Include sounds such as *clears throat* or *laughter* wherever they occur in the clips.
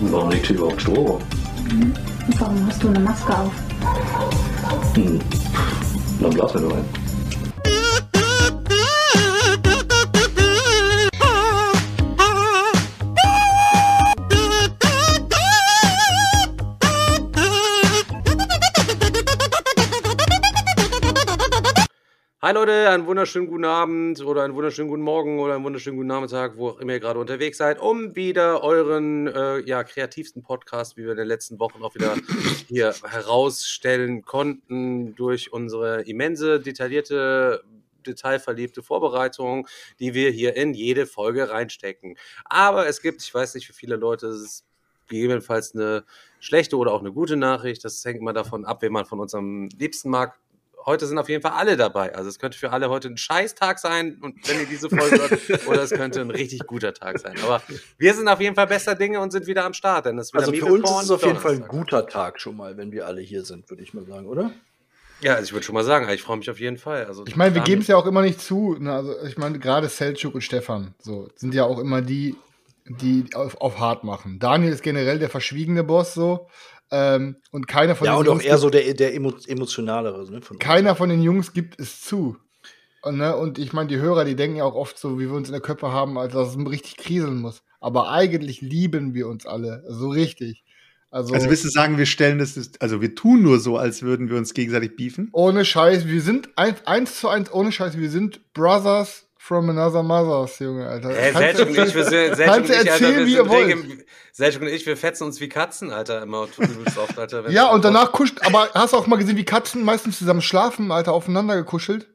warum liegt hier überhaupt Strom? Und warum hast du eine Maske auf? Hm. Dann blasen wir doch ein. Hi Leute, einen wunderschönen guten Abend oder einen wunderschönen guten Morgen oder einen wunderschönen guten Nachmittag, wo auch immer ihr gerade unterwegs seid, um wieder euren äh, ja, kreativsten Podcast, wie wir in den letzten Wochen auch wieder *laughs* hier herausstellen konnten, durch unsere immense, detaillierte, detailverliebte Vorbereitung, die wir hier in jede Folge reinstecken. Aber es gibt, ich weiß nicht, für viele Leute ist es gegebenenfalls eine schlechte oder auch eine gute Nachricht. Das hängt immer davon ab, wen man von uns am liebsten mag heute sind auf jeden Fall alle dabei. Also es könnte für alle heute ein Scheißtag sein, und wenn ihr diese Folge hört, *laughs* oder es könnte ein richtig guter Tag sein. Aber wir sind auf jeden Fall bester Dinge und sind wieder am Start. Denn es Also für uns ist es auf jeden Fall ein guter Tag schon mal, wenn wir alle hier sind, würde ich mal sagen, oder? Ja, also ich würde schon mal sagen, ich freue mich auf jeden Fall. Also Ich meine, wir geben es ja auch immer nicht zu. Ne? Also ich meine, gerade Selçuk und Stefan so, sind ja auch immer die, die auf, auf hart machen. Daniel ist generell der verschwiegene Boss so. Ähm, und keiner von Ja, den und auch Jungs eher gibt- so der, der emo emotionalere. Ne, von uns. keiner von den Jungs gibt es zu. Und, ne, und ich meine, die Hörer, die denken ja auch oft so, wie wir uns in der Köpfe haben, als dass es richtig kriseln muss. Aber eigentlich lieben wir uns alle. So richtig. Also, Also willst du sagen, wir stellen das, also wir tun nur so, als würden wir uns gegenseitig beefen? ohne Scheiß, wir sind eins, eins zu eins, ohne Scheiß, wir sind Brothers from another mothers, Junge, Alter. Kannst Selchuk und ich, wir sind, Selchuk und ich, Alter, erzählen, wir sind regel- Selchuk und ich, wir fetzen uns wie Katzen, Alter, immer übelst oft, Alter. Ja, und danach kuscht, aber hast du auch mal gesehen, wie Katzen meistens zusammen schlafen, Alter, aufeinander gekuschelt?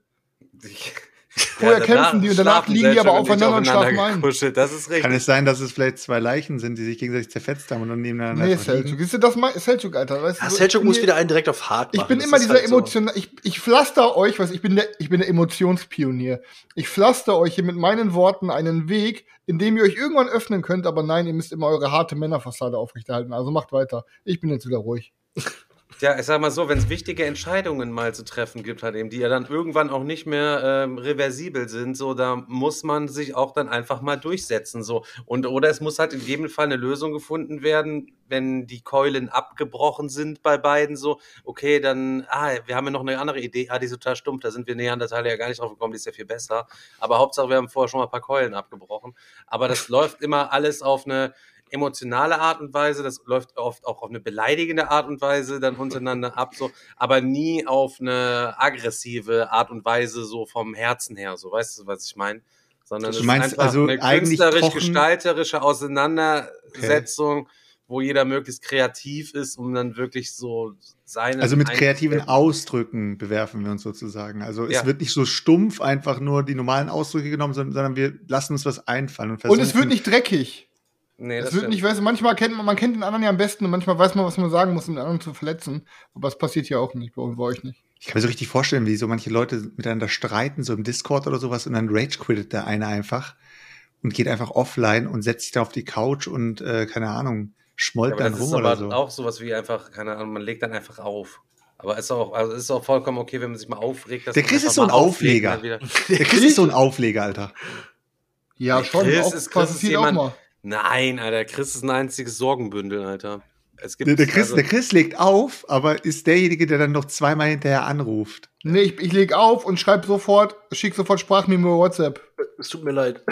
Vorher kämpfen die und danach liegen die aber aufeinander und schlafen ein. gekuschelt, Das ist richtig. Kann es sein, dass es vielleicht zwei Leichen sind, die sich gegenseitig zerfetzt haben und dann nebeneinander Nee? Selchuk. Siehst du, das mein Selchuk, Alter. Weißt du, Ja, so, ich Selchuk muss wieder einen direkt auf hart machen. Ich bin Das immer ist dieser halt so. emotional, ich, ich pflaster euch, was ich bin der, ich bin der Emotionspionier. Ich pflaster euch hier mit meinen Worten einen Weg, in dem ihr euch irgendwann öffnen könnt, aber nein, ihr müsst immer eure harte Männerfassade aufrechterhalten. Also macht weiter. Ich bin jetzt wieder ruhig. Ja, ich sag mal so, wenn es wichtige Entscheidungen mal zu treffen gibt, halt eben, die ja dann irgendwann auch nicht mehr ähm, reversibel sind, so, da muss man sich auch dann einfach mal durchsetzen, so. Und, oder es muss halt in jedem Fall eine Lösung gefunden werden, wenn die Keulen abgebrochen sind bei beiden, so, okay, dann, ah, wir haben ja noch eine andere Idee, ah, die ist total stumpf, da sind wir Neandertaler ja gar nicht drauf gekommen, die ist ja viel besser. Aber Hauptsache, wir haben vorher schon mal ein paar Keulen abgebrochen. Aber das läuft immer alles auf eine, emotionale Art und Weise, das läuft oft auch auf eine beleidigende Art und Weise dann untereinander ab, so, aber nie auf eine aggressive Art und Weise, so vom Herzen her, so, weißt du, was ich meine? Sondern Du es meinst ist einfach also eine künstlerisch-gestalterische Auseinandersetzung, wo jeder möglichst kreativ ist, um dann wirklich so seine. Also mit kreativen Ausdrücken bewerfen wir uns sozusagen. Also es Ja. wird nicht so stumpf einfach nur die normalen Ausdrücke genommen, sondern, wir lassen uns was einfallen. Und, Und es wird nicht dreckig. Nee, Es das wird stimmt. nicht, weißt du, manchmal kennt man, man kennt den anderen ja am besten und manchmal weiß man, was man sagen muss, um den anderen zu verletzen. Aber das passiert hier auch nicht, bei, bei euch nicht. Ich kann mir so richtig vorstellen, wie so manche Leute miteinander streiten, so im Discord oder sowas, und dann rage quittet der eine einfach und geht einfach offline und setzt sich da auf die Couch und, äh, keine Ahnung, schmollt aber dann das ist rum oder aber so. auch sowas wie einfach, keine Ahnung, man legt dann einfach auf. Aber ist auch, also ist auch vollkommen okay, wenn man sich mal aufregt. dass Der Chris ist so ein Aufleger. Der *laughs* Chris ist so ein Aufleger, Alter. Ja, Nee, schon. Chris auch, ist- Chris ist passiert jemand- auch mal. Nein, Alter, Chris ist ein einziges Sorgenbündel, Alter. Es gibt Der, der, Chris, also, der Chris legt auf, aber ist derjenige, der dann noch zweimal hinterher anruft. Nee, ich, ich leg auf und schreib sofort, schick sofort Sprachmemo über WhatsApp. Es tut mir leid. *laughs*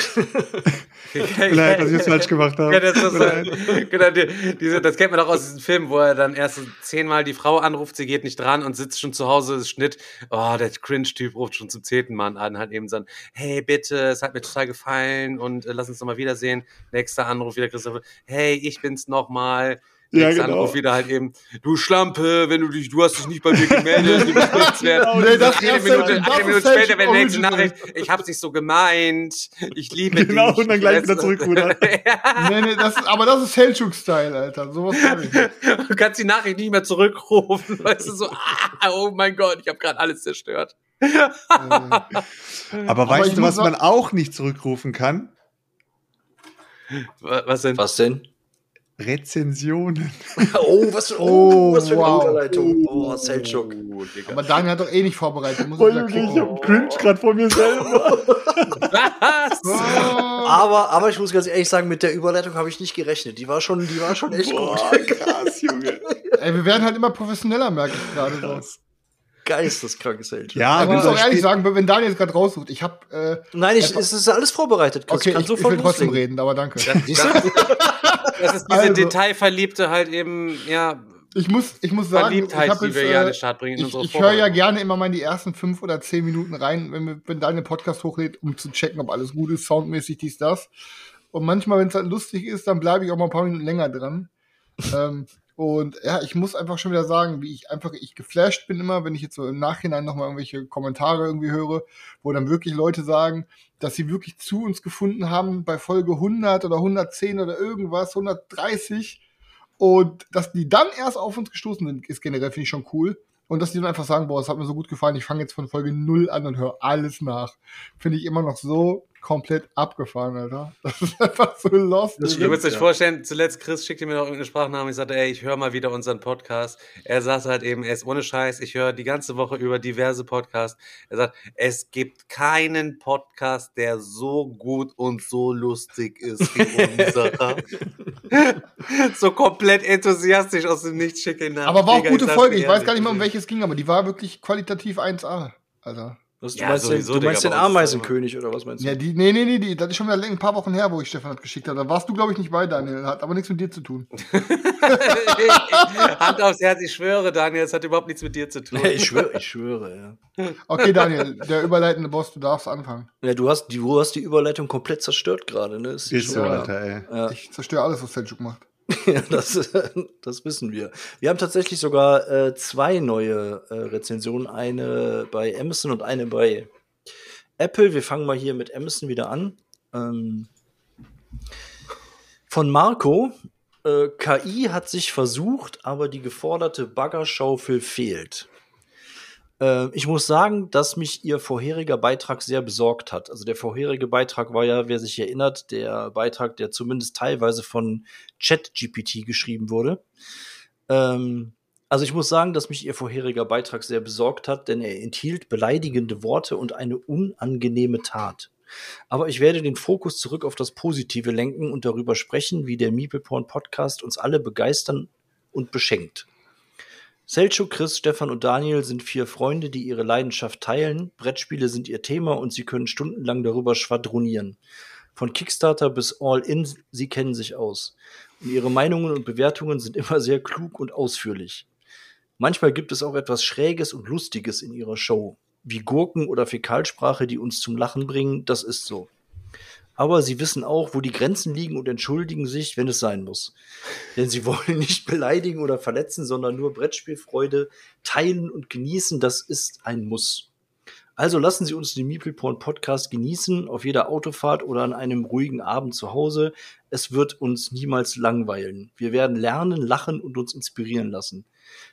Vielleicht, dass ich es falsch gemacht habe. Ja, das, ist, genau, die, diese, das kennt man doch aus diesem Film, wo er dann erst zehnmal die Frau anruft, sie geht nicht dran und sitzt schon zu Hause, ist Schnitt. Oh, der Cringe-Typ ruft schon zum zehnten Mal an, halt eben so, hey, bitte, es hat mir total gefallen und äh, lass uns noch mal wiedersehen. Nächster Anruf wieder Christoph, hey, ich bin's noch mal. Ja, Nächster genau. Anruf wieder halt eben, du Schlampe, wenn du dich, du hast dich nicht bei mir gemeldet, du bist *laughs* nichts wert. Nee, das eine ist Minute, eine ist Minute später, wenn die nächste. Nachricht, ich hab's nicht so gemeint, ich liebe Genau, dich. und dann gleich wieder zurückrudern. *laughs* ja, Nee, nee, das ist, aber das ist Selchuk-Style, Alter. Sowas kann ich. nicht. du kannst die Nachricht nicht mehr zurückrufen, *laughs* weißt du, so, ah, oh mein Gott, ich habe gerade alles zerstört. Aber Aber weißt du, was man auch nicht zurückrufen kann? Wa- Was denn? Was denn? Rezensionen. Oh, was für, Oh, oh, was für eine wow. Überleitung. Oh, Selchuk. Oh. Aber Daniel hat doch eh nicht vorbereitet. Muss ich wieder gucken. cringe gerade vor mir selber. *laughs* Was? *laughs* Ah, Aber, aber ich muss ganz ehrlich sagen, mit der Überleitung habe ich nicht gerechnet. Die war schon, die war schon echt Boah, gut. krass, Junge. Ey, wir werden halt immer professioneller, merke ich gerade so. Geisteskrank Selchuk. Ja, Ich muss auch ehrlich sagen, wenn Daniel jetzt gerade raussucht, ich habe äh, Nein, ich, es ist alles vorbereitet. Chris. okay, kann ich, ich sofort will trotzdem reden, aber danke. Du? *laughs* Das ist diese Also- Detailverliebte halt eben, ja, Ich muss, ich muss sagen, ich Verliebtheit, die jetzt, wir ja an äh, den Start bringen in ich, ich höre ja gerne immer mal in die ersten fünf oder zehn Minuten rein, wenn, wir, wenn Daniel Podcast hochlädt, um zu checken, ob alles gut ist, soundmäßig dies, das. Und manchmal, wenn es halt lustig ist, dann bleibe ich auch mal ein paar Minuten länger dran. ähm, und ja, ich muss einfach schon wieder sagen, wie ich einfach, ich geflasht bin immer, wenn ich jetzt so im Nachhinein nochmal irgendwelche Kommentare irgendwie höre, wo dann wirklich Leute sagen, dass sie wirklich zu uns gefunden haben bei Folge 100 oder 110 oder irgendwas, 130 und dass die dann erst auf uns gestoßen sind, ist generell, finde ich schon cool. Und dass die dann einfach sagen, boah, es hat mir so gut gefallen, ich fange jetzt von Folge 0 an und höre alles nach. Finde ich immer noch so komplett abgefahren, Alter. *laughs* Das ist einfach so lost. Das Ihr Digga. müsst euch vorstellen, zuletzt Chris schickte mir noch irgendeine Sprachnahme. Ich sagte, ey, ich höre mal wieder unseren Podcast. Er sagt halt eben, er ist ohne Scheiß. Ich höre die ganze Woche über diverse Podcasts. Er sagt, es gibt keinen Podcast, der so gut und so lustig ist wie unserer. *laughs* so komplett enthusiastisch aus dem Nichts schicke ich nach. Aber war auch Digga, gute Folge. Ich weiß gar nicht mal, um welches ging, aber die war wirklich qualitativ 1A, Alter. Was, du Ja, meinst, den, sowieso, du Digga, meinst den Ameisenkönig oder was meinst du? Ja, die, nee, nee, nee, die, das ist schon wieder ein paar Wochen her, wo ich Stefan hat geschickt habe. Da warst du, glaube ich, nicht bei, Daniel. Hat aber nichts mit dir zu tun. *laughs* Hand aufs Herz, ich schwöre, Daniel, es hat überhaupt nichts mit dir zu tun. ich schwöre, ich schwöre, ja. Okay, Daniel, der überleitende Boss, du darfst anfangen. ja du, hast, die- du hast die Überleitung komplett zerstört gerade, ne? Ist, Ist so. Alter, ey. Ja. Ich zerstöre alles, was Selchuk macht. *laughs* Ja, das, *laughs* das wissen wir. Wir haben tatsächlich sogar äh, zwei neue äh, Rezensionen, eine bei Amazon und eine bei Apple. Wir fangen mal hier mit Amazon wieder an. Ähm, von Marco. Äh, KI hat sich versucht, aber die geforderte Baggerschaufel fehlt. Äh, ich muss sagen, dass mich ihr vorheriger Beitrag sehr besorgt hat. Also der vorherige Beitrag war ja, wer sich erinnert, der Beitrag, der zumindest teilweise von ChatGPT geschrieben wurde. Ähm, also ich muss sagen, dass mich ihr vorheriger Beitrag sehr besorgt hat, denn er enthielt beleidigende Worte und eine unangenehme Tat. Aber ich werde den Fokus zurück auf das Positive lenken und darüber sprechen, wie der Meepleporn Podcast uns alle begeistern und beschenkt. Selchuk, Chris, Stefan und Daniel sind vier Freunde, die ihre Leidenschaft teilen. Brettspiele sind ihr Thema und sie können stundenlang darüber schwadronieren. Von Kickstarter bis All-In, sie kennen sich aus. Und ihre Meinungen und Bewertungen sind immer sehr klug und ausführlich. Manchmal gibt es auch etwas Schräges und Lustiges in ihrer Show, wie Gurken oder Fäkalsprache, die uns zum Lachen bringen, das ist so. Aber sie wissen auch, wo die Grenzen liegen und entschuldigen sich, wenn es sein muss. Denn sie *laughs* wollen nicht beleidigen oder verletzen, sondern nur Brettspielfreude teilen und genießen, das ist ein Muss. Also lassen Sie uns den Meeple Porn Podcast genießen, auf jeder Autofahrt oder an einem ruhigen Abend zu Hause. Es wird uns niemals langweilen. Wir werden lernen, lachen und uns inspirieren lassen.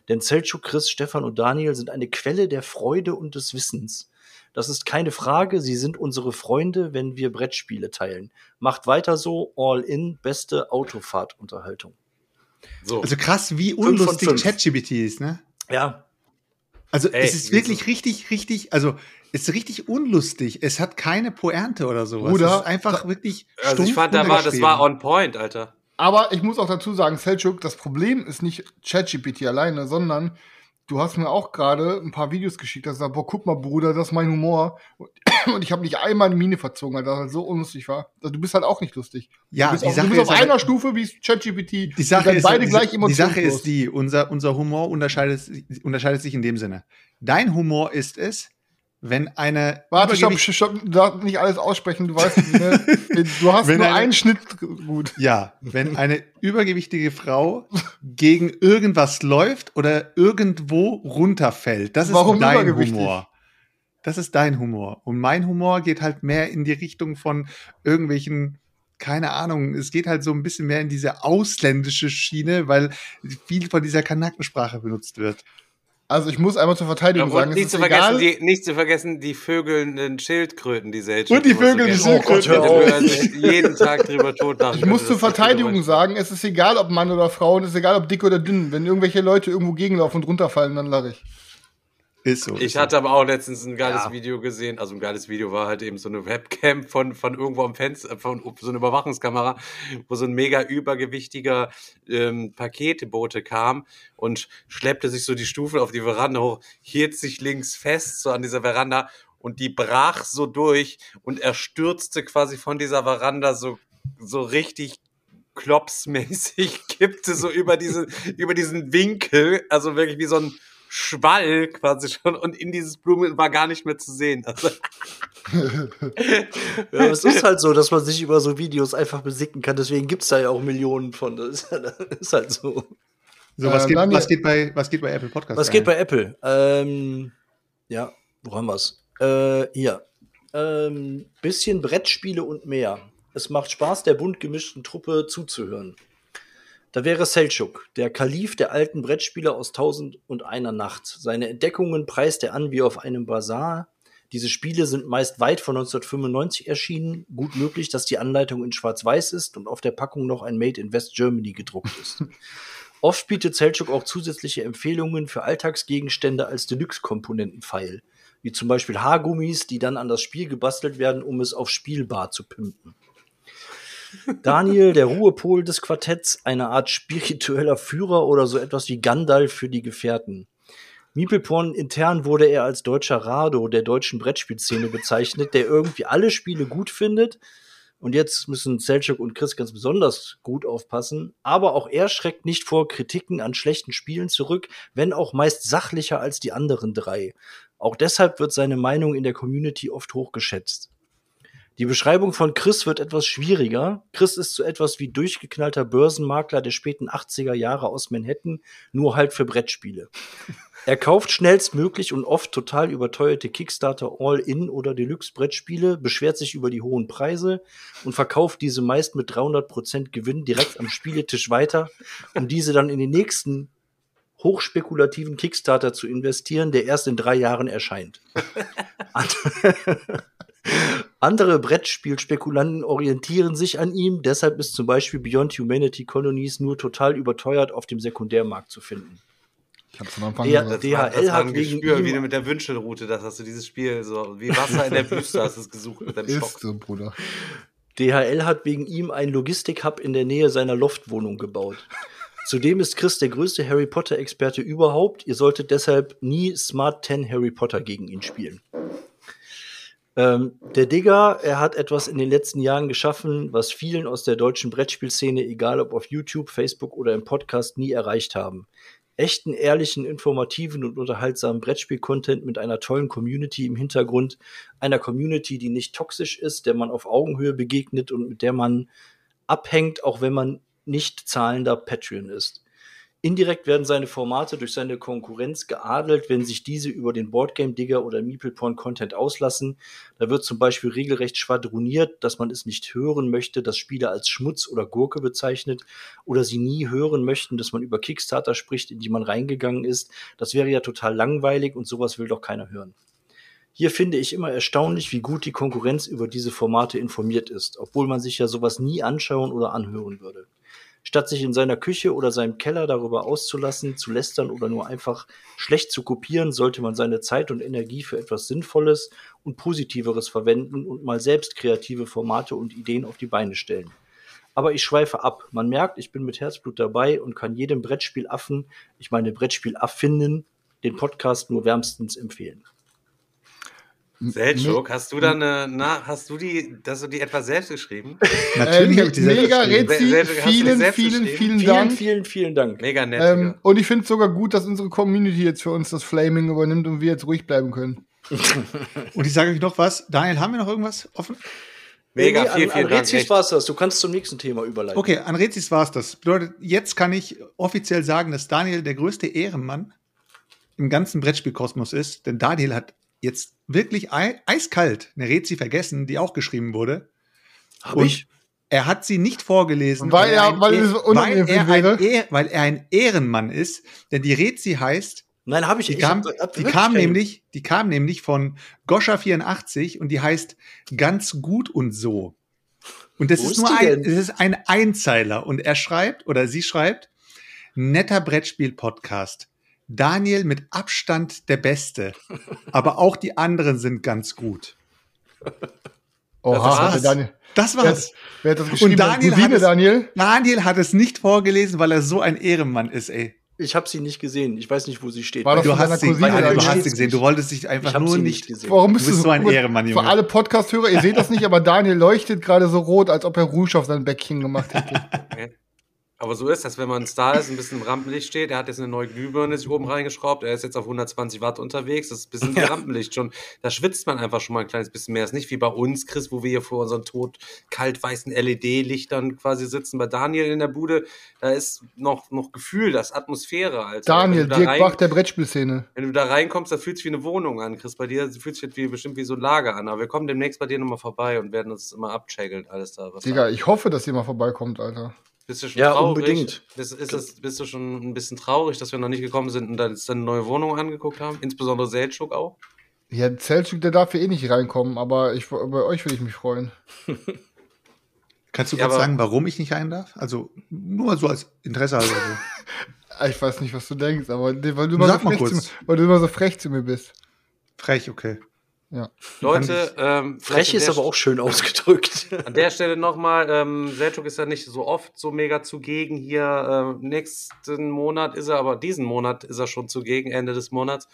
Denn Selchuk, Chris, Stefan und Daniel sind eine Quelle der Freude und des Wissens. Das ist keine Frage, sie sind unsere Freunde, wenn wir Brettspiele teilen. Macht weiter so, all in, beste Autofahrtunterhaltung. So. Also krass, wie unlustig. ChatGPT ist, ne? Ja, Also Ey, es ist wirklich richtig, richtig, also es ist richtig unlustig. Es hat keine Pointe oder sowas. Bruder, es ist einfach wirklich Also ich fand, da war, das war on point, Alter. Aber ich muss auch dazu sagen, Selchuk, das Problem ist nicht ChatGPT alleine, sondern du hast mir auch gerade ein paar Videos geschickt, dass du sagst, boah, guck mal, Bruder, das ist mein Humor. Und *clears throat* ich habe nicht einmal eine Mine verzogen, weil das halt so unlustig war. Also, du bist halt auch nicht lustig. Ja, du bist, die auf, Sache du bist ist auf einer Stufe wie ChatGPT. Die Sache, ist, beide die, gleich die Sache ist die, unser, unser Humor unterscheidet, unterscheidet sich in dem Sinne. Dein Humor ist es, wenn eine Warte, stopp, übergewicht- stopp, du darfst nicht alles aussprechen, du weißt, ne? *laughs* du hast Wenn nur eine- einen Schnitt gut. Ja, wenn eine übergewichtige Frau gegen irgendwas läuft oder irgendwo runterfällt, das ist Warum dein übergewichtig? Humor. Das ist dein Humor. Und mein Humor geht halt mehr in die Richtung von irgendwelchen, keine Ahnung, es geht halt so ein bisschen mehr in diese ausländische Schiene, weil viel von dieser Kanackensprache benutzt wird. Also ich muss einmal zur Verteidigung sagen, es nicht zu, vergessen, egal. die, nicht zu vergessen, die vögelnden Schildkröten, die Selchuk Und die so vögelnden gerne- Schildkröten. Man sich jeden Tag drüber totlachen. Ich muss zur so Verteidigung sagen, es ist egal, ob Mann oder Frau, und es ist egal, ob dick oder dünn. Wenn irgendwelche Leute irgendwo gegenlaufen und runterfallen, dann lache ich. Ist so. Ich hatte aber auch letztens ein geiles Ja. Video gesehen. Also ein geiles Video war halt eben so eine Webcam von, von irgendwo am Fenster, von so eine Überwachungskamera, wo so ein mega übergewichtiger ähm, Paketebote kam und schleppte sich so die Stufen auf die Veranda hoch, hielt sich links fest, so an dieser Veranda und die brach so durch und er stürzte quasi von dieser Veranda so, so richtig klopsmäßig, *laughs* kippte so über, diese, über diesen Winkel, also wirklich wie so ein Schwall quasi schon und in dieses Blumen war gar nicht mehr zu sehen. *laughs* Also, Ja, aber es ist halt so, dass man sich über so Videos einfach besicken kann. Deswegen gibt's da ja auch Millionen von. Das ist, das ist halt so. so, was, Äh, geht, was, geht bei, was geht bei Apple Podcasts? Was geht bei Apple? Ähm, ja, wo haben wir's? Äh, hier. Ähm, bisschen Brettspiele und mehr. Es macht Spaß, der bunt gemischten Truppe zuzuhören. Da wäre Selçuk, der Kalif der alten Brettspiele aus Tausend und einer Nacht. Seine Entdeckungen preist er an wie auf einem Bazar. Diese Spiele sind meist weit von 1995 erschienen. Gut möglich, dass die Anleitung in Schwarz-Weiß ist und auf der Packung noch ein Made in West Germany gedruckt ist. *laughs* Oft bietet Selchuk auch zusätzliche Empfehlungen für Alltagsgegenstände als Deluxe-Komponentenfeil, wie zum Beispiel Haargummis, die dann an das Spiel gebastelt werden, um es auf spielbar zu pimpen. Daniel, der Ruhepol des Quartetts, eine Art spiritueller Führer oder so etwas wie Gandalf für die Gefährten. Miepelporn intern wurde er als deutscher Rado der deutschen Brettspielszene bezeichnet, der irgendwie alle Spiele gut findet. Und jetzt müssen Selchuk und Chris ganz besonders gut aufpassen. Aber auch er schreckt nicht vor Kritiken an schlechten Spielen zurück, wenn auch meist sachlicher als die anderen drei. Auch deshalb wird seine Meinung in der Community oft hochgeschätzt. Die Beschreibung von Chris wird etwas schwieriger. Chris ist so etwas wie durchgeknallter Börsenmakler der späten 80er Jahre aus Manhattan, nur halt für Brettspiele. *laughs* Er kauft schnellstmöglich und oft total überteuerte Kickstarter All-In oder Deluxe-Brettspiele, beschwert sich über die hohen Preise und verkauft diese meist mit 300% Gewinn direkt am Spieletisch weiter, um diese dann in den nächsten hochspekulativen Kickstarter zu investieren, der erst in drei Jahren erscheint. *laughs* *laughs* Andere Brettspielspekulanten orientieren sich an ihm, deshalb ist zum Beispiel Beyond Humanity Colonies nur total überteuert auf dem Sekundärmarkt zu finden. Ich hab's von Anfang Ja, an gesagt. DHL hat wegen Gespür, ihm- wie du mit der Wünschelroute, das hast du dieses Spiel so wie Wasser in der *laughs* Wüste hast du es gesucht mit deinem Ist Stock. so, Bruder. DHL hat wegen ihm einen Logistik-Hub in der Nähe seiner Loftwohnung gebaut. Zudem ist Chris der größte Harry Potter-Experte überhaupt. Ihr solltet deshalb nie Smart 10 Harry Potter gegen ihn spielen. Ähm, der Digger, er hat etwas in den letzten Jahren geschaffen, was vielen aus der deutschen Brettspielszene, egal ob auf YouTube, Facebook oder im Podcast, nie erreicht haben. Echten, ehrlichen, informativen und unterhaltsamen Brettspiel-Content mit einer tollen Community im Hintergrund. Einer Community, die nicht toxisch ist, der man auf Augenhöhe begegnet und mit der man abhängt, auch wenn man nicht zahlender Patreon ist. Indirekt werden seine Formate durch seine Konkurrenz geadelt, wenn sich diese über den Boardgame Digger oder Meepleporn Content auslassen. Da wird zum Beispiel regelrecht schwadroniert, dass man es nicht hören möchte, dass Spiele als Schmutz oder Gurke bezeichnet oder sie nie hören möchten, dass man über Kickstarter spricht, in die man reingegangen ist. Das wäre ja total langweilig und sowas will doch keiner hören. Hier finde ich immer erstaunlich, wie gut die Konkurrenz über diese Formate informiert ist, obwohl man sich ja sowas nie anschauen oder anhören würde. Statt sich in seiner Küche oder seinem Keller darüber auszulassen, zu lästern oder nur einfach schlecht zu kopieren, sollte man seine Zeit und Energie für etwas Sinnvolles und Positiveres verwenden und mal selbst kreative Formate und Ideen auf die Beine stellen. Aber ich schweife ab. Man merkt, ich bin mit Herzblut dabei und kann jedem Brettspielaffen, ich meine Brettspielaffinnen, den Podcast nur wärmstens empfehlen. Selchuk, hast du da eine, na, hast du die, hast du die etwa selbst geschrieben? *laughs* Natürlich Äh, habe ich die selbst mega geschrieben. Rezi, du die vielen, vielen, geschrieben? vielen Vielen, Dank. vielen, vielen Dank. Mega nett. Ähm, und ich finde es sogar gut, dass unsere Community jetzt für uns das Flaming übernimmt und wir jetzt ruhig bleiben können. *laughs* Und ich sage euch noch was. Daniel, haben wir noch irgendwas offen? Mega, Nee, vielen, an, vielen an Dank. Rezis echt. war's das. Du kannst zum nächsten Thema überleiten. Okay, an Rezis war es das. Bedeutet, jetzt kann ich offiziell sagen, dass Daniel der größte Ehrenmann im ganzen Brettspielkosmos ist. Denn Daniel hat jetzt wirklich ei eiskalt eine Rezi vergessen, die auch geschrieben wurde. Hab Und ich? Er hat sie nicht vorgelesen, Weil er- ein weil Eh- es so unangenehm weil, er ein Eh- weil er ein Ehrenmann ist. Denn die Rezi heißt Nein, habe ich. Die ich kam, hab- hab die kam nämlich, die kam nämlich von Goscha84 und die heißt ganz gut und so. Und das Wo ist ist nur ein, das ist ein Einzeiler und er schreibt oder sie schreibt netter Brettspiel-Podcast. Daniel mit Abstand der Beste, aber auch die anderen sind ganz gut. Oha, war's. der Daniel. Das Wer, war's. hat- wer hat das geschrieben? Daniel Cousine, hat es- Daniel? Daniel hat es nicht vorgelesen, weil er so ein Ehrenmann ist, ey. Ich habe sie nicht gesehen. Ich weiß nicht, wo sie steht. War das Du hast, sie, Cousine, Daniel, du hast sie gesehen. Du wolltest dich einfach nur sie nicht. gesehen. Warum bist Du bist so so ein? Ehrenmann, Für Junge. alle Podcast-Hörer, ihr seht das nicht, aber Daniel leuchtet gerade so rot, als ob er Rouge auf sein Bäckchen gemacht hätte. *laughs* Aber so ist das, wenn man ein Star ist, ein bisschen im Rampenlicht steht. Er hat jetzt eine neue Glühbirne sich oben reingeschraubt. Er ist jetzt auf 120 Watt unterwegs. Das ist ein bisschen wie Rampenlicht schon. Da schwitzt man einfach schon mal ein kleines bisschen mehr. ist nicht wie bei uns, Chris, wo wir hier vor unseren tot kalt weißen LED-Lichtern quasi sitzen. Bei Daniel in der Bude, da ist noch, noch Gefühl, das Atmosphäre. Alter. Daniel, da Dirk rein, Bach der Brettspielszene. wenn du da reinkommst, da fühlt sich wie eine Wohnung an, Chris. Bei dir fühlt sich das wie, bestimmt wie so ein Lager an. Aber wir kommen demnächst bei dir nochmal vorbei und werden uns immer abcheckeln, alles da. Was Digga, ich hoffe, dass ihr mal vorbeikommt, Alter. Bist du schon Ja, traurig? unbedingt. Bist, ist das, bist du schon ein bisschen traurig, dass wir noch nicht gekommen sind und dann jetzt eine neue Wohnung angeguckt haben? Insbesondere Seltschuk auch? Ja, Zeltschuk, der darf hier eh nicht reinkommen, aber ich, bei euch würde ich mich freuen. *laughs* Kannst du Ja, kurz sagen, warum ich nicht rein darf? Also nur so als Interesse halber. So. *laughs* Ich weiß nicht, was du denkst, aber weil du, immer Sag so, frech zu, weil du immer so frech zu mir bist. Frech, okay. Leute, ähm, Frech vielleicht ist aber auch schön ausgedrückt. *laughs* An der Stelle nochmal, ähm, Selchuk ist ja nicht so oft so mega zugegen hier. Äh, nächsten Monat ist er, aber diesen Monat ist er schon zugegen, Ende des Monats,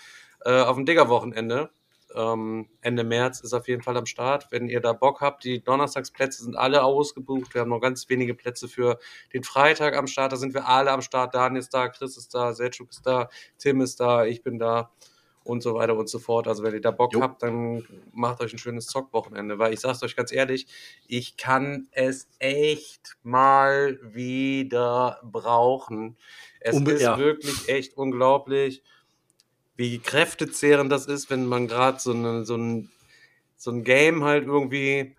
äh, auf dem Digger-Wochenende. Ähm, Ende März ist auf jeden Fall am Start. Wenn ihr da Bock habt, die Donnerstagsplätze sind alle ausgebucht. Wir haben noch ganz wenige Plätze für den Freitag am Start. Da sind wir alle am Start. Daniel ist da, Chris ist da, Selchuk ist da, Tim ist da, ich bin da und so weiter und so fort. Also wenn ihr da Bock Jo. habt, dann macht euch ein schönes Zockwochenende, weil ich sag's euch ganz ehrlich, ich kann es echt mal wieder brauchen. Es Unbe- ist ja. wirklich echt unglaublich, wie kräftezehrend das ist, wenn man gerade so, eine, so, ein, so ein Game halt irgendwie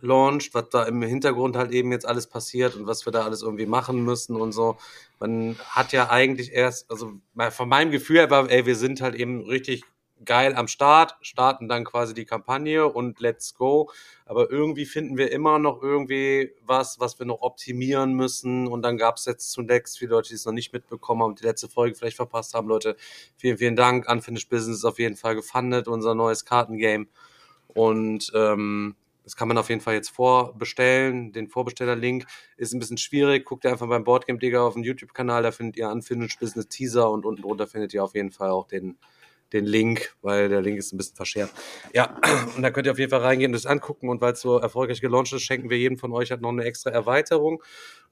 launcht, was da im Hintergrund halt eben jetzt alles passiert und was wir da alles irgendwie machen müssen und so. Man hat ja eigentlich erst, also von meinem Gefühl her war, ey, wir sind halt eben richtig geil am Start, starten dann quasi die Kampagne und let's go. Aber irgendwie finden wir immer noch irgendwie was, was wir noch optimieren müssen. Und dann gab es jetzt zunächst viele Leute, die es noch nicht mitbekommen haben, die letzte Folge vielleicht verpasst haben. Leute, vielen, vielen Dank. Unfinished Business ist auf jeden Fall gefundet, unser neues Kartengame. Und ähm, das kann man auf jeden Fall jetzt vorbestellen. Den Vorbestellerlink ist ein bisschen schwierig. Guckt ihr einfach beim Boardgame Digger auf dem YouTube-Kanal, da findet ihr Unfinished Business Teaser und unten drunter findet ihr auf jeden Fall auch den, den Link, weil der Link ist ein bisschen verschärft. Ja, *clears throat* und da könnt ihr auf jeden Fall reingehen und das angucken. Und weil es so erfolgreich gelauncht ist, schenken wir jedem von euch halt noch eine extra Erweiterung.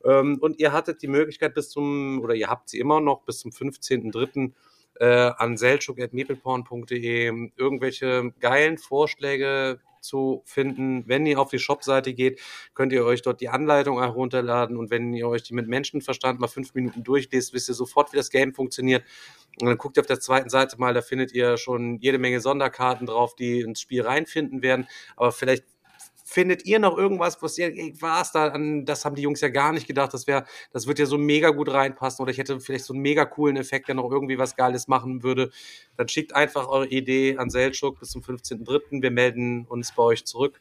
Ähm, und ihr hattet die Möglichkeit bis zum, oder ihr habt sie immer noch bis zum 15.03. Äh, an selchuk.meepleporn.de irgendwelche geilen Vorschläge zu finden. Wenn ihr auf die Shopseite geht, könnt ihr euch dort die Anleitung herunterladen und wenn ihr euch die mit Menschenverstand mal fünf Minuten durchlest, wisst ihr sofort, wie das Game funktioniert. Und dann guckt ihr auf der zweiten Seite mal, da findet ihr schon jede Menge Sonderkarten drauf, die ins Spiel reinfinden werden. Aber vielleicht findet ihr noch irgendwas, was ihr, ey, was da an, das haben die Jungs ja gar nicht gedacht, das wäre, das wird ja so mega gut reinpassen oder ich hätte vielleicht so einen mega coolen Effekt, der noch irgendwie was Geiles machen würde, dann schickt einfach eure Idee an Seltschuk bis zum 15.03. Wir melden uns bei euch zurück.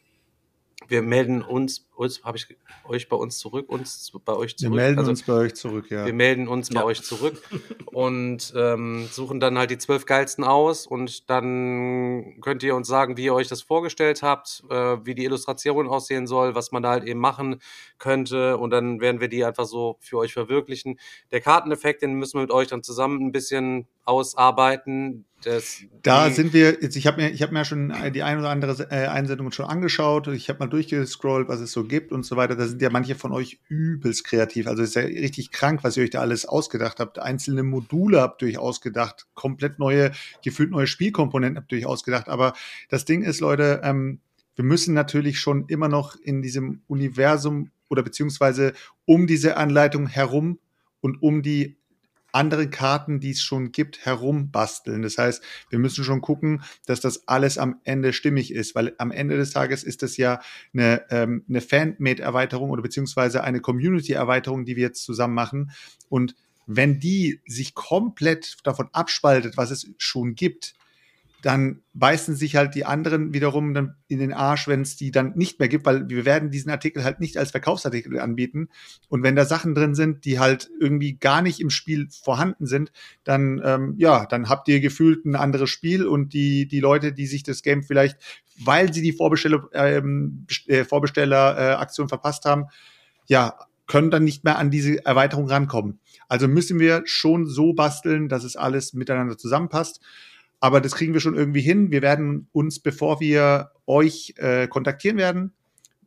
Wir melden uns, uns habe ich euch bei uns zurück, uns bei euch Wir zurück. melden Also, uns bei euch zurück, ja. wir melden uns bei Ja. euch zurück *laughs* und ähm, suchen dann halt die zwölf geilsten aus und dann könnt ihr uns sagen, wie ihr euch das vorgestellt habt, äh, wie die Illustration aussehen soll, was man da halt eben machen könnte und dann werden wir die einfach so für euch verwirklichen. Der Karteneffekt, den müssen wir mit euch dann zusammen ein bisschen ausarbeiten. Das, Da sind wir, jetzt, ich habe mir, ich hab mir ja schon die ein oder andere äh, Einsendung schon angeschaut. Ich habe mal durchgescrollt, was es so gibt und so weiter, da sind ja manche von euch übelst kreativ. Also ist ja richtig krank, was ihr euch da alles ausgedacht habt. Einzelne Module habt ihr euch ausgedacht, komplett neue, gefühlt neue Spielkomponenten habt ihr euch ausgedacht. Aber das Ding ist, Leute, ähm, wir müssen natürlich schon immer noch in diesem Universum oder beziehungsweise um diese Anleitung herum und um die anderen Karten, die es schon gibt, herumbasteln. Das heißt, wir müssen schon gucken, dass das alles am Ende stimmig ist, weil am Ende des Tages ist das ja eine, ähm, eine Fan-Made-Erweiterung oder beziehungsweise eine Community-Erweiterung, die wir jetzt zusammen machen. Und wenn die sich komplett davon abspaltet, was es schon gibt, dann beißen sich halt die anderen wiederum in den Arsch, wenn es die dann nicht mehr gibt, weil wir werden diesen Artikel halt nicht als Verkaufsartikel anbieten. Und wenn da Sachen drin sind, die halt irgendwie gar nicht im Spiel vorhanden sind, dann ähm, ja, dann habt ihr gefühlt ein anderes Spiel und die die Leute, die sich das Game vielleicht, weil sie die Vorbesteller ähm, äh, Vorbestelleraktion äh, verpasst haben, ja, können dann nicht mehr an diese Erweiterung rankommen. Also müssen wir schon so basteln, dass es alles miteinander zusammenpasst. Aber das kriegen wir schon irgendwie hin. Wir werden uns, bevor wir euch äh, kontaktieren werden,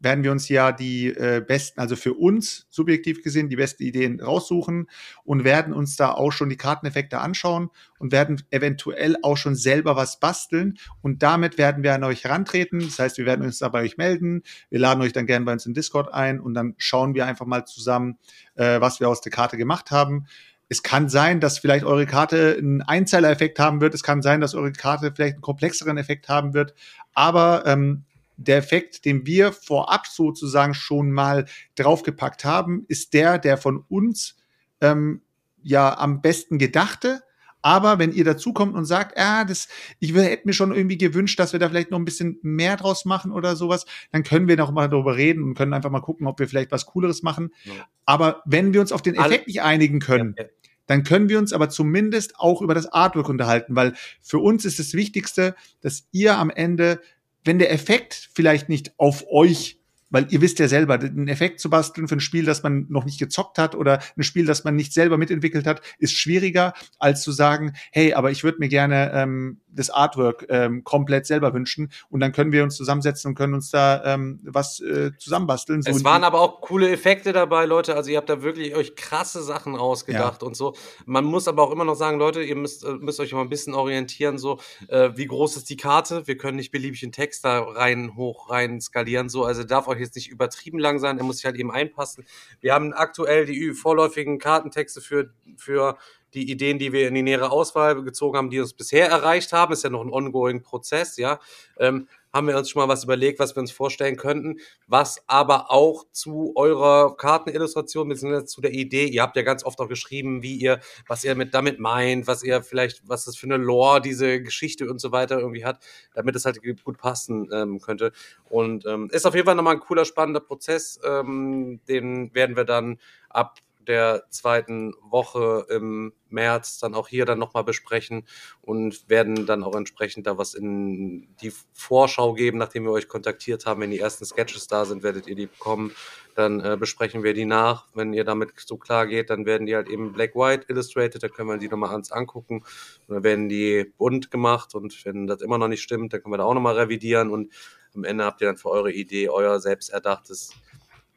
werden wir uns ja die äh, besten, also für uns subjektiv gesehen, die besten Ideen raussuchen und werden uns da auch schon die Karteneffekte anschauen und werden eventuell auch schon selber was basteln. Und damit werden wir an euch herantreten. Das heißt, wir werden uns da bei euch melden. Wir laden euch dann gerne bei uns in Discord ein und dann schauen wir einfach mal zusammen, äh, was wir aus der Karte gemacht haben es kann sein, dass vielleicht eure Karte einen Einzeiler-Effekt haben wird. Es kann sein, dass eure Karte vielleicht einen komplexeren Effekt haben wird. Aber ähm, der Effekt, den wir vorab sozusagen schon mal draufgepackt haben, ist der, der von uns ähm, ja am besten gedachte. Aber wenn ihr dazukommt und sagt, ah, das, ich hätte mir schon irgendwie gewünscht, dass wir da vielleicht noch ein bisschen mehr draus machen oder sowas, dann können wir noch mal darüber reden und können einfach mal gucken, ob wir vielleicht was Cooleres machen. Ja. Aber wenn wir uns auf den Effekt nicht einigen können, ja, ja. dann können wir uns aber zumindest auch über das Artwork unterhalten, weil für uns ist das Wichtigste, dass ihr am Ende, wenn der Effekt vielleicht nicht auf euch weil ihr wisst ja selber, einen Effekt zu basteln für ein Spiel, das man noch nicht gezockt hat oder ein Spiel, das man nicht selber mitentwickelt hat, ist schwieriger, als zu sagen, hey, aber ich würde mir gerne ähm, das Artwork ähm, komplett selber wünschen und dann können wir uns zusammensetzen und können uns da ähm, was äh, zusammenbasteln. So es waren aber auch coole Effekte dabei, Leute. Also ihr habt da wirklich euch krasse Sachen ausgedacht ja. und so. Man muss aber auch immer noch sagen, Leute, ihr müsst, äh, müsst euch mal ein bisschen orientieren, so äh, wie groß ist die Karte. Wir können nicht beliebig einen Text da rein, hoch, rein skalieren. So, also darf euch jetzt nicht übertrieben lang sein, er muss sich halt eben einpassen. Wir haben aktuell die vorläufigen Kartentexte für, für die Ideen, die wir in die nähere Auswahl gezogen haben, die uns bisher erreicht haben, ist ja noch ein ongoing Prozess, ja. Ähm, haben wir uns schon mal was überlegt, was wir uns vorstellen könnten, was aber auch zu eurer Kartenillustration bzw. zu der Idee, ihr habt ja ganz oft auch geschrieben, wie ihr, was ihr mit damit meint, was ihr vielleicht, was das für eine Lore, diese Geschichte und so weiter irgendwie hat, damit es halt gut passen ähm, könnte. Und ähm, ist auf jeden Fall nochmal ein cooler, spannender Prozess. Ähm, den werden wir dann ab der zweiten Woche im März dann auch hier dann nochmal besprechen und werden dann auch entsprechend da was in die Vorschau geben, nachdem wir euch kontaktiert haben. Wenn die ersten Sketches da sind, werdet ihr die bekommen. Dann äh, besprechen wir die nach. Wenn ihr damit so klar geht, dann werden die halt eben Black-White illustrated, da können wir die nochmal ans angucken. Und dann werden die bunt gemacht und wenn das immer noch nicht stimmt, dann können wir da auch nochmal revidieren und am Ende habt ihr dann für eure Idee euer selbst erdachtes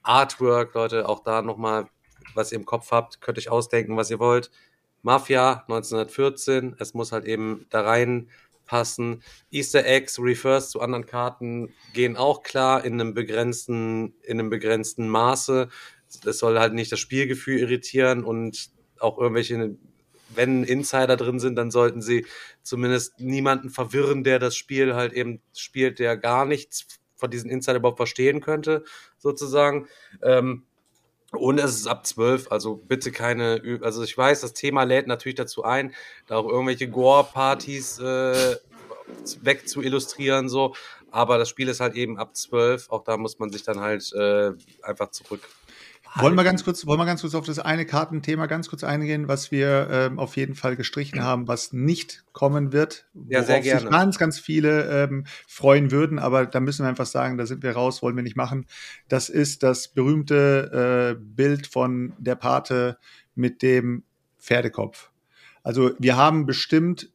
Artwork, Leute, auch da nochmal was ihr im Kopf habt, könnt euch ausdenken, was ihr wollt. Mafia 1914, es muss halt eben da reinpassen. Easter Eggs, Refers zu anderen Karten gehen auch klar in einem begrenzten, in einem begrenzten Maße. Es soll halt nicht das Spielgefühl irritieren und auch irgendwelche, wenn Insider drin sind, dann sollten sie zumindest niemanden verwirren, der das Spiel halt eben spielt, der gar nichts von diesen Insider überhaupt verstehen könnte, sozusagen. Ähm, und es ist ab 12, also bitte keine, also ich weiß, das Thema lädt natürlich dazu ein, da auch irgendwelche Gore-Partys äh, weg zu illustrieren, so. Aber das Spiel ist halt eben ab 12, auch da muss man sich dann halt äh, einfach zurück wollen wir ganz kurz, wollen wir ganz kurz auf das eine Kartenthema ganz kurz eingehen, was wir ähm, auf jeden Fall gestrichen haben, was nicht kommen wird, ja, sehr gerne. sich ganz, ganz viele ähm, freuen würden, aber da müssen wir einfach sagen, da sind wir raus, wollen wir nicht machen. Das ist das berühmte äh, Bild von der Pate mit dem Pferdekopf. Also wir haben bestimmt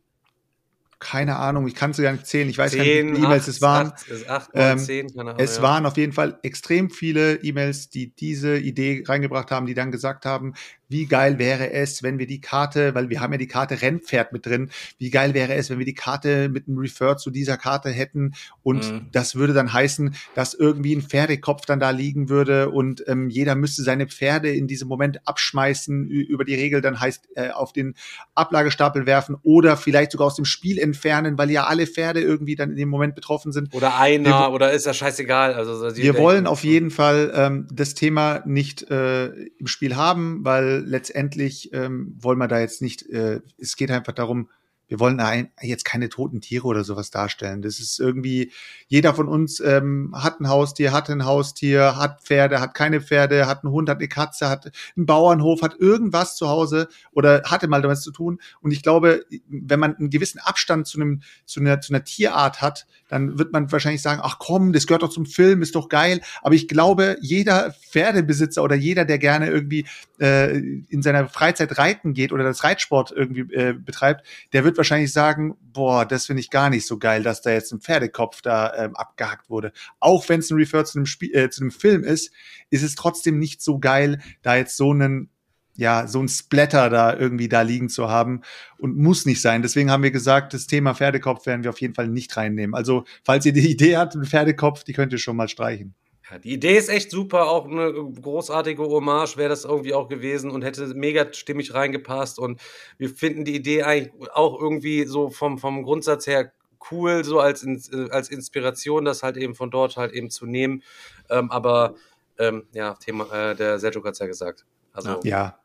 keine Ahnung, ich kann es ja nicht zählen, ich weiß gar nicht, wie 10, viele E-Mails es waren. 8, 8 9, Ähm, 10, keine Ahnung. Es ja. waren auf jeden Fall extrem viele E-Mails, die diese Idee reingebracht haben, die dann gesagt haben, wie geil wäre es, wenn wir die Karte, weil wir haben ja die Karte Rennpferd mit drin, wie geil wäre es, wenn wir die Karte mit einem Refer zu dieser Karte hätten und Mhm. das würde dann heißen, dass irgendwie ein Pferdekopf dann da liegen würde und ähm, jeder müsste seine Pferde in diesem Moment abschmeißen über die Regel, dann heißt äh, auf den Ablagestapel werfen oder vielleicht sogar aus dem Spiel entfernen, weil ja alle Pferde irgendwie dann in dem Moment betroffen sind. Oder einer, Wir- oder ist das scheißegal. Also, Wir wollen auf jeden Fall ähm, das Thema nicht äh, im Spiel haben, weil letztendlich ähm, wollen wir da jetzt nicht, äh, es geht einfach darum, wir wollen ein, jetzt keine toten Tiere oder sowas darstellen. Das ist irgendwie, jeder von uns ähm, hat ein Haustier, hat ein Haustier, hat Pferde, hat keine Pferde, hat einen Hund, hat eine Katze, hat einen Bauernhof, hat irgendwas zu Hause oder hatte mal damit zu tun. Und ich glaube, wenn man einen gewissen Abstand zu einem, zu einer, zu einer Tierart hat, dann wird man wahrscheinlich sagen, ach komm, das gehört doch zum Film, ist doch geil. Aber ich glaube, jeder Pferdebesitzer oder jeder, der gerne irgendwie äh, in seiner Freizeit reiten geht oder das Reitsport irgendwie äh, betreibt, der wird wahrscheinlich sagen, boah, das finde ich gar nicht so geil, dass da jetzt ein Pferdekopf da ähm, abgehackt wurde. Auch wenn es ein Refer zu einem, Spiel, äh, zu einem Film ist, ist es trotzdem nicht so geil, da jetzt so einen ja, so ein Splatter da irgendwie da liegen zu haben und muss nicht sein. Deswegen haben wir gesagt, das Thema Pferdekopf werden wir auf jeden Fall nicht reinnehmen. Also, falls ihr die Idee habt, einen Pferdekopf, die könnt ihr schon mal streichen. Die Idee ist echt super, auch eine großartige Hommage wäre das irgendwie auch gewesen und hätte mega stimmig reingepasst. Und wir finden die Idee eigentlich auch irgendwie so vom, vom Grundsatz her cool, so als, äh, als Inspiration, das halt eben von dort halt eben zu nehmen. Ähm, aber ähm, ja, Thema, äh, der Sergio hat es ja gesagt. Also Ja.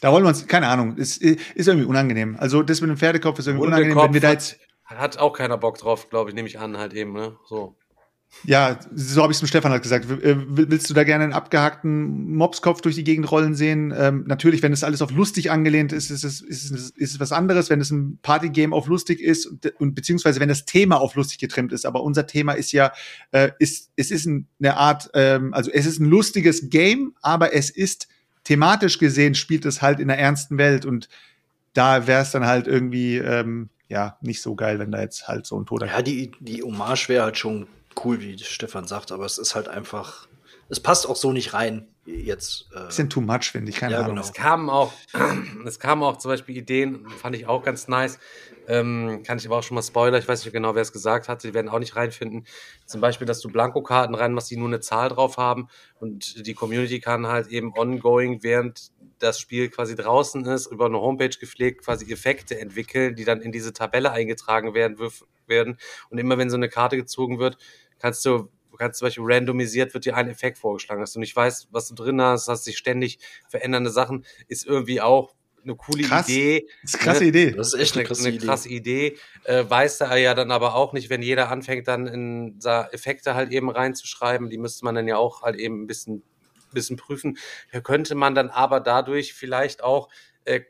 Da wollen wir uns, keine Ahnung, ist, ist irgendwie unangenehm. Also, das mit dem Pferdekopf ist irgendwie unangenehm, wenn wir da jetzt, hat, hat auch keiner Bock drauf, glaube ich, nehme ich an, halt eben, ne? So. Ja, so habe ich es dem Stefan halt gesagt. Äh, Willst du da gerne einen abgehackten Mopskopf durch die Gegend rollen sehen? Ähm, natürlich, wenn das alles auf lustig angelehnt ist, ist es, ist es, ist es was anderes. Wenn es ein Partygame auf lustig ist und, und beziehungsweise wenn das Thema auf lustig getrimmt ist. Aber unser Thema ist ja, äh, ist, es ist ein- eine Art, ähm, also es ist ein lustiges Game, aber es ist thematisch gesehen spielt es halt in einer ernsten Welt und da wäre es dann halt irgendwie ähm, ja nicht so geil, wenn da jetzt halt so ein toter Ja, die, die Hommage wäre halt schon cool, wie Stefan sagt, aber es ist halt einfach, es passt auch so nicht rein jetzt. Äh, bisschen too much, finde ich. Keine Ja, Ahnung. genau. Es kamen auch, *clears throat* es kamen auch zum Beispiel Ideen, fand ich auch ganz nice. Ähm, kann ich aber auch schon mal spoilern, ich weiß nicht genau, wer es gesagt hat, die werden auch nicht reinfinden. Zum Beispiel, dass du Blankokarten reinmachst, die nur eine Zahl drauf haben und die Community kann halt eben ongoing, während das Spiel quasi draußen ist, über eine Homepage gepflegt, quasi Effekte entwickeln, die dann in diese Tabelle eingetragen werden, werden. Und immer wenn so eine Karte gezogen wird, kannst du Du kannst zum Beispiel randomisiert wird dir ein Effekt vorgeschlagen, dass du nicht weißt, was du drin hast, hast sich ständig verändernde Sachen, ist irgendwie auch eine coole Krass. Idee. Das ist eine krasse Ne? Idee. das ist echt eine krasse eine Idee. krasse Idee. Äh, weiß er ja dann aber auch nicht, wenn jeder anfängt, dann in sa- Effekte halt eben reinzuschreiben. Die müsste man dann ja auch halt eben ein bisschen, bisschen prüfen. Da könnte man dann aber dadurch vielleicht auch äh,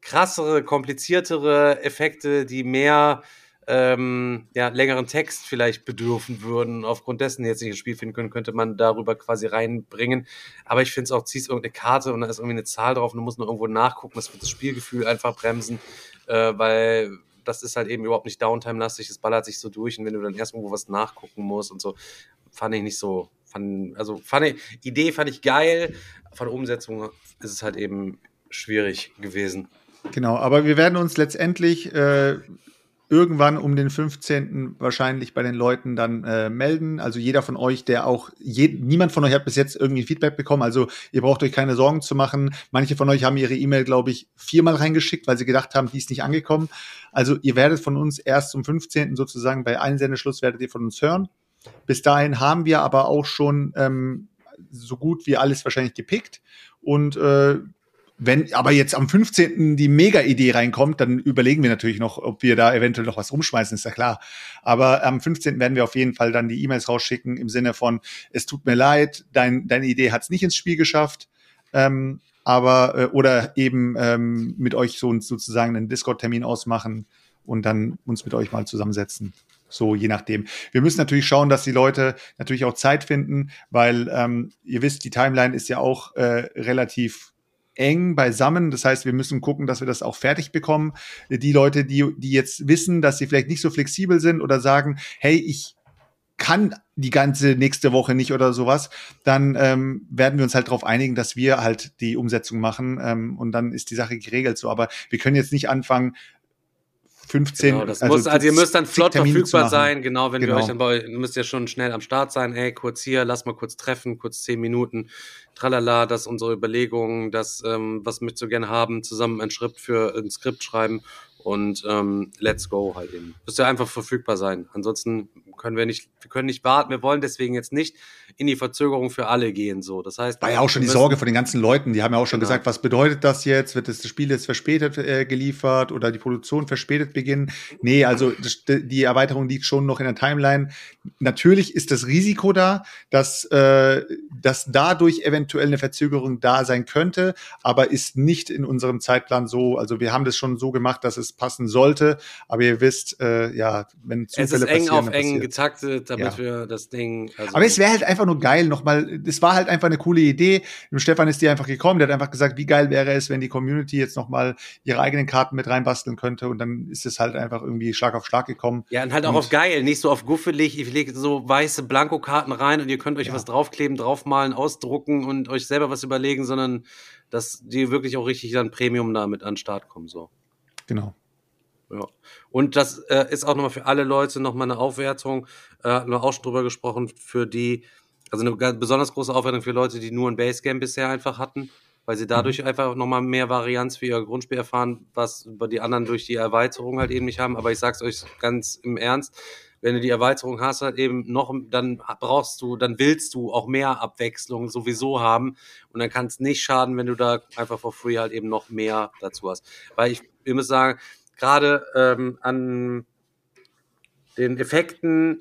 krassere, kompliziertere Effekte, die mehr ähm, ja, längeren Text vielleicht bedürfen würden, aufgrund dessen jetzt nicht ins Spiel finden können, könnte man darüber quasi reinbringen. Aber ich finde es auch, ziehst irgendeine Karte und da ist irgendwie eine Zahl drauf und du musst noch irgendwo nachgucken, das wird das Spielgefühl einfach bremsen, äh, weil das ist halt eben überhaupt nicht Downtime-lastig, es ballert sich so durch und wenn du dann erst irgendwo was nachgucken musst und so, fand ich nicht so, fand, also fand ich, Idee fand ich geil, von Umsetzung ist es halt eben schwierig gewesen. Genau, aber wir werden uns letztendlich äh, irgendwann um den 15. wahrscheinlich bei den Leuten dann äh, melden. Also jeder von euch, der auch, je, niemand von euch hat bis jetzt irgendwie Feedback bekommen. Also ihr braucht euch keine Sorgen zu machen. Manche von euch haben ihre E-Mail, glaube ich, viermal reingeschickt, weil sie gedacht haben, die ist nicht angekommen. Also ihr werdet von uns erst zum 15. sozusagen bei Einsendeschluss werdet ihr von uns hören. Bis dahin haben wir aber auch schon ähm, so gut wie alles wahrscheinlich gepickt. Und äh, wenn aber jetzt am 15. die Mega-Idee reinkommt, dann überlegen wir natürlich noch, ob wir da eventuell noch was rumschmeißen, ist ja klar. Aber am 15. werden wir auf jeden Fall dann die E-Mails rausschicken im Sinne von, es tut mir leid, dein, deine Idee hat es nicht ins Spiel geschafft. Ähm, aber, äh, oder eben ähm, mit euch so sozusagen einen Discord-Termin ausmachen und dann uns mit euch mal zusammensetzen. So, je nachdem. Wir müssen natürlich schauen, dass die Leute natürlich auch Zeit finden, weil ähm, ihr wisst, die Timeline ist ja auch äh, relativ eng beisammen. Das heißt, wir müssen gucken, dass wir das auch fertig bekommen. Die Leute, die, die jetzt wissen, dass sie vielleicht nicht so flexibel sind oder sagen, hey, ich kann die ganze nächste Woche nicht oder sowas, dann ähm, werden wir uns halt darauf einigen, dass wir halt die Umsetzung machen ähm, und dann ist die Sache geregelt so. Aber wir können jetzt nicht anfangen, 15. Genau, das muss, also ihr müsst dann flott verfügbar sein, genau, wenn Genau. wir euch dann bei, müsst ihr schon schnell am Start sein, ey, kurz hier, lass mal kurz treffen, kurz zehn Minuten, tralala, das unsere Überlegungen, das, ähm, was möchtest du gerne haben, zusammen ein Schritt für ein Skript schreiben und ähm, let's go halt eben. Müsst ihr einfach verfügbar sein. Ansonsten können wir nicht, wir können nicht warten, wir wollen deswegen jetzt nicht in die Verzögerung für alle gehen, so. Das heißt, War ja auch schon die Sorge von den ganzen Leuten. Die haben ja auch schon Genau. gesagt, was bedeutet das jetzt? Wird das Spiel jetzt verspätet äh, geliefert oder die Produktion verspätet beginnen? Nee, also das, die Erweiterung liegt schon noch in der Timeline. Natürlich ist das Risiko da, dass, äh, dass dadurch eventuell eine Verzögerung da sein könnte, aber ist nicht in unserem Zeitplan so. Also wir haben das schon so gemacht, dass es passen sollte. Aber ihr wisst, äh, ja, wenn es Zufälle ist eng auf eng getaktet, damit Ja. wir das Ding. Also, Aber es wäre halt einfach nur geil, nochmal, das war halt einfach eine coole Idee. Dem Stefan ist die einfach gekommen, der hat einfach gesagt, wie geil wäre es, wenn die Community jetzt nochmal ihre eigenen Karten mit reinbasteln könnte und dann ist es halt einfach irgendwie Schlag auf Schlag gekommen. Ja, und halt auch Und- auf geil, nicht so auf guffelig. Ich lege so weiße Blankokarten rein und ihr könnt euch was draufkleben, draufmalen, ausdrucken und euch selber was überlegen, sondern dass die wirklich auch richtig dann Premium damit an den Start kommen. So. Genau. Ja. Und das äh, ist auch nochmal für alle Leute nochmal eine Aufwertung, äh, hatten wir auch schon drüber gesprochen, für die, also eine ganz besonders große Aufwertung für Leute, die nur ein Basegame bisher einfach hatten, weil sie dadurch einfach nochmal mehr Varianz für ihr Grundspiel erfahren, was über die anderen durch die Erweiterung halt eben nicht haben. Aber ich sag's euch ganz im Ernst, wenn du die Erweiterung hast, halt eben noch, dann brauchst du, dann willst du auch mehr Abwechslung sowieso haben. Und dann kann es nicht schaden, wenn du da einfach for free halt eben noch mehr dazu hast. Weil ich, ich muss sagen, gerade ähm, an den Effekten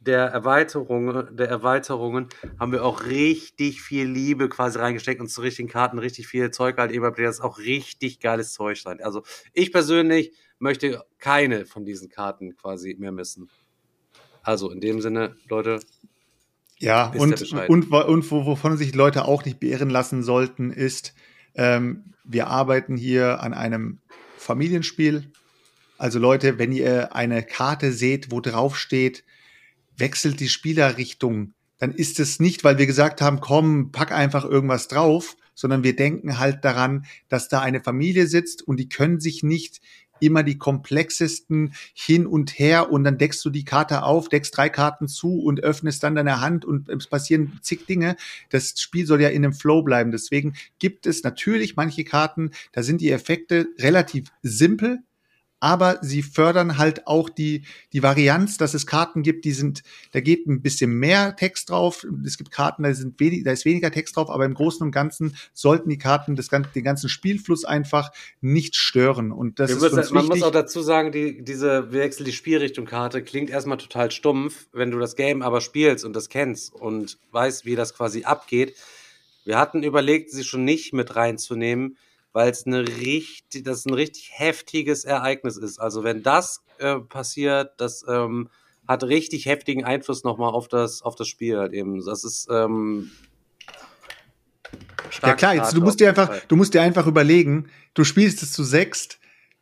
der Erweiterungen, der Erweiterungen haben wir auch richtig viel Liebe quasi reingesteckt und zu richtigen Karten richtig viel Zeug halt eben, das ist auch richtig geiles Zeug sein. Also ich persönlich möchte keine von diesen Karten quasi mehr missen. Also in dem Sinne, Leute, Ja, und, und, und wo- wovon sich Leute auch nicht beirren lassen sollten, ist, ähm, wir arbeiten hier an einem Familienspiel. Also Leute, wenn ihr eine Karte seht, wo drauf steht, wechselt die Spielerrichtung, dann ist es nicht, weil wir gesagt haben, komm, pack einfach irgendwas drauf, sondern wir denken halt daran, dass da eine Familie sitzt und die können sich nicht immer die komplexesten hin und her und dann deckst du die Karte auf, deckst drei Karten zu und öffnest dann deine Hand und es passieren zig Dinge. Das Spiel soll ja in einem Flow bleiben. Deswegen gibt es natürlich manche Karten, da sind die Effekte relativ simpel, aber sie fördern halt auch die, die Varianz, dass es Karten gibt, die sind, da geht ein bisschen mehr Text drauf. Es gibt Karten, da, sind wenig, da ist weniger Text drauf, aber im Großen und Ganzen sollten die Karten das, den ganzen Spielfluss einfach nicht stören. Und das Wir ist müssen, man muss auch dazu sagen, die, diese Wechsel die Spielrichtung-Karte klingt erstmal total stumpf, wenn du das Game aber spielst und das kennst und weißt, wie das quasi abgeht. Wir hatten überlegt, sie schon nicht mit reinzunehmen, weil es eine richtig, das ein richtig heftiges Ereignis ist. Also wenn das äh, passiert, das ähm, hat richtig heftigen Einfluss nochmal auf das, auf das Spiel halt eben. Das ist ähm, Ja starke klar, jetzt, du musst dir einfach, Fall. du musst dir einfach überlegen, du spielst es zu sechst,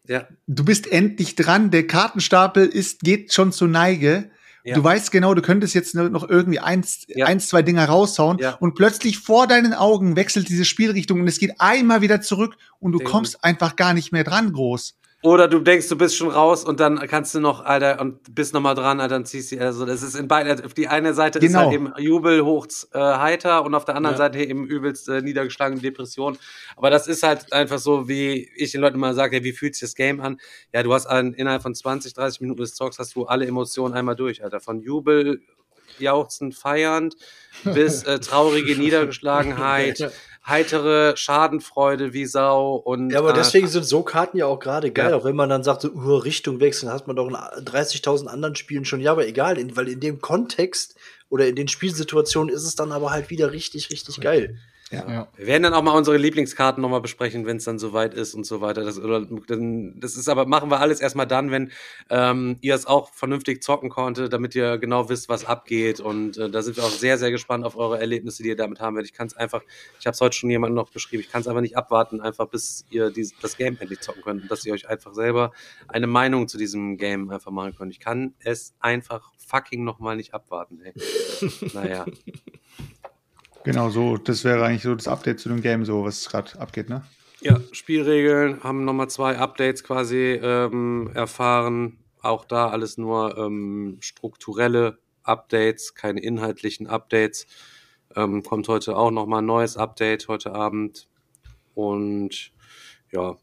Ja, du bist endlich dran, der Kartenstapel ist, geht schon zur Neige. Ja. Du weißt genau, du könntest jetzt noch irgendwie eins, Ja. eins, zwei Dinger raushauen Ja. und plötzlich vor deinen Augen wechselt diese Spielrichtung und es geht einmal wieder zurück und du Den- kommst einfach gar nicht mehr dran groß. Oder du denkst, du bist schon raus und dann kannst du noch, Alter, und bist noch mal dran, Alter, und ziehst die, also das ist in beiden, auf die eine Seite ist Genau. halt eben Jubel hoch äh, heiter und auf der anderen Ja. Seite eben übelst äh, niedergeschlagene Depression. Aber das ist halt einfach so, wie ich den Leuten immer sage, ja, wie fühlt sich das Game an? Ja, du hast ein, innerhalb von 20, 30 Minuten des Talks hast du alle Emotionen einmal durch, Alter. Von Jubel, jauchzend, feiernd bis äh, traurige *laughs* Niedergeschlagenheit, heitere Schadenfreude wie Sau und Ja, aber äh, deswegen sind so Karten ja auch gerade geil, Ja. auch wenn man dann sagt, so, uh, Richtung wechseln, hat man doch in 30.000 anderen Spielen schon. Ja, aber egal, in, weil in dem Kontext oder in den Spielsituationen ist es dann aber halt wieder richtig, richtig geil. Ja. Wir werden dann auch mal unsere Lieblingskarten nochmal besprechen, wenn es dann soweit ist und so weiter. Das, oder, das ist aber, machen wir alles erstmal dann, wenn ähm, ihr es auch vernünftig zocken konnte, damit ihr genau wisst, was abgeht. Und äh, da sind wir auch sehr, sehr gespannt auf eure Erlebnisse, die ihr damit haben werdet. Ich kann es einfach, ich habe es heute schon jemandem noch beschrieben, ich kann es einfach nicht abwarten, einfach bis ihr dies, das Game endlich zocken könnt und dass ihr euch einfach selber eine Meinung zu diesem Game einfach machen könnt. Ich kann es einfach fucking nochmal nicht abwarten. Ey. *laughs* naja. Genau, so, das wäre eigentlich so das Update zu dem Game, so was gerade abgeht, ne? Ja, Spielregeln haben nochmal zwei Updates quasi ähm, erfahren. Auch da alles nur ähm, strukturelle Updates, keine inhaltlichen Updates. Ähm, kommt heute auch nochmal ein neues Update heute Abend. Und ja,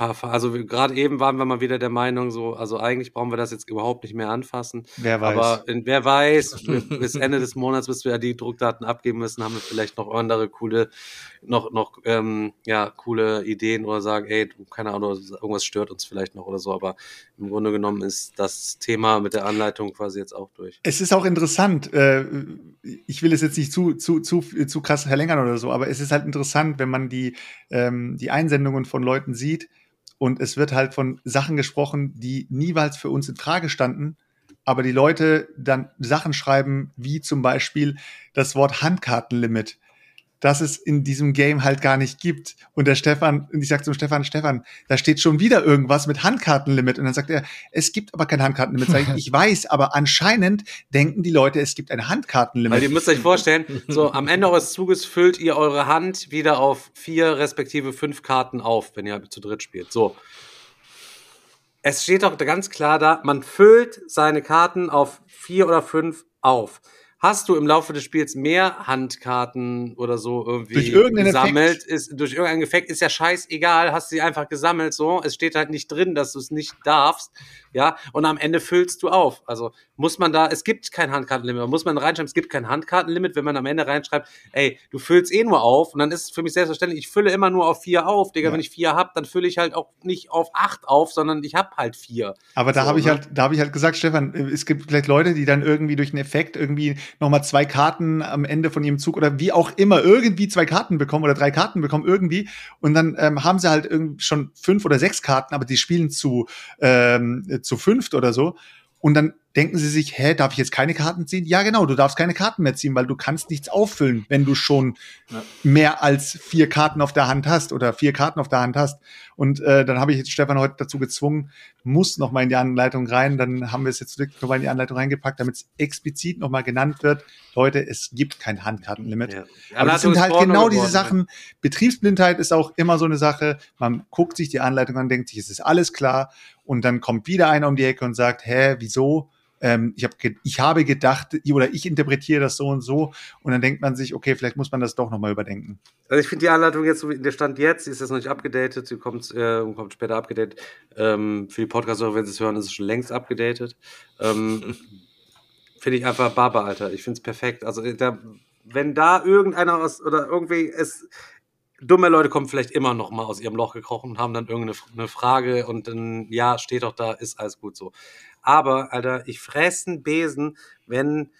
paar, also gerade eben waren wir mal wieder der Meinung, so, also eigentlich brauchen wir das jetzt überhaupt nicht mehr anfassen. Wer weiß. Aber in, wer weiß, bis Ende des Monats, bis wir die Druckdaten abgeben müssen, haben wir vielleicht noch andere coole, noch, noch, ähm, ja, coole Ideen oder sagen, ey, keine Ahnung, irgendwas stört uns vielleicht noch oder so. Aber im Grunde genommen ist das Thema mit der Anleitung quasi jetzt auch durch. Es ist auch interessant, äh, ich will es jetzt nicht zu, zu, zu, zu krass verlängern oder so, aber es ist halt interessant, wenn man die, ähm, die Einsendungen von Leuten sieht, und es wird halt von Sachen gesprochen, die niemals für uns in Frage standen, aber die Leute dann Sachen schreiben, wie zum Beispiel das Wort Handkartenlimit dass es in diesem Game halt gar nicht gibt. Und der Stefan, und ich sag zum Stefan, Stefan, da steht schon wieder irgendwas mit Handkartenlimit. Und dann sagt er, es gibt aber kein Handkartenlimit. Sag ich, *laughs* ich weiß, aber anscheinend denken die Leute, es gibt ein Handkartenlimit. Weil ihr müsst euch vorstellen, *laughs* so am Ende eures Zuges füllt ihr eure Hand wieder auf vier respektive fünf Karten auf, wenn ihr zu dritt spielt. So. Es steht doch ganz klar da, man füllt seine Karten auf vier oder fünf auf hast du im Laufe des Spiels mehr Handkarten oder so irgendwie durch irgendeinen gesammelt, Effekt. ist durch irgendeinen Effekt? Ist ja scheißegal, hast sie einfach gesammelt so, es steht halt nicht drin, dass du es nicht darfst, ja, und am Ende füllst du auf. Also muss man da, es gibt kein Handkartenlimit, muss man reinschreiben, es gibt kein Handkartenlimit, wenn man am Ende reinschreibt, ey, du füllst eh nur auf und dann ist es für mich selbstverständlich, ich fülle immer nur auf vier auf, Digga, Ja. wenn ich vier hab, dann fülle ich halt auch nicht auf acht auf, sondern ich hab halt vier. Aber da So, habe ich ne? halt, da habe ich halt gesagt, Stefan, es gibt vielleicht Leute, die dann irgendwie durch einen Effekt irgendwie nochmal zwei Karten am Ende von ihrem Zug oder wie auch immer irgendwie zwei Karten bekommen oder drei Karten bekommen irgendwie und dann ähm, haben sie halt irgendwie schon fünf oder sechs Karten, aber die spielen zu ähm, zu fünft oder so und dann denken sie sich, hä, darf ich jetzt keine Karten ziehen? Ja, genau, du darfst keine Karten mehr ziehen, weil du kannst nichts auffüllen, wenn du schon Ja. mehr als vier Karten auf der Hand hast oder vier Karten auf der Hand hast. Und äh, dann habe ich jetzt Stefan heute dazu gezwungen, muss noch mal in die Anleitung rein. Dann haben wir es jetzt wirklich noch mal in die Anleitung reingepackt, damit es explizit noch mal genannt wird. Leute, es gibt kein Handkartenlimit. Ja. Aber das sind halt genau diese geworden, Sachen. Betriebsblindheit ist auch immer so eine Sache. Man guckt sich die Anleitung an, denkt sich, es ist alles klar. Und dann kommt wieder einer um die Ecke und sagt, hä, wieso? Ähm, ich, hab ich habe gedacht, oder ich interpretiere das so und so. Und dann denkt man sich, okay, vielleicht muss man das doch noch mal überdenken. Also ich finde die Anleitung jetzt, so wie der Stand jetzt, ist jetzt noch nicht abgedatet, sie kommt, äh, kommt später abgedatet. Ähm, für die Podcaster, wenn sie es hören, ist es schon längst abgedatet. Ähm, *laughs* finde ich einfach Barber, Alter. Ich finde es perfekt. Also äh, da, wenn da irgendeiner aus, oder irgendwie es dumme Leute kommen vielleicht immer noch mal aus ihrem Loch gekrochen und haben dann irgendeine eine Frage und dann, ja, steht doch da, ist alles gut so. Aber, Alter, ich fresse einen Besen, wenn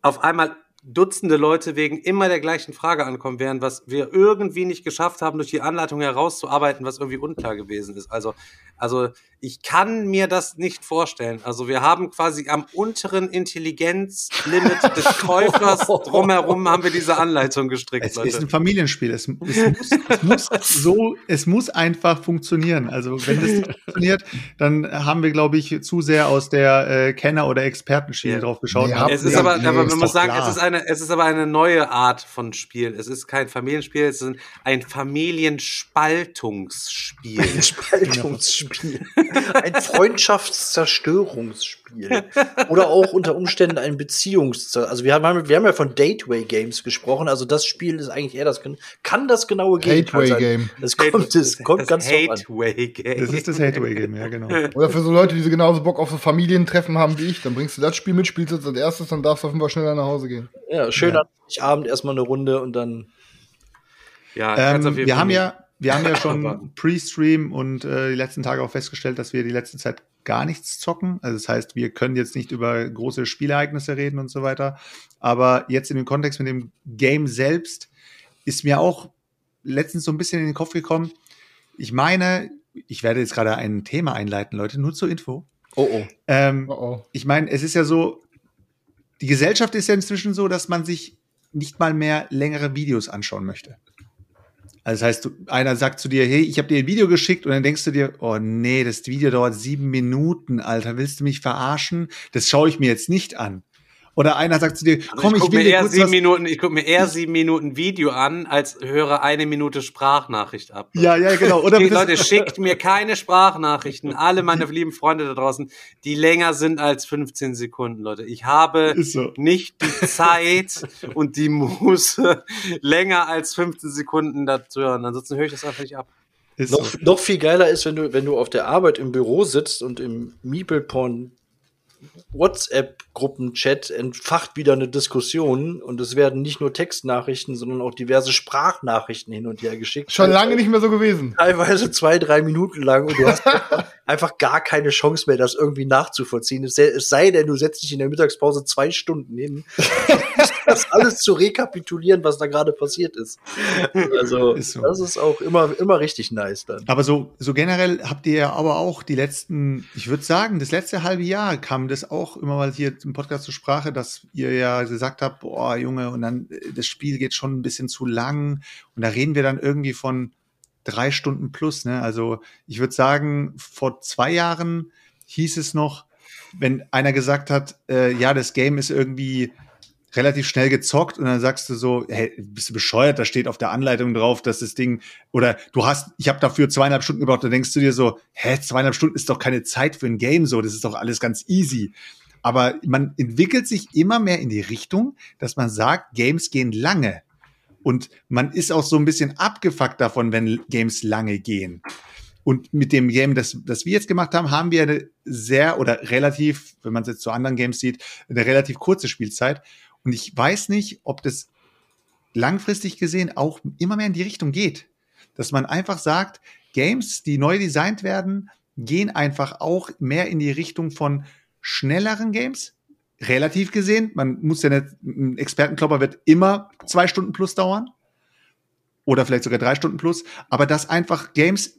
auf einmal Dutzende Leute wegen immer der gleichen Frage ankommen werden, was wir irgendwie nicht geschafft haben, durch die Anleitung herauszuarbeiten, was irgendwie unklar gewesen ist. Also, also ich kann mir das nicht vorstellen. Also wir haben quasi am unteren Intelligenzlimit *laughs* des Käufers drumherum haben wir diese Anleitung gestrickt, Es Leute. ist ein Familienspiel. Es, es, muss, es muss so, es muss einfach funktionieren. Also wenn das nicht funktioniert, dann haben wir, glaube ich, zu sehr aus der äh, Kenner- oder Expertenschiene Ja. drauf geschaut. Haben Es ist Ja, aber, nee, aber ist man muss sagen, klar. es ist, eine, es ist aber eine neue Art von Spiel. Es ist kein Familienspiel, es ist ein Familienspaltungsspiel. Spaltungsspiel. *laughs* Ein Freundschaftszerstörungsspiel. Oder auch unter Umständen ein Beziehungs... Also wir haben, wir haben ja von Dateway Games gesprochen. Also das Spiel ist eigentlich eher das... Kann das genaue Gegenteil sein. Hateway-Game. Es kommt, es kommt ganz drauf an. Hateway-Game. Das ist das Hateway-Game, ja, genau. *laughs* Oder für so Leute, die so genauso Bock auf so Familientreffen haben wie ich, dann bringst du das Spiel mit, spielst es als erstes, dann darfst du auf jeden Fall schneller nach Hause gehen. Ja, schön Ja. Abend erstmal eine Runde und dann... Ja, Ähm, jeden wir Fall haben ja, wir haben ja schon *laughs* Pre-Stream und äh, die letzten Tage auch festgestellt, dass wir die letzte Zeit gar nichts zocken. Also das heißt, wir können jetzt nicht über große Spielereignisse reden und so weiter. Aber jetzt in dem Kontext mit dem Game selbst ist mir auch letztens so ein bisschen in den Kopf gekommen. Ich meine, ich werde jetzt gerade ein Thema einleiten, Leute, nur zur Info. Oh oh. Ähm, Oh oh. ich meine, es ist ja so, die Gesellschaft ist ja inzwischen so, dass man sich nicht mal mehr längere Videos anschauen möchte. Also das heißt, einer sagt zu dir, hey, ich habe dir ein Video geschickt und dann denkst du dir, oh nee, das Video dauert sieben Minuten, Alter, willst du mich verarschen? Das schaue ich mir jetzt nicht an. Oder einer sagt zu dir, komm, Also ich ich, gucke will mir dir eher kurz sieben was Minuten, ich gucke mir eher sieben Minuten Video an, als höre eine Minute Sprachnachricht ab. Ja, ja, genau. Oder Die das- Leute, schickt mir keine Sprachnachrichten. Alle meine lieben Freunde da draußen, die länger sind als 15 Sekunden, Leute. Ich habe so. nicht die Zeit *laughs* und die Muße, länger als 15 Sekunden dazu hören. Ansonsten höre ich das einfach nicht ab. Ist Noch, so. noch viel geiler ist, wenn du, wenn du auf der Arbeit im Büro sitzt und im Meeple-Porn WhatsApp-Gruppenchat entfacht wieder eine Diskussion und es werden nicht nur Textnachrichten, sondern auch diverse Sprachnachrichten hin und her geschickt. Schon lange nicht mehr so gewesen. Teilweise zwei, drei Minuten lang und du hast *laughs* einfach gar keine Chance mehr, das irgendwie nachzuvollziehen. Es sei, es sei denn, du setzt dich in der Mittagspause zwei Stunden hin, *laughs* das alles zu rekapitulieren, was da gerade passiert ist. Also, *laughs* Ist so. das ist auch immer, immer richtig nice dann. Aber so, so generell habt ihr ja aber auch die letzten, ich würde sagen, das letzte halbe Jahr kam das auch immer mal hier im Podcast zur Sprache, dass ihr ja gesagt habt, boah, Junge, und dann äh, das Spiel geht schon ein bisschen zu lang. Und da reden wir dann irgendwie von drei Stunden plus, ne? Also ich würde sagen, vor zwei Jahren hieß es noch, wenn einer gesagt hat, äh, ja, das Game ist irgendwie relativ schnell gezockt und dann sagst du so, hey, bist du bescheuert, da steht auf der Anleitung drauf, dass das Ding oder du hast, ich habe dafür zweieinhalb Stunden gebraucht, da denkst du dir so, hä, zweieinhalb Stunden ist doch keine Zeit für ein Game so, das ist doch alles ganz easy. Aber man entwickelt sich immer mehr in die Richtung, dass man sagt, Games gehen lange. Und man ist auch so ein bisschen abgefuckt davon, wenn Games lange gehen. Und mit dem Game, das, das wir jetzt gemacht haben, haben wir eine sehr oder relativ, wenn man es jetzt zu anderen Games sieht, eine relativ kurze Spielzeit. Und ich weiß nicht, ob das langfristig gesehen auch immer mehr in die Richtung geht. Dass man einfach sagt, Games, die neu designt werden, gehen einfach auch mehr in die Richtung von schnelleren Games. Relativ gesehen. Man muss ja nicht, ein Expertenklopper wird immer zwei Stunden plus dauern. Oder vielleicht sogar drei Stunden plus. Aber dass einfach Games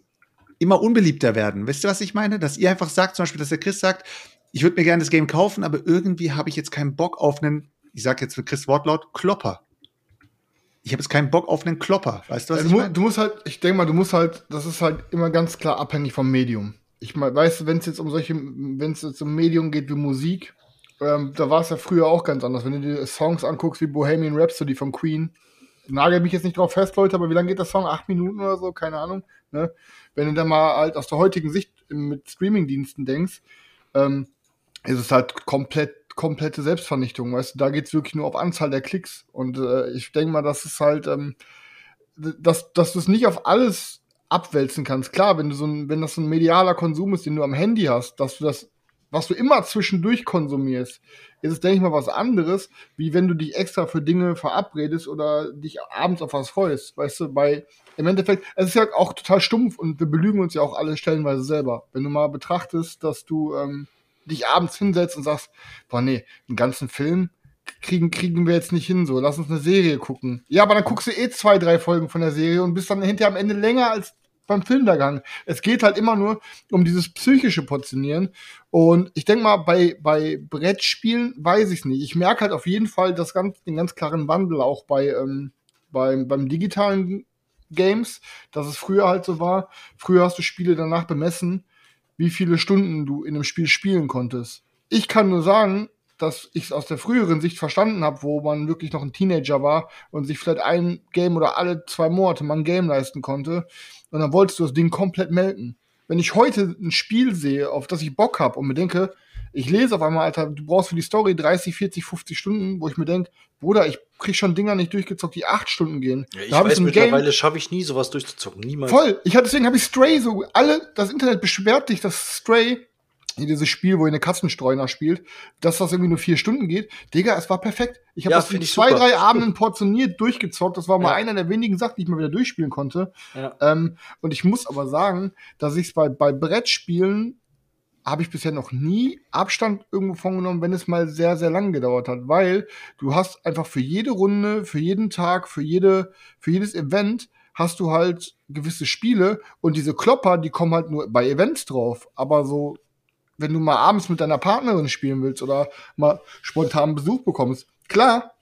immer unbeliebter werden. Wisst ihr, was ich meine? Dass ihr einfach sagt, zum Beispiel, dass der Chris sagt, ich würde mir gerne das Game kaufen, aber irgendwie habe ich jetzt keinen Bock auf einen, ich sage jetzt für Chris Wortlaut, Klopper. Ich habe jetzt keinen Bock auf einen Klopper. Weißt du, was Also, ich meine? du musst halt, ich denke mal, du musst halt, das ist halt immer ganz klar abhängig vom Medium. Ich mein, weißt du, wenn es jetzt um solche, wenn es jetzt um Medium geht wie Musik, ähm, da war es ja früher auch ganz anders. Wenn du dir Songs anguckst wie Bohemian Rhapsody von Queen, nagel mich jetzt nicht drauf fest, Leute, aber wie lange geht der Song? Acht Minuten oder so? Keine Ahnung. Ne? Wenn du dann mal halt aus der heutigen Sicht mit Streamingdiensten denkst, ähm, ist es halt komplett komplette Selbstvernichtung, weißt du, da geht's wirklich nur auf Anzahl der Klicks und äh, ich denke mal, das ist halt, ähm, dass, dass du es nicht auf alles abwälzen kannst. Klar, wenn du so ein, wenn das so ein medialer Konsum ist, den du am Handy hast, dass du das, was du immer zwischendurch konsumierst, ist es, denke ich mal, was anderes, wie wenn du dich extra für Dinge verabredest oder dich abends auf was freust. Weißt du, bei, im Endeffekt, es ist ja auch total stumpf und wir belügen uns ja auch alle stellenweise selber. Wenn du mal betrachtest, dass du ähm, dich abends hinsetzt und sagst, boah, nee, einen ganzen Film kriegen, kriegen wir jetzt nicht hin, so, lass uns eine Serie gucken. Ja, aber dann guckst du eh zwei, drei Folgen von der Serie und bist dann hinterher am Ende länger als beim Film da gegangen. Es geht halt immer nur um dieses psychische Portionieren. Und ich denke mal, bei, bei Brettspielen weiß ich es nicht. Ich merke halt auf jeden Fall das ganz, den ganz klaren Wandel auch bei, ähm, beim, beim digitalen Games, dass es früher halt so war. Früher hast du Spiele danach bemessen, wie viele Stunden du in einem Spiel spielen konntest. Ich kann nur sagen, dass ich es aus der früheren Sicht verstanden habe, wo man wirklich noch ein Teenager war und sich vielleicht ein Game oder alle zwei Monate mal ein Game leisten konnte. Und dann wolltest du das Ding komplett melken. Wenn ich heute ein Spiel sehe, auf das ich Bock habe und mir denke, ich lese auf einmal, Alter, du brauchst für die Story 30, 40, 50 Stunden, wo ich mir denke, Bruder, ich krieg schon Dinger nicht durchgezockt, die acht Stunden gehen. Ja, ich Da hab weiß, mittlerweile schaffe ich nie, sowas durchzuzocken. Niemals. Voll. Ich hatte deswegen habe ich Stray so alle das Internet beschwert sich, dass Stray dieses Spiel, wo ihr eine Katzenstreuner spielt, dass das irgendwie nur vier Stunden geht. Digga, es war perfekt. Ich habe Ja, das in zwei, super. drei Abenden portioniert durchgezockt. Das war mal Ja. einer der wenigen Sachen, die ich mal wieder durchspielen konnte. Ja. Ähm, und ich muss aber sagen, dass ich es bei, bei Brettspielen habe ich bisher noch nie Abstand irgendwo von genommen, wenn es mal sehr, sehr lang gedauert hat, weil du hast einfach für jede Runde, für jeden Tag, für jede, für jedes Event hast du halt gewisse Spiele und diese Klopper, die kommen halt nur bei Events drauf. Aber so, wenn du mal abends mit deiner Partnerin spielen willst oder mal spontan Besuch bekommst, klar,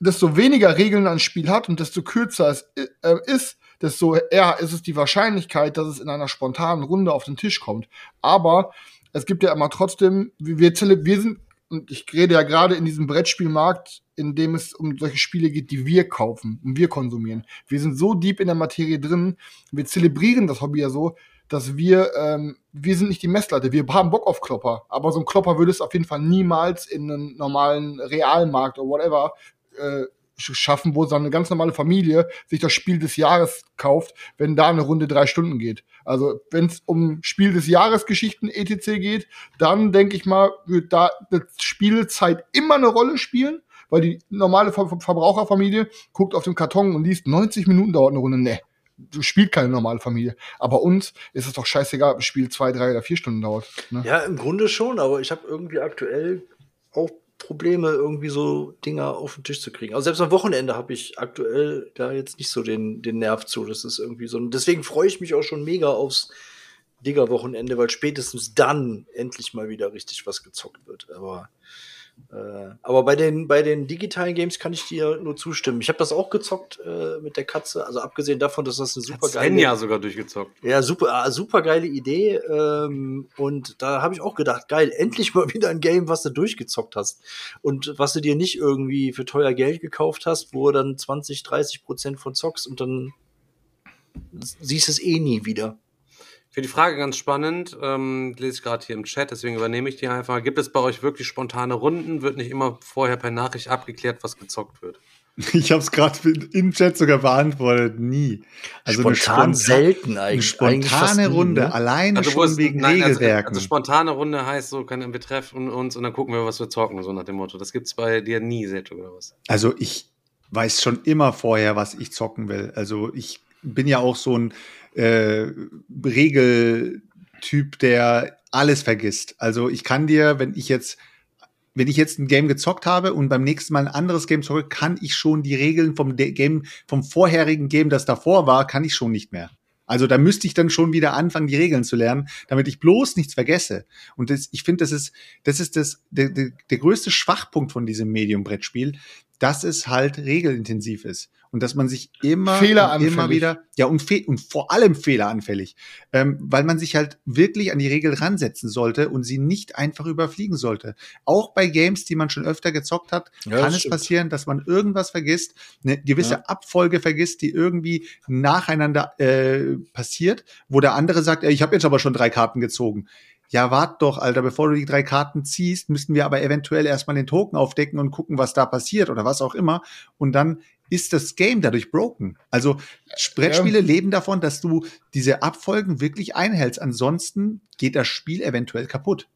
desto weniger Regeln ein Spiel hat und desto kürzer es äh, ist, desto eher ist es die Wahrscheinlichkeit, dass es in einer spontanen Runde auf den Tisch kommt. Aber es gibt ja immer trotzdem, wir, wir sind, und ich rede ja gerade in diesem Brettspielmarkt, in dem es um solche Spiele geht, die wir kaufen und wir konsumieren. Wir sind so deep in der Materie drin, wir zelebrieren das Hobby ja so, dass wir, ähm, wir sind nicht die Messlatte, wir haben Bock auf Klopper, aber so ein Klopper würde es auf jeden Fall niemals in einen normalen Realmarkt oder whatever äh, schaffen, wo so eine ganz normale Familie sich das Spiel des Jahres kauft, wenn da eine Runde drei Stunden geht. Also wenn es um Spiel des Jahres Geschichten etc. geht, dann denke ich mal, wird da die Spielzeit immer eine Rolle spielen, weil die normale Ver Verbraucherfamilie guckt auf den Karton und liest 90 Minuten dauert eine Runde. Ne, du spielst keine normale Familie. Aber uns ist es doch scheißegal, ob ein Spiel zwei, drei oder vier Stunden dauert. Ne? Ja, im Grunde schon, aber ich habe irgendwie aktuell auch Probleme, irgendwie so Dinger auf den Tisch zu kriegen. Also selbst am Wochenende habe ich aktuell da jetzt nicht so den, den Nerv zu. Das ist irgendwie so. Deswegen freue ich mich auch schon mega aufs Digger-Wochenende, weil spätestens dann endlich mal wieder richtig was gezockt wird. Aber aber bei den, bei den digitalen Games kann ich dir nur zustimmen. Ich habe das auch gezockt äh, mit der Katze. Also abgesehen davon, dass das eine super geile. Svenja sogar durchgezockt. Ja, super, äh, super geile Idee. Ähm, und da habe ich auch gedacht, geil, endlich mal *laughs* wieder ein Game, was du durchgezockt hast. Und was du dir nicht irgendwie für teuer Geld gekauft hast, wo dann 20, 30 Prozent von zockst und dann siehst es eh nie wieder. Ich finde die Frage ganz spannend, ähm, lese ich gerade hier im Chat, deswegen übernehme ich die einfach. Gibt es bei euch wirklich spontane Runden? Wird nicht immer vorher per Nachricht abgeklärt, was gezockt wird? *laughs* Ich habe es gerade im Chat sogar beantwortet, nie. Also Spontan eine selten eigentlich. Eine spontane eigentlich Runde, nie, ne? alleine also, schon wegen nein, also, Regelwerken. Also, also, spontane Runde heißt so, kann betreffen uns und dann gucken wir, was wir zocken, so nach dem Motto. Das gibt's bei dir nie, Seto, oder was? Also ich weiß schon immer vorher, was ich zocken will. Also ich bin ja auch so ein äh, Regeltyp, der alles vergisst. Also ich kann dir, wenn ich jetzt wenn ich jetzt ein Game gezockt habe und beim nächsten Mal ein anderes Game zocke, kann ich schon die Regeln vom Game, vom vorherigen Game, das davor war, kann ich schon nicht mehr. Also da müsste ich dann schon wieder anfangen, die Regeln zu lernen, damit ich bloß nichts vergesse. Und das, ich finde, das ist, das ist das, der, der, der größte Schwachpunkt von diesem Medium-Brettspiel, dass es halt regelintensiv ist und dass man sich immer, immer wieder, ja, und, und vor allem fehleranfällig, ähm, weil man sich halt wirklich an die Regel ransetzen sollte und sie nicht einfach überfliegen sollte. Auch bei Games, die man schon öfter gezockt hat, ja, kann es stimmt. passieren, dass man irgendwas vergisst, eine gewisse ja. Abfolge vergisst, die irgendwie nacheinander äh, passiert, wo der andere sagt, ey, ich habe jetzt aber schon drei Karten gezogen ja, wart doch, Alter, bevor du die drei Karten ziehst, müssten wir aber eventuell erstmal den Token aufdecken und gucken, was da passiert oder was auch immer. Und dann ist das Game dadurch broken. Also Brettspiele ja. leben davon, dass du diese Abfolgen wirklich einhältst. Ansonsten geht das Spiel eventuell kaputt.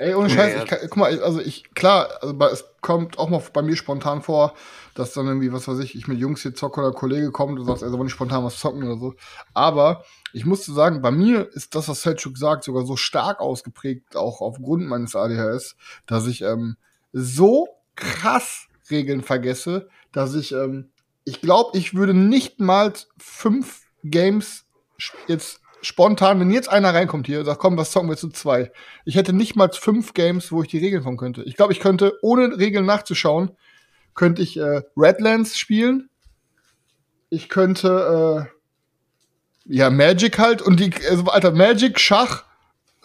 Ey, ohne Scheiß, ich kann, guck mal, also ich, klar, also es kommt auch mal bei mir spontan vor, dass dann irgendwie, was weiß ich, ich mit Jungs hier zocke oder Kollege kommt und sagt, also wollen ich spontan was zocken oder so. Aber ich musste sagen, bei mir ist das, was Selchuk sagt, sogar so stark ausgeprägt, auch aufgrund meines ADHS, dass ich ähm, so krass Regeln vergesse, dass ich, ähm, ich glaube, ich würde nicht mal fünf Games jetzt spontan, wenn jetzt einer reinkommt hier und sagt, komm, was zocken wir zu zwei? Ich hätte nicht mal fünf Games, wo ich die Regeln von könnte. Ich glaube, ich könnte, ohne Regeln nachzuschauen, könnte ich äh, Redlands spielen. Ich könnte äh, ja Magic halt und die, also, Alter, Magic, Schach,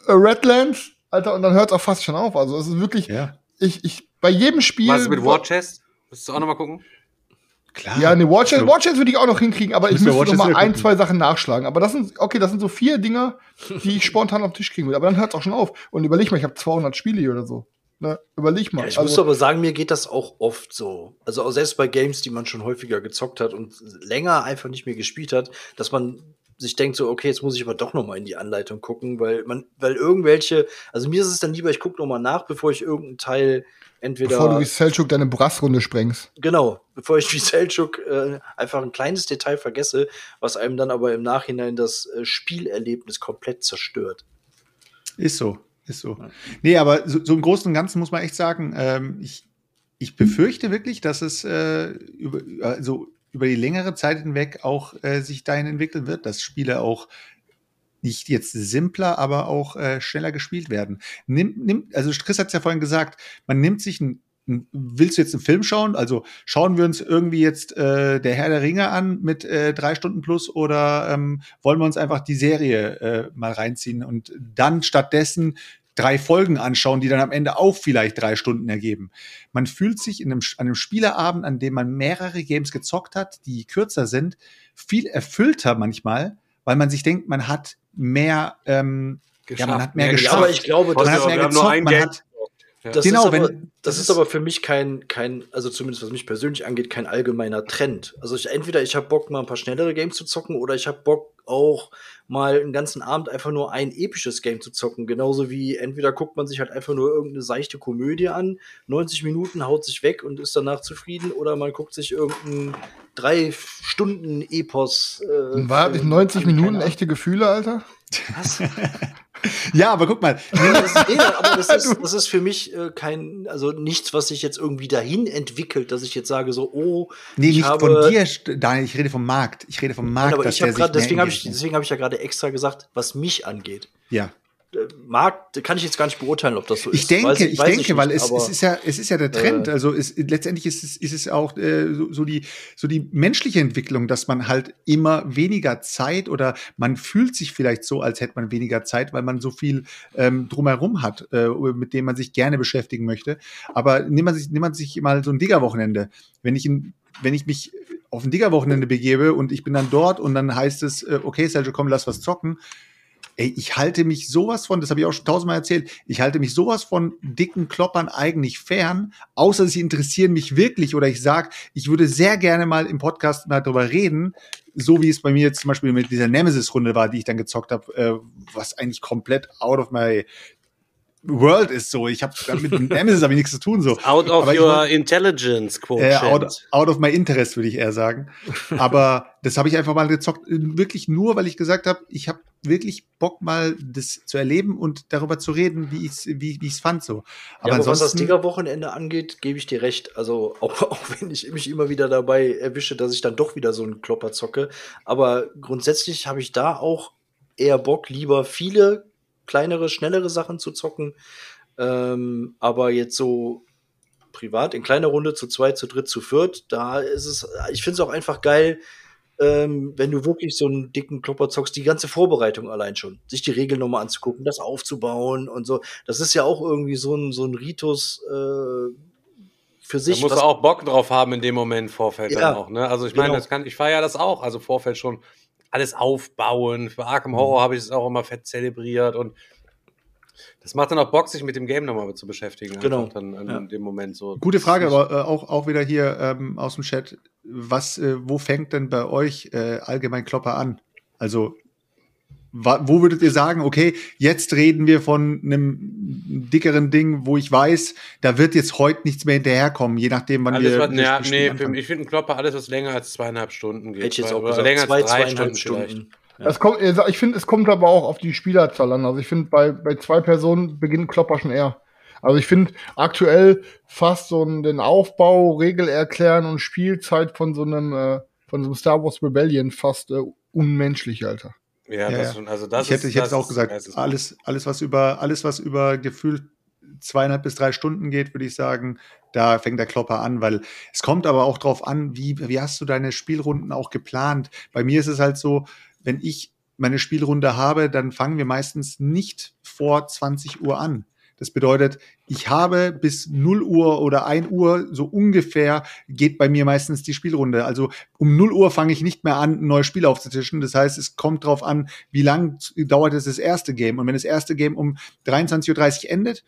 äh, Redlands, Alter, und dann hört es auch fast schon auf. Also es ist wirklich, ja. ich, ich, bei jedem Spiel. Was mit War Chest? Müsstest du auch noch mal gucken? Klar. Ja, ne, Watch Watch würde ich auch noch hinkriegen, aber ich müsste noch mal ein, zwei Sachen nachschlagen. Aber das sind, okay, das sind so vier Dinger, die ich *laughs* spontan auf den Tisch kriegen will. Aber dann hört es auch schon auf. Und überleg mal, ich habe 200 Spiele hier oder so. Ne, überleg mal. Ja, ich also, muss aber sagen, mir geht das auch oft so. Also auch selbst bei Games, die man schon häufiger gezockt hat und länger einfach nicht mehr gespielt hat, dass man sich denkt so, okay, jetzt muss ich aber doch noch mal in die Anleitung gucken, weil man, weil irgendwelche, also mir ist es dann lieber, ich gucke noch mal nach, bevor ich irgendeinen Teil entweder. Bevor du wie Selchuk deine Brassrunde sprengst. Genau, bevor ich wie Selchuk äh, einfach ein kleines Detail vergesse, was einem dann aber im Nachhinein das äh, Spielerlebnis komplett zerstört. Ist so, ist so. Nee, aber so, so im Großen und Ganzen muss man echt sagen, ähm, ich, ich befürchte wirklich, dass es äh, über, also über die längere Zeit hinweg auch äh, sich dahin entwickeln wird, dass Spiele auch nicht jetzt simpler, aber auch äh, schneller gespielt werden. Nimm, nimm, also Chris hat es ja vorhin gesagt, man nimmt sich ein Willst du jetzt einen Film schauen? Also schauen wir uns irgendwie jetzt äh, der Herr der Ringe an mit äh, drei Stunden plus oder ähm, wollen wir uns einfach die Serie äh, mal reinziehen und dann stattdessen drei Folgen anschauen, die dann am Ende auch vielleicht drei Stunden ergeben. Man fühlt sich in einem, an einem Spielerabend, an dem man mehrere Games gezockt hat, die kürzer sind, viel erfüllter manchmal, weil man sich denkt, man hat mehr, ähm, ja, man hat mehr Ja, geschafft. aber ich glaube, man das hat ist- mehr gezockt, ein man Game. Hat Das Genau, ist aber, wenn- das das ist ist- aber für mich kein, kein, also zumindest was mich persönlich angeht, kein allgemeiner Trend. Also ich, entweder ich habe Bock, mal ein paar schnellere Games zu zocken, oder ich habe Bock, auch mal einen ganzen Abend einfach nur ein episches Game zu zocken. Genauso wie entweder guckt man sich halt einfach nur irgendeine seichte Komödie an, 90 Minuten haut sich weg und ist danach zufrieden, oder man guckt sich irgendeinen drei Stunden Epos. Äh, War nicht Film 90 an, keine Minuten echte Gefühle, Alter? Was? *laughs* *laughs* ja, aber guck mal, Das, nee, aber das *laughs* ist, das ist für mich äh, kein, also nichts, was sich jetzt irgendwie dahin entwickelt, dass ich jetzt sage so, oh, nee, ich nicht habe, von dir, Daniel, ich rede vom Markt. Ich rede vom Markt, aber dass ich gerade, mehr deswegen habe ich, deswegen habe ich ja gerade extra gesagt, was mich angeht. Ja. Markt kann ich jetzt gar nicht beurteilen, ob das so Ich ist. denke, Weiß ich, weiß denke, weil nicht, es, aber- es ist ja, es ist ja der Trend. äh, also es, letztendlich ist es, ist es auch äh, so, so die, so die menschliche Entwicklung, dass man halt immer weniger Zeit oder man fühlt sich vielleicht so, als hätte man weniger Zeit, weil man so viel ähm, drumherum hat, äh, mit dem man sich gerne beschäftigen möchte. Aber nimmt man sich, nimmt man sich mal so ein Digger-Wochenende. Wenn ich in, wenn ich mich auf ein Digger-Wochenende begebe und ich bin dann dort und dann heißt es, äh, okay, Sergio, komm, lass was zocken. Ey, ich halte mich sowas von, das habe ich auch schon tausendmal erzählt, ich halte mich sowas von dicken Kloppern eigentlich fern, außer sie interessieren mich wirklich oder ich sag, ich würde sehr gerne mal im Podcast mal darüber reden, so wie es bei mir jetzt zum Beispiel mit dieser Nemesis-Runde war, die ich dann gezockt habe, äh, was eigentlich komplett out of my world ist so. Ich habe mit Nemesis habe ich nichts zu tun so. Out of Aber your wollt- intelligence äh, quotient. out, out of my interest, würde ich eher sagen. Aber das habe ich einfach mal gezockt, äh, wirklich nur, weil ich gesagt habe, ich habe wirklich Bock mal das zu erleben und darüber zu reden, wie ich es wie, wie ich's fand so. Aber ja, aber was das Digger-Wochenende angeht, gebe ich dir recht. Also *laughs* auch, auch wenn ich mich immer wieder dabei erwische, dass ich dann doch wieder so einen Klopper zocke. Aber grundsätzlich habe ich da auch eher Bock, lieber viele kleinere, schnellere Sachen zu zocken. Ähm, aber jetzt so privat in kleiner Runde zu zweit, zu dritt, zu viert, da ist es, ich finde es auch einfach geil, ähm, wenn du wirklich so einen dicken Klopper zockst, die ganze Vorbereitung allein schon, sich die Regeln nochmal anzugucken, das aufzubauen und so. Das ist ja auch irgendwie so ein, so ein Ritus äh, für Da sich. musst was- du auch Bock drauf haben in dem Moment Vorfeld Ja, dann auch, ne? Also ich meine, genau. das kann, ich feiere das auch, also Vorfeld schon alles aufbauen. Für Arkham Mhm. Horror habe ich es auch immer fett zelebriert und das macht dann auch Bock, sich mit dem Game nochmal zu beschäftigen. Genau. Dann in Ja. dem Moment so. gute Frage, aber äh, auch, auch wieder hier ähm, aus dem Chat. Was, äh, wo fängt denn bei euch äh, allgemein Klopper an? Also wo würdet ihr sagen, okay, jetzt reden wir von einem dickeren Ding, wo ich weiß, da wird jetzt heute nichts mehr hinterherkommen, je nachdem, wann Alles, wir was, das ja, nee, für, anfangen. ich finde Klopper alles, was länger als zweieinhalb Stunden geht. hätte ich jetzt auch gesagt, länger zwei, als drei Stunden. Stunden. Es kommt, ich finde, es kommt aber auch auf die Spielerzahl an. Also ich finde, bei, bei zwei Personen beginnt Klopper schon eher. Also ich finde aktuell fast so einen, den Aufbau, Regel erklären und Spielzeit von so einem, äh, von so einem Star Wars Rebellion fast äh, unmenschlich, Alter. Ja, Ja, das schon, also das ich hätte, ist, ich hätte es auch gesagt, alles, alles, was über, alles, was über gefühlt zweieinhalb bis drei Stunden geht, würde ich sagen, da fängt der Klopper an, weil es kommt aber auch drauf an, wie, wie hast du deine Spielrunden auch geplant? Bei mir ist es halt so, wenn ich meine Spielrunde habe, dann fangen wir meistens nicht vor 20 Uhr an. Das bedeutet, ich habe bis 0 Uhr oder 1 Uhr so ungefähr geht bei mir meistens die Spielrunde. Also um 0 Uhr fange ich nicht mehr an, ein neues Spiel aufzutischen. Das heißt, es kommt drauf an, wie lang dauert es das erste Game. Und wenn das erste Game um 23.30 Uhr endet,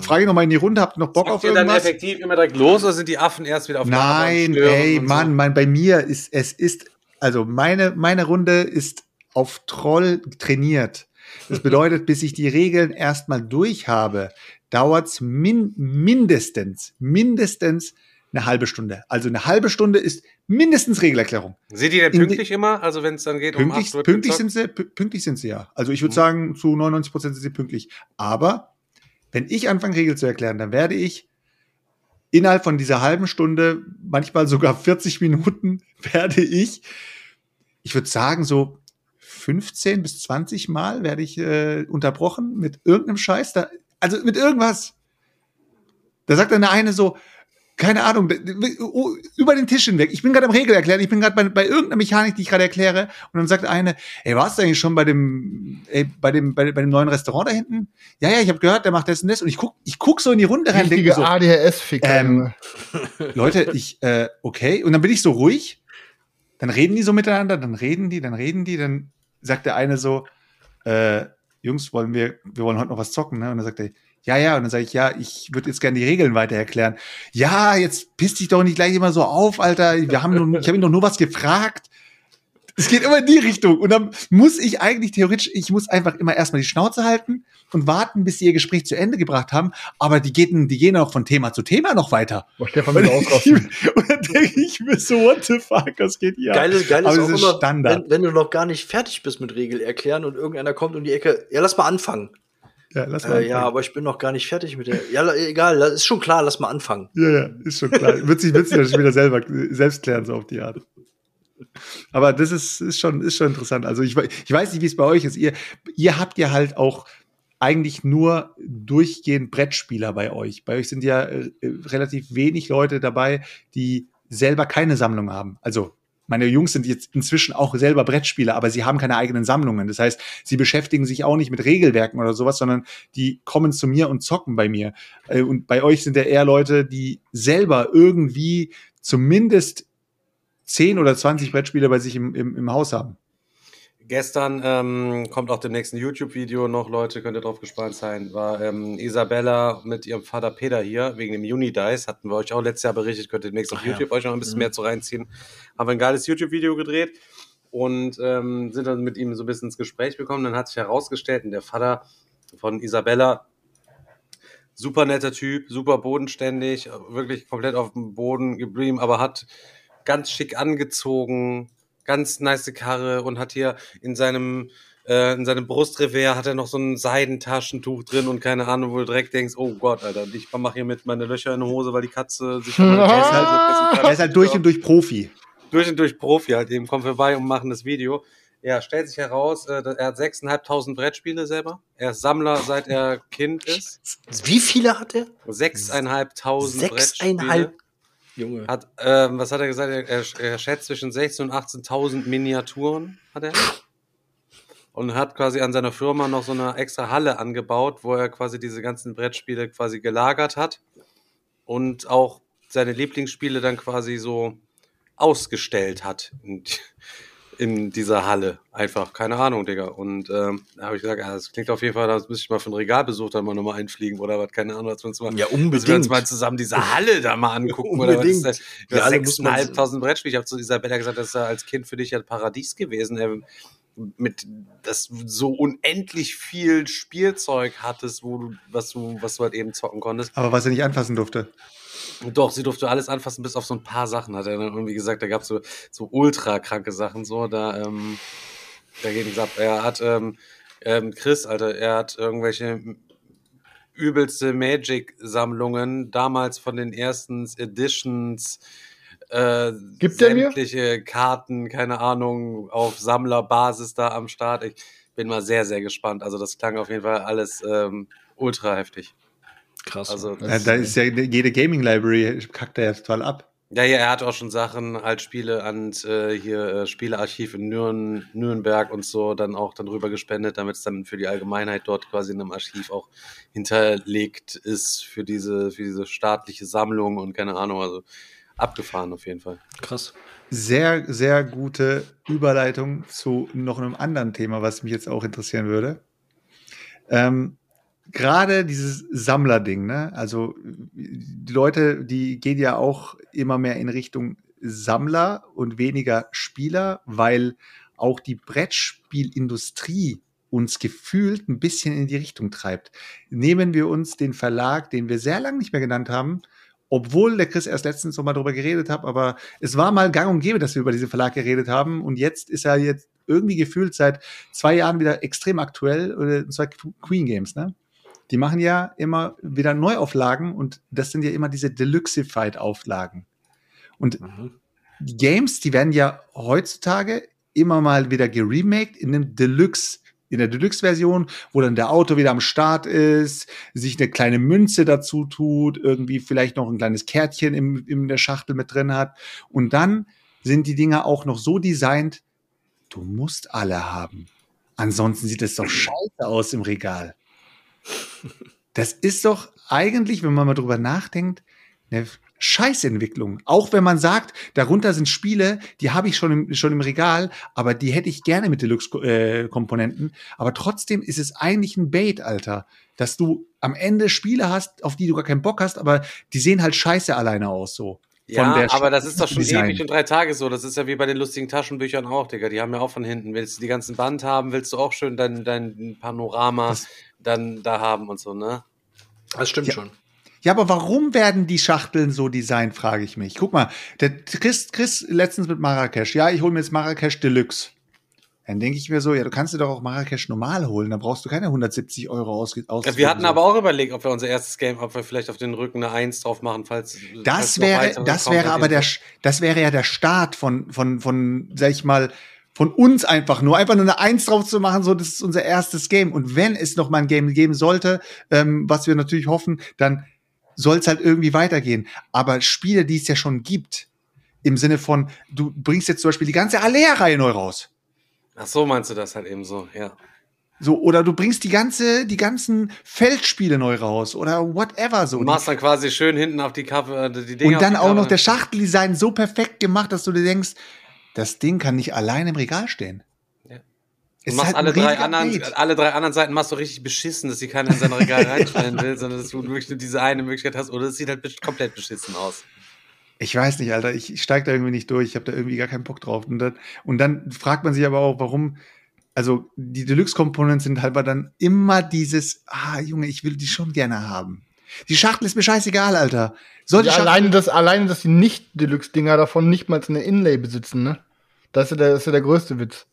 frage ich noch mal in die Runde, habt ihr noch Bock Sagt auf ihr dann irgendwas? effektiv immer direkt los oder sind die Affen erst wieder auf Nein, ey, Mann, So? Mann, bei mir ist, es ist, also meine, meine Runde ist auf Troll trainiert. Das bedeutet, bis ich die Regeln erstmal durch habe, dauert's min mindestens, mindestens eine halbe Stunde. Also eine halbe Stunde ist mindestens Regelerklärung. Sind die denn pünktlich immer? Also wenn es dann geht um Pünktlich, 8 Uhr pünktlich, sind sie, pü- pünktlich sind sie ja. Also ich würde Mhm. sagen, zu 99 Prozent sind sie pünktlich. Aber wenn ich anfange, Regeln zu erklären, dann werde ich innerhalb von dieser halben Stunde, manchmal sogar 40 Minuten, *laughs* werde ich, ich würde sagen, so 15 bis 20 Mal werde ich äh, unterbrochen mit irgendeinem Scheiß. Da, also mit irgendwas. Da sagt dann der eine so, keine Ahnung, über den Tisch hinweg. Ich bin gerade am Regel erklären, ich bin gerade bei, bei irgendeiner Mechanik, die ich gerade erkläre. Und dann sagt der eine, ey, warst du eigentlich schon bei dem, ey, bei dem, bei, bei dem neuen Restaurant da hinten? Ja, ja, ich habe gehört, der macht das und das. Und ich guck, ich guck so in die Runde rein, Richtige so, ADHS-Ficker. Ähm, *laughs* Leute, ich, äh, okay. Und dann bin ich so ruhig. Dann reden die so miteinander, dann reden die, dann reden die, dann sagt der eine so, äh, Jungs, wollen wir, wir wollen heute noch was zocken, ne? Und dann sagt er, ja, ja, und dann sage ich, ja, ich würde jetzt gerne die Regeln weiter erklären. Ja, jetzt piss dich doch nicht gleich immer so auf, Alter. Wir haben nur, ich habe ihn doch nur was gefragt. Es geht immer in die Richtung. Und dann muss ich eigentlich theoretisch, ich muss einfach immer erstmal die Schnauze halten und warten, bis sie ihr Gespräch zu Ende gebracht haben. Aber die gehen, die gehen auch von Thema zu Thema noch weiter. Boah, Stefan Und, will ausrasten. und dann denke ich mir so, what the fuck, was geht hier? ab? Geil, ist- geil Aber ist das immer, Standard. Wenn, wenn du noch gar nicht fertig bist mit Regel erklären und irgendeiner kommt um die Ecke, ja, lass mal anfangen. Ja, lass mal Äh, ja, aber ich bin noch gar nicht fertig mit der. Ja, egal, das ist schon klar, lass mal anfangen. Ja, ja, ist schon klar. Wird sich, wird sich das wieder selber, selbst klären, so auf die Art. Aber das ist, ist, schon, ist schon interessant. Also ich, ich weiß nicht, wie es bei euch ist. Ihr, ihr habt ja halt auch eigentlich nur durchgehend Brettspieler bei euch. Bei euch sind ja äh, relativ wenig Leute dabei, die selber keine Sammlung haben. Also meine Jungs sind jetzt inzwischen auch selber Brettspieler, aber sie haben keine eigenen Sammlungen. Das heißt, sie beschäftigen sich auch nicht mit Regelwerken oder sowas, sondern die kommen zu mir und zocken bei mir. Äh, Und bei euch sind ja eher Leute, die selber irgendwie zumindest 10 oder 20 Brettspiele bei sich im, im, im Haus haben. Gestern ähm, kommt auch dem nächsten YouTube-Video noch, Leute, könnt ihr drauf gespannt sein. War ähm, Isabella mit ihrem Vater Peter hier, wegen dem Unidice. Hatten wir euch auch letztes Jahr berichtet, könnt ihr demnächst auf Ach ja. YouTube euch noch ein bisschen Mhm. mehr zu reinziehen. Haben wir ein geiles YouTube-Video gedreht und ähm, sind dann mit ihm so ein bisschen ins Gespräch gekommen. Dann hat sich herausgestellt, und der Vater von Isabella, super netter Typ, super bodenständig, wirklich komplett auf dem Boden geblieben, aber hat ganz schick angezogen, ganz nice Karre und hat hier in seinem äh, in seinem Brustrevers hat er noch so ein Seidentaschentuch drin und keine Ahnung, wo du direkt denkst, oh Gott, Alter, ich mache hier mit meine Löcher in der Hose, weil die Katze sich an meine Er ist halt- Er ist halt durch und durch Profi. durch und durch Profi halt eben, kommen vorbei und machen das Video. Ja, stellt sich heraus, äh, er hat 6.500 Brettspiele selber. Er ist Sammler, seit er Kind ist. Wie viele hat er? 6.500 Brettspiele. Junge. Hat, ähm, was hat er gesagt? Er, er, er schätzt zwischen 16.000 und 18.000 Miniaturen, hat er. Und hat quasi an seiner Firma noch so eine extra Halle angebaut, wo er quasi diese ganzen Brettspiele quasi gelagert hat. Und auch seine Lieblingsspiele dann quasi so ausgestellt hat in, in dieser Halle. Einfach, keine Ahnung, Digga. Und ähm, da habe ich gesagt, ja, das klingt auf jeden Fall, da müsste ich mal für einen Regalbesuch dann mal nochmal einfliegen oder was, keine Ahnung, dass wir uns mal Ja, dass wir uns unbedingt. mal zusammen diese Halle da mal angucken. oder was ist Unbedingt. das? Ja, Halle muss man- 6.500 Brettspiele. Ich habe zu Isabella gesagt, das ist ja als Kind für dich ja ein Paradies gewesen. Ey, mit das du so unendlich viel Spielzeug hattest, wo du, was du, was du halt eben zocken konntest. Aber was er nicht anfassen durfte. Doch, sie durfte alles anfassen, bis auf so ein paar Sachen, hat er dann irgendwie gesagt. Da gab es so, so ultra kranke Sachen, so, da, ähm, dagegen gesagt, er hat, ähm, ähm, Chris, Alter, er hat irgendwelche übelste Magic-Sammlungen, damals von den ersten Editions, äh, Gibt mir? sämtliche Karten, keine Ahnung, auf Sammlerbasis da am Start. Ich bin mal sehr, sehr gespannt. Also das klang auf jeden Fall alles ähm, ultra heftig. Krass. Also Ja, da ist ja jede Gaming Library kackt er ja total ab. Ja, ja, er hat auch schon Sachen, halt Spiele an äh, hier äh, Spielearchiv in Nürn, Nürnberg und so dann auch dann rüber gespendet, damit es dann für die Allgemeinheit dort quasi in einem Archiv auch hinterlegt ist für diese, für diese staatliche Sammlung und keine Ahnung, also abgefahren auf jeden Fall. Krass. Sehr, sehr gute Überleitung zu noch einem anderen Thema, was mich jetzt auch interessieren würde. Ähm, Gerade dieses Sammlerding, ne? Also die Leute, die gehen ja auch immer mehr in Richtung Sammler und weniger Spieler, weil auch die Brettspielindustrie uns gefühlt ein bisschen in die Richtung treibt. Nehmen wir uns den Verlag, den wir sehr lange nicht mehr genannt haben, obwohl der Chris erst letztens noch mal drüber geredet hat, aber es war mal gang und gäbe, dass wir über diesen Verlag geredet haben und jetzt ist er jetzt irgendwie gefühlt seit zwei Jahren wieder extrem aktuell, und zwar Queen Games, ne? Die machen ja immer wieder Neuauflagen und das sind ja immer diese Deluxified-Auflagen. Und die Games, die werden ja heutzutage immer mal wieder geremaked in einem Deluxe, in der Deluxe-Version, wo dann der Auto wieder am Start ist, sich eine kleine Münze dazu tut, irgendwie vielleicht noch ein kleines Kärtchen im, in der Schachtel mit drin hat. Und dann sind die Dinger auch noch so designt, du musst alle haben. Ansonsten sieht es doch scheiße aus im Regal. Das ist doch eigentlich, wenn man mal drüber nachdenkt, eine Scheißentwicklung. Auch wenn man sagt, darunter sind Spiele, die habe ich schon im, schon im Regal, aber die hätte ich gerne mit Deluxe-Komponenten. aber trotzdem ist es eigentlich ein Bait, Alter. Dass du am Ende Spiele hast, auf die du gar keinen Bock hast, aber die sehen halt scheiße alleine aus, so. Ja, aber das ist doch schon Design. ewig und drei Tage so. Das ist ja wie bei den lustigen Taschenbüchern auch, Digga. Die haben ja auch von hinten. Willst du die ganzen Band haben, willst du auch schön dein, dein Panorama Das- dann da haben und so, ne? Das stimmt Ja. schon. Ja, aber warum werden die Schachteln so designt, frage ich mich. Guck mal, der Chris, Chris letztens mit Marrakesch. Ja, ich hole mir jetzt Marrakesch Deluxe. Dann denke ich mir so, ja, du kannst dir doch auch Marrakesch normal holen. Dann brauchst du keine 170 Euro ausge ausgeben. Wir hatten so. aber auch überlegt, ob wir unser erstes Game, ob wir vielleicht auf den Rücken eine Eins drauf machen, falls. falls Das noch wäre, das wäre aber der, das wäre ja der Start von, von, von, sag ich mal, von uns einfach nur, einfach nur eine Eins drauf zu machen, so, das ist unser erstes Game. Und wenn es noch mal ein Game geben sollte, ähm, was wir natürlich hoffen, dann soll es halt irgendwie weitergehen. Aber Spiele, die es ja schon gibt, im Sinne von, du bringst jetzt zum Beispiel die ganze Alea-Reihe neu raus. Ach so, meinst du das halt eben so, ja. So, oder du bringst die ganze, die ganzen Feldspiele neu raus oder whatever so. Du machst dann quasi schön hinten auf die Cover, äh, die Dinger. Und dann auch noch der Schachteldesign so perfekt gemacht, dass du dir denkst, das Ding kann nicht allein im Regal stehen. Ja. Es Du machst halt alle drei, anderen, alle drei anderen Seiten machst du richtig beschissen, dass sie keiner in sein Regal *laughs* reinstellen will, sondern dass du wirklich nur diese eine Möglichkeit hast. Oder es sieht halt komplett beschissen aus. Ich weiß nicht, Alter, ich, ich steig da irgendwie nicht durch. Ich habe da irgendwie gar keinen Bock drauf. Und dann, und dann fragt man sich aber auch, warum. Also die Deluxe-Komponenten sind halt aber dann immer dieses, ah Junge, ich will die schon gerne haben. Die Schachtel ist mir scheißegal, Alter. Soll Ja, alleine, das, alleine, dass die Nicht-Deluxe-Dinger davon nicht mal eine Inlay besitzen, ne? Das ist ja der, das ist ja der größte Witz.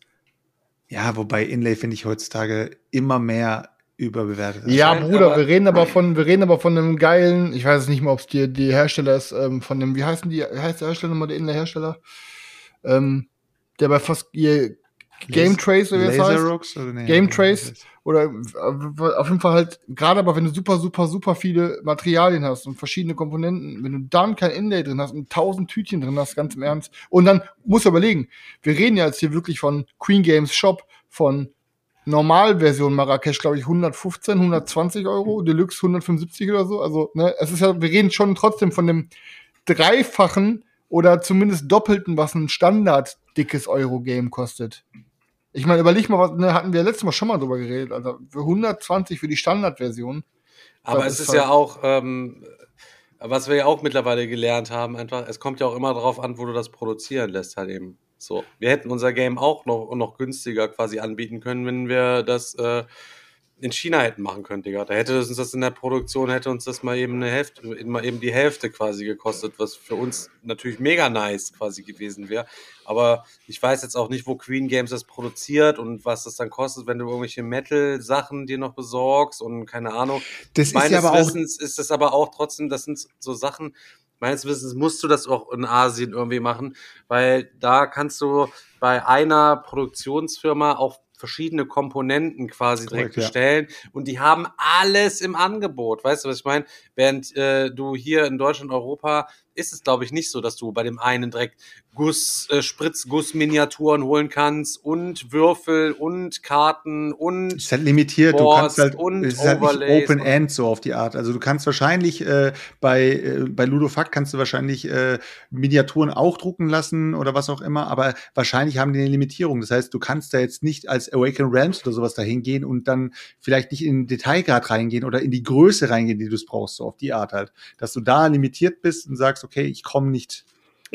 Ja, wobei Inlay finde ich heutzutage immer mehr überbewertet. Ja, Bruder, aber- wir reden aber von, wir reden aber von einem geilen, ich weiß es nicht mal, ob es die, die Hersteller ist, ähm, von dem, wie heißen die, heißt der Hersteller nochmal, der Inlay-Hersteller? Ähm, der bei fast ihr Game Trace, oder wie das heißt? Oder nee, Game Trace oder äh, auf jeden Fall halt, gerade aber wenn du super, super, super viele Materialien hast und verschiedene Komponenten, wenn du dann kein Inlay drin hast und tausend Tütchen drin hast, ganz im Ernst, und dann musst du überlegen, wir reden ja jetzt hier wirklich von Queen Games Shop, von Normalversion Marrakesch, glaube ich, 115, 120 Euro, Deluxe 175 oder so. Also, ne, es ist ja, wir reden schon trotzdem von dem dreifachen oder zumindest doppelten, was ein Standard dickes Euro-Game kostet. Ich meine, überleg mal, was, ne, hatten wir letztes Mal schon mal drüber geredet, also für 120 für die Standardversion. Aber es ist ist ja halt- auch, ähm, was wir ja auch mittlerweile gelernt haben, einfach, es kommt ja auch immer darauf an, wo du das produzieren lässt, halt eben. So. Wir hätten unser Game auch noch, noch günstiger quasi anbieten können, wenn wir das äh, in China hätten machen können, Digga. Da hätte uns das in der Produktion, hätte uns das mal eben eine Hälfte, mal eben die Hälfte quasi gekostet, was für uns natürlich mega nice quasi gewesen wäre. Aber ich weiß jetzt auch nicht, wo Queen Games das produziert und was das dann kostet, wenn du irgendwelche Metal-Sachen dir noch besorgst und keine Ahnung. Das ist Meines ja aber auch Wissens ist das aber auch trotzdem, das sind so Sachen, meines Wissens musst du das auch in Asien irgendwie machen, weil da kannst du bei einer Produktionsfirma auch verschiedene Komponenten quasi direkt Korrekt, ja. bestellen und die haben alles im Angebot. Weißt du, was ich meine? Während äh, du hier in Deutschland, Europa, ist es, glaube ich, nicht so, dass du bei dem einen direkt Guss, äh, Spritzguss-Miniaturen holen kannst und Würfel und Karten und ist halt limitiert. Du Boards kannst halt, und es ist halt nicht Overlays Open und- End so auf die Art. Also du kannst wahrscheinlich äh, bei äh, bei Ludofact kannst du wahrscheinlich äh, Miniaturen auch drucken lassen oder was auch immer, aber wahrscheinlich haben die eine Limitierung. Das heißt, du kannst da jetzt nicht als Awaken Realms oder sowas dahin gehen und dann vielleicht nicht in den Detailgrad reingehen oder in die Größe reingehen, die du es brauchst, so auf die Art halt, dass du da limitiert bist und sagst, okay, ich komme nicht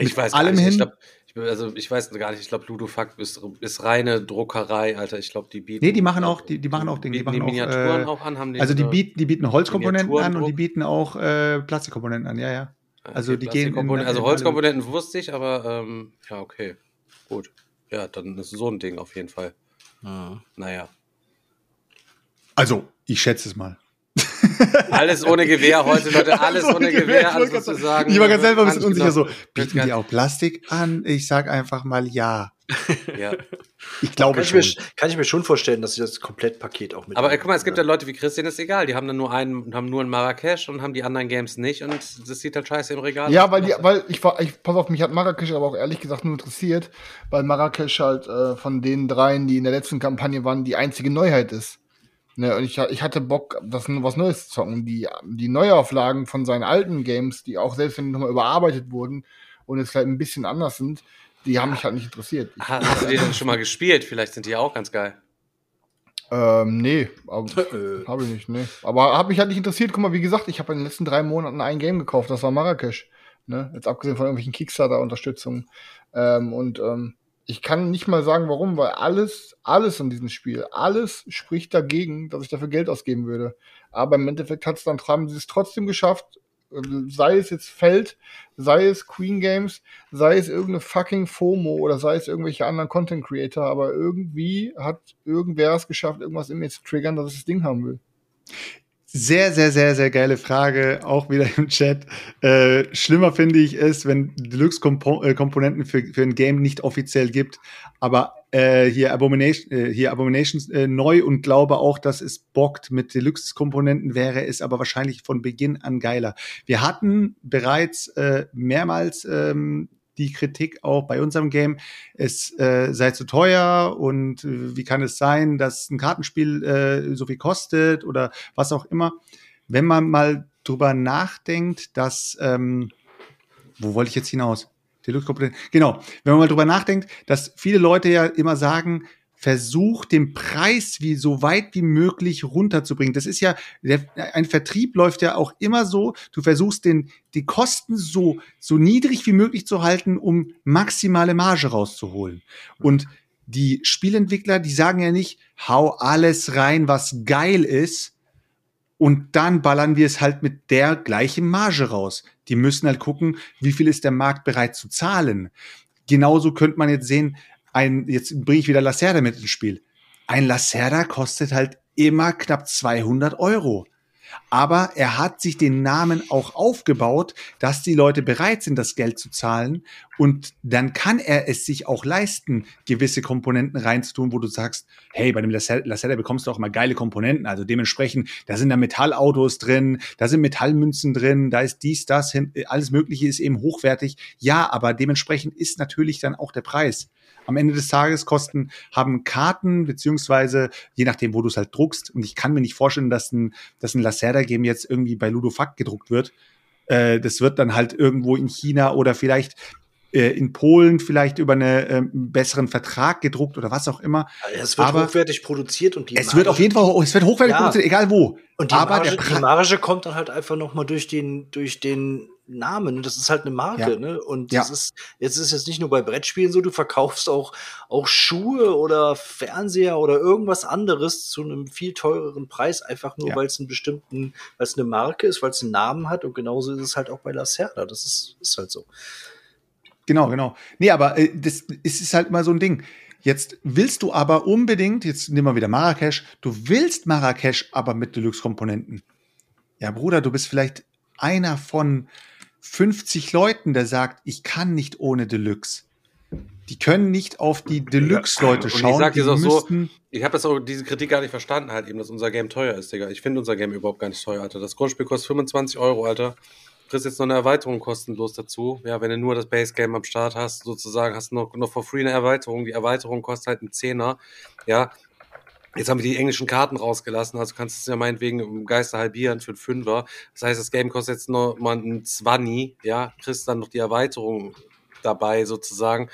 Ich weiß allem gar nicht. hin. Ich glaub, ich, also ich weiß gar nicht. Ich glaube, Ludofact ist, ist reine Druckerei, Alter. Ich glaube, die bieten. Nee, die machen auch- die- die machen auch Dinge, die bieten die machen auch, Miniaturen äh, auch an, haben die Also die bieten, die bieten Holzkomponenten an und die bieten auch äh, Plastikkomponenten an, ja, ja. Also die Plastikkomponenten- gehen in- also Holzkomponenten wusste ich, aber ähm, ja, okay. Gut. Ja, dann ist so ein Ding auf jeden Fall. Naja. Also, ich schätze es mal. Alles ohne Gewehr heute, *laughs* Leute. Alles ohne Gewehr, ich alles wollte was grad wir sagen. sagen. Ich war ganz selber ein bisschen unsicher so. Bieten die auch Plastik an? Ich sag einfach mal ja. *laughs* Ja. Ich glaube Kann ich, mir, schon. kann ich mir schon vorstellen, dass sie das Komplettpaket auch mit. Aber äh, guck mal, es gibt ja Leute wie Christian, ist egal. Die haben dann nur einen, haben nur ein Marrakesch und haben die anderen Games nicht und das sieht halt scheiße im Regal Ja, aus. weil, die, weil ich war, ich, pass auf, mich hat Marrakesch aber auch ehrlich gesagt nur interessiert, weil Marrakesch halt äh, von den dreien, die in der letzten Kampagne waren, die einzige Neuheit ist. Ne, und ich, ich hatte Bock, das was Neues zu zocken. Die, die Neuauflagen von seinen alten Games, die auch selbst wenn die nochmal überarbeitet wurden und jetzt vielleicht ein bisschen anders sind, die haben mich halt nicht interessiert. Ich, Ha- Hast du die denn schon mal gespielt? Vielleicht sind die ja auch ganz geil. ähm, nee, aber, *laughs* Äh. habe ich nicht, nee. Aber hat mich halt nicht interessiert. Guck mal, wie gesagt, ich habe in den letzten drei Monaten ein Game gekauft, das war Marrakesch. Ne? Jetzt abgesehen von irgendwelchen Kickstarter-Unterstützungen. Ähm, und ähm, ich kann nicht mal sagen, warum, weil alles, alles in diesem Spiel, alles spricht dagegen, dass ich dafür Geld ausgeben würde. Aber im Endeffekt hat es dann haben sie es trotzdem geschafft, äh, sei es jetzt Feld, sei es Queen Games, sei es irgendeine fucking FOMO oder sei es irgendwelche anderen Content Creator, aber irgendwie hat irgendwer es geschafft, irgendwas in mir zu triggern, dass ich das Ding haben will. Sehr, sehr, sehr, sehr geile Frage, auch wieder im Chat. Äh, schlimmer finde ich es, wenn Deluxe-Komponenten für, für ein Game nicht offiziell gibt, aber äh, hier, Abomination, äh, hier Abominations äh, neu und glaube auch, dass es bockt mit Deluxe-Komponenten, wäre es aber wahrscheinlich von Beginn an geiler. Wir hatten bereits äh, mehrmals ähm, die Kritik auch bei unserem Game, es äh, sei zu teuer und äh, wie kann es sein, dass ein Kartenspiel äh, so viel kostet oder was auch immer. Wenn man mal drüber nachdenkt, dass, ähm, wo wollte ich jetzt hinaus? Deluxe-Komponenten. Genau, wenn man mal drüber nachdenkt, dass viele Leute ja immer sagen, versuch den Preis wie so weit wie möglich runterzubringen. Das ist ja, der, ein Vertrieb läuft ja auch immer so, du versuchst den, die Kosten so, so niedrig wie möglich zu halten, um maximale Marge rauszuholen. Und die Spielentwickler, die sagen ja nicht, hau alles rein, was geil ist, und dann ballern wir es halt mit der gleichen Marge raus. Die müssen halt gucken, wie viel ist der Markt bereit zu zahlen. Genauso könnte man jetzt sehen, ein, jetzt bringe ich wieder Lacerda mit ins Spiel. Ein Lacerda kostet halt immer knapp 200 Euro. Aber er hat sich den Namen auch aufgebaut, dass die Leute bereit sind, das Geld zu zahlen. Und dann kann er es sich auch leisten, gewisse Komponenten reinzutun, wo du sagst, hey, bei dem Lacerda bekommst du auch mal geile Komponenten. Also dementsprechend, da sind da Metallautos drin, da sind Metallmünzen drin, da ist dies, das, alles Mögliche ist eben hochwertig. Ja, aber dementsprechend ist natürlich dann auch der Preis. Am Ende des Tages kosten, haben Karten, beziehungsweise je nachdem, wo du es halt druckst. Und ich kann mir nicht vorstellen, dass ein, dass ein Lacerda-Game jetzt irgendwie bei Ludofact gedruckt wird. Äh, das wird dann halt irgendwo in China oder vielleicht in Polen vielleicht über einen ähm, besseren Vertrag gedruckt oder was auch immer. Es wird aber hochwertig produziert und die Es wird auf jeden Fall, es wird hochwertig Ja. produziert, egal wo. Und die, aber Marge, die Marge kommt dann halt einfach noch mal durch den, durch den Namen. Das ist halt eine Marke, Ja. ne? Und Ja. das ist, jetzt ist jetzt nicht nur bei Brettspielen so, du verkaufst auch, auch Schuhe oder Fernseher oder irgendwas anderes zu einem viel teureren Preis, einfach nur, Ja. weil es einen bestimmten, weil es eine Marke ist, weil es einen Namen hat. Und genauso ist es halt auch bei Lacerda. Das ist, ist halt so. Genau, genau. Nee, aber äh, das ist, ist halt immer so ein Ding. Jetzt willst du aber unbedingt, jetzt nehmen wir wieder Marrakesch, du willst Marrakesch aber mit Deluxe-Komponenten. Ja, Bruder, du bist vielleicht einer von 50 Leuten, der sagt, ich kann nicht ohne Deluxe. Die können nicht auf die Deluxe-Leute Und ich schauen. sag dir auch so, Ich habe das auch diese Kritik gar nicht verstanden, halt eben, dass unser Game teuer ist, Digga. Ich finde unser Game überhaupt gar nicht teuer, Alter. Das Grundspiel kostet 25 Euro, Alter. Kriegst jetzt noch eine Erweiterung kostenlos dazu. Ja, wenn du nur das Base Game am Start hast, sozusagen, hast du noch, noch for free eine Erweiterung. Die Erweiterung kostet halt einen Zehner. Ja. Jetzt haben wir die englischen Karten rausgelassen, also kannst du es ja meinetwegen im Geiste halbieren für einen Fünfer. Das heißt, das Game kostet jetzt noch mal einen Zwanni, ja, kriegst dann noch die Erweiterung dabei sozusagen.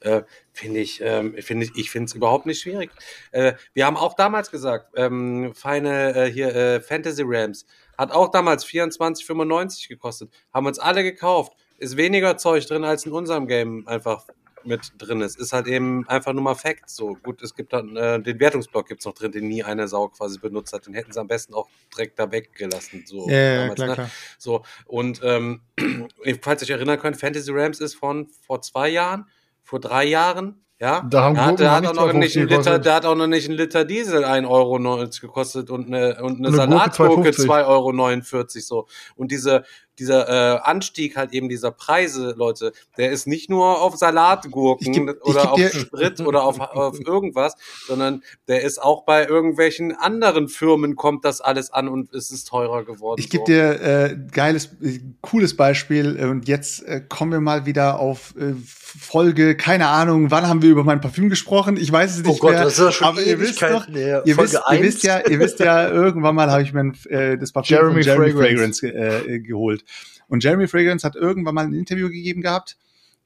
Äh, finde ich, ähm, finde ich, ich finde es überhaupt nicht schwierig. Äh, wir haben auch damals gesagt, ähm, Final äh, hier äh, Fantasy Rams hat auch damals 24,95 gekostet. Haben uns alle gekauft. Ist weniger Zeug drin als in unserem Game einfach mit drin ist. Ist halt eben einfach nur mal Fact. So gut, es gibt dann äh, den Wertungsblock gibt's noch drin, den nie eine Sau quasi benutzt hat. Den hätten sie am besten auch direkt da weggelassen. So, Ja, ja, damals, klar, ne? klar. So, und ähm, *clears throat* falls ihr euch erinnern könnt, Fantasy Rams ist von vor zwei Jahren, vor drei Jahren, ja. Da haben der hat, der hat auch noch 2,50 nicht ein Liter, der hat auch noch nicht ein Liter Diesel 1,90 Euro gekostet und eine, und eine, eine Gurke Salatgurke 2,50. 2,49 Euro so. Und diese, dieser äh, Anstieg halt eben dieser Preise, Leute, der ist nicht nur auf Salatgurken geb- oder auf Sprit oder auf, auf irgendwas, sondern der ist auch bei irgendwelchen anderen Firmen kommt das alles an und es ist teurer geworden. Ich gebe so. dir äh, geiles, äh, cooles Beispiel äh, und jetzt äh, kommen wir mal wieder auf äh, Folge, keine Ahnung, wann haben wir über mein Parfüm gesprochen? Ich weiß es nicht Oh Gott, mehr. das ist ja schon aber ihr wisst her. ihr Folge wisst, ihr wisst ja, ihr wisst ja, irgendwann mal habe ich mir äh, das Parfüm Jeremy von Jeremy Fragrance. Fragrance, äh, geholt. Und Jeremy Fragrance hat irgendwann mal ein Interview gegeben gehabt.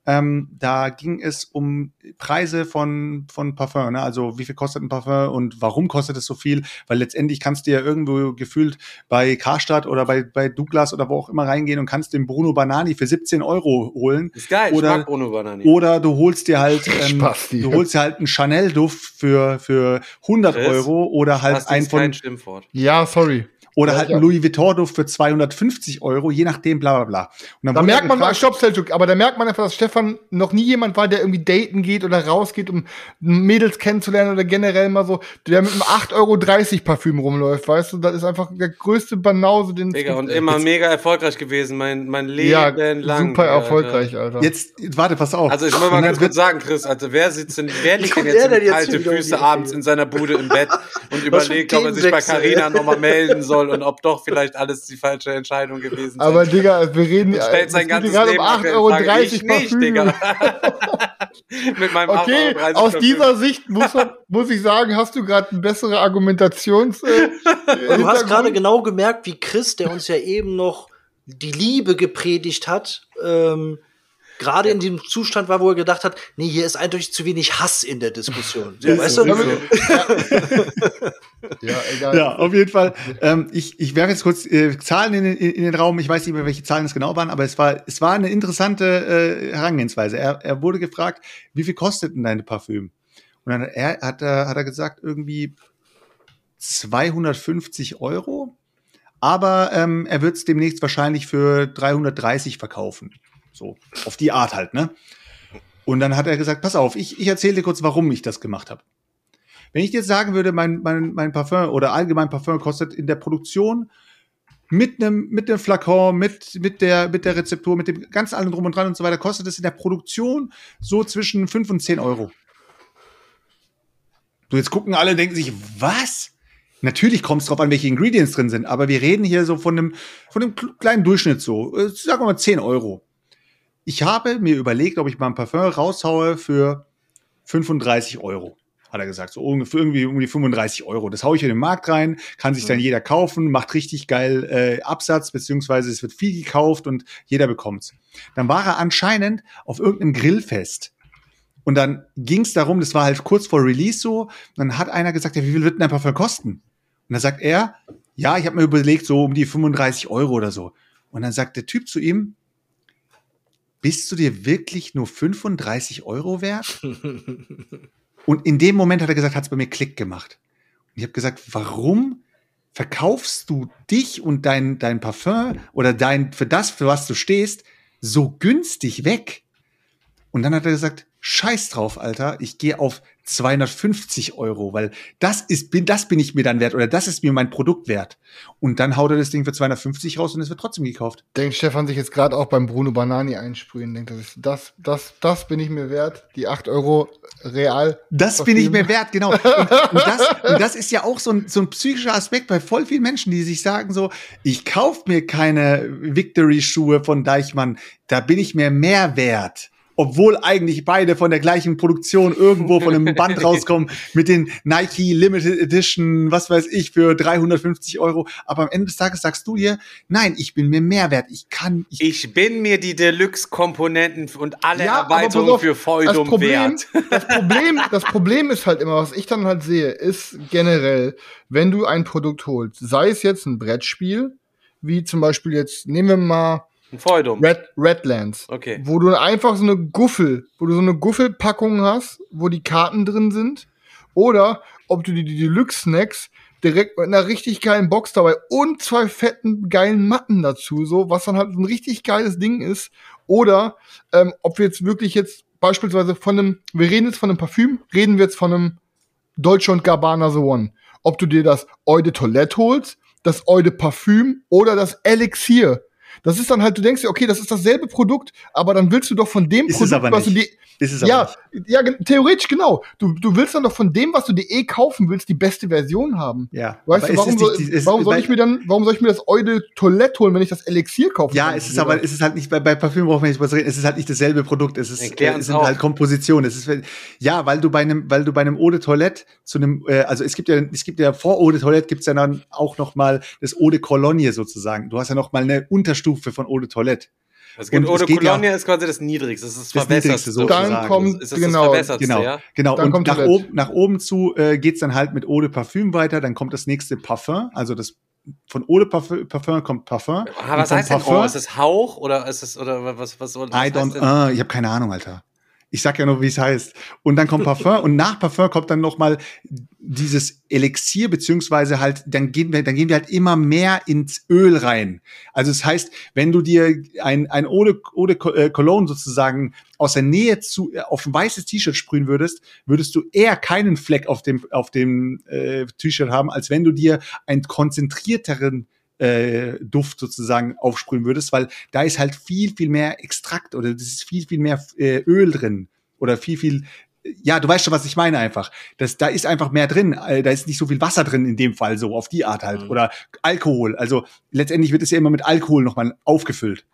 Ähm, da ging es um Preise von, von Parfum, ne? also wie viel kostet ein Parfum und warum kostet es so viel, weil letztendlich kannst du ja irgendwo gefühlt bei Karstadt oder bei, bei Douglas oder wo auch immer reingehen und kannst den Bruno Banani für 17 Euro holen ist geil, oder- ich mag Bruno Banani. oder du holst dir halt *laughs* ähm, du holst dir halt einen Chanel-Duft für, für 100 Chris, Euro oder halt Das ein ist kein von. Ja, sorry. Oder Ja, halt ja. ein Louis Vuitton-Duft für 250 Euro, je nachdem, bla bla bla. Und dann Da merkt er man mal, gefragt, stopp, Selchuk, aber da merkt man einfach, dass Stefan noch nie jemand war, der irgendwie daten geht oder rausgeht, um Mädels kennenzulernen oder generell mal so, der mit einem 8,30 Euro Parfüm rumläuft, weißt du? Das ist einfach der größte Banause, den Digga, gibt. und immer mega erfolgreich gewesen, mein, mein Leben ja, lang. super erfolgreich, Alter. Jetzt, jetzt, warte, pass auf. Also ich will Und mal ganz kurz sagen, Chris, also wer sitzt denn, wer liegt denn jetzt jetzt kalte die Füße abends in seiner Bude im Bett und überlegt, ob er sich bei. Carina nochmal melden soll und ob doch vielleicht alles die falsche Entscheidung gewesen aber sein Digga, wir reden Und stellt sein es geht ganzes gerade Leben um auf 8,30 Frage. Euro Ich nicht. Digga. *laughs* Mit meinem Okay, 8,30 aus Parfüm. dieser Sicht muss, man, muss ich sagen, hast du gerade eine bessere Argumentations. Äh, *laughs* Und du hast gerade genau gemerkt, wie Chris, der uns ja eben noch die Liebe gepredigt hat, ähm, gerade in dem Zustand war, wo er gedacht hat, nee, hier ist eindeutig zu wenig Hass in der Diskussion. So, weißt so, du? ist *laughs* ja, egal. Ja, auf jeden Fall. Ähm, ich, ich werfe jetzt kurz äh, Zahlen in, den- in, in den Raum. Ich weiß nicht mehr, welche Zahlen es genau waren, aber es war, es war eine interessante äh, Herangehensweise. Er, er wurde gefragt, wie viel kostet denn deine Parfüm? Und dann er, hat, er, hat er gesagt, irgendwie 250 Euro. Aber ähm, er wird es demnächst wahrscheinlich für 330 verkaufen. So, auf die Art halt, ne? Und dann hat er gesagt, pass auf, ich, ich erzähle dir kurz, warum ich das gemacht habe. Wenn ich dir jetzt sagen würde, mein, mein, mein Parfum oder allgemein Parfum kostet in der Produktion mit einem mit dem Flakon, mit, mit, der, mit der Rezeptur, mit dem ganz allem drum und dran und so weiter, kostet es in der Produktion so zwischen 5 und 10 Euro. So, jetzt gucken alle und denken sich, was? Natürlich kommt es drauf an, welche Ingredients drin sind, aber wir reden hier so von einem, von einem kl- kleinen Durchschnitt so. Äh, Sagen wir mal 10 Euro. Ich habe mir überlegt, ob ich mal ein Parfum raushaue für 35 Euro. Hat er gesagt, so ungefähr irgendwie um die 35 Euro. Das haue ich in den Markt rein, kann sich dann jeder kaufen, macht richtig geil äh, Absatz, beziehungsweise es wird viel gekauft und jeder bekommt's. Dann war er anscheinend auf irgendeinem Grillfest. Und dann ging es darum, das war halt kurz vor Release so, dann hat einer gesagt, ja, wie viel wird denn ein Parfum kosten? Und dann sagt er, ja, ich habe mir überlegt, so um die 35 Euro oder so. Und dann sagt der Typ zu ihm, bist du dir wirklich nur 35 Euro wert? *laughs* Und in dem Moment hat er gesagt, hat es bei mir Klick gemacht. Und ich habe gesagt, warum verkaufst du dich und dein, dein Parfum oder dein, für das, für was du stehst, so günstig weg? Und dann hat er gesagt, scheiß drauf, Alter, ich gehe auf 250 Euro, weil das ist, bin, das bin ich mir dann wert oder das ist mir mein Produkt wert. Und dann haut er das Ding für 250 raus und es wird trotzdem gekauft. Denkt Stefan sich jetzt gerade auch beim Bruno Banani einsprühen, denkt er das, das, das bin ich mir wert, die 8 Euro real. Das bin ich mir wert, genau. *laughs* Und, und, das, und das ist ja auch so ein, so ein psychischer Aspekt bei voll vielen Menschen, die sich sagen so, ich kauf mir keine Victory-Schuhe von Deichmann, da bin ich mir mehr wert. Obwohl eigentlich beide von der gleichen Produktion irgendwo von einem Band *laughs* rauskommen mit den Nike Limited Edition, was weiß ich, für 350 Euro. Aber am Ende des Tages sagst du dir, nein, ich bin mir mehr wert. Ich kann, ich Ich bin mir die Deluxe-Komponenten und alle Ja, Erweiterungen auf, für das Feudum Problem, wert. das Problem, das Problem ist halt immer, was ich dann halt sehe, ist generell, wenn du ein Produkt holst, sei es jetzt ein Brettspiel, wie zum Beispiel jetzt, nehmen wir mal Ein Feudum. Red, Redlands. Okay. Wo du einfach so eine Guffel, wo du so eine Guffelpackung hast, wo die Karten drin sind. Oder ob du die, die Deluxe-Snacks direkt mit einer richtig geilen Box dabei und zwei fetten geilen Matten dazu, so, was dann halt ein richtig geiles Ding ist. Oder ähm, ob wir jetzt wirklich jetzt beispielsweise von einem, wir reden jetzt von einem Parfüm, reden wir jetzt von einem Dolce und Gabbana The One. Ob du dir das Eau de Toilette holst, das Eau de Parfüm oder das Elixier. Das ist dann halt, du denkst dir, okay, das ist dasselbe Produkt, aber dann willst du doch von dem Ist es Produkt, aber was du dir, Ist es aber ja, nicht. ja, theoretisch genau. Du, du willst dann doch von dem, was du dir eh kaufen willst, die beste Version haben. Ja. Weißt Aber du, warum, ist soll, die- warum soll ich mir dann, warum soll ich mir das Eau de Toilette holen, wenn ich das Elixier kaufen Ja, kann? es ist aber, es ist halt nicht, bei, bei Parfüm brauchen wir nicht reden, es ist halt nicht dasselbe Produkt, es ist, Erklär äh, uns es sind auch. halt Kompositionen, es ist, ja, weil du bei einem, weil du bei einem Eau de Toilette zu einem, äh, also es gibt ja, es gibt ja vor Eau de Toilette gibt's ja dann auch noch mal das Eau de Cologne sozusagen. Du hast ja noch mal eine Unterstufe von Eau de Toilette. Es gibt Und Eau de geht ja- Cologne ist quasi das Niedrigste. Das ist Das verbessert. Niedrigste sozusagen. Dann kommt- ist das genau, das Genau, ja? genau. Dann Und kommt nach Toilette. oben, nach oben zu äh, geht's dann halt mit Eau de Parfüm weiter. Dann kommt das nächste Parfum. Also das von Eau de Parfum, Parfum kommt Parfum. Ah, was heißt denn Parfum- Eau? Ist es Hauch oder ist es, oder was, was, was, I heißt don't, denn? äh, ich habe keine Ahnung, Alter. Ich sag ja nur, wie es heißt. Und dann kommt Parfum *laughs* und nach Parfum kommt dann noch mal dieses Elixier beziehungsweise halt dann gehen wir, dann gehen wir halt immer mehr ins Öl rein. Also es heißt, wenn du dir ein ein Eau de, Eau de Co- äh, Cologne sozusagen aus der Nähe zu äh, auf ein weißes T-Shirt sprühen würdest, würdest du eher keinen Fleck auf dem auf dem äh, T-Shirt haben, als wenn du dir einen konzentrierteren äh, Duft sozusagen aufsprühen würdest, weil da ist halt viel, viel mehr Extrakt oder das ist viel, viel mehr äh, Öl drin oder viel, viel, ja, du weißt schon, was ich meine einfach. Das, da ist einfach mehr drin, äh, da ist nicht so viel Wasser drin in dem Fall so, auf die Art halt. Mhm. Oder Alkohol, also letztendlich wird es ja immer mit Alkohol nochmal aufgefüllt.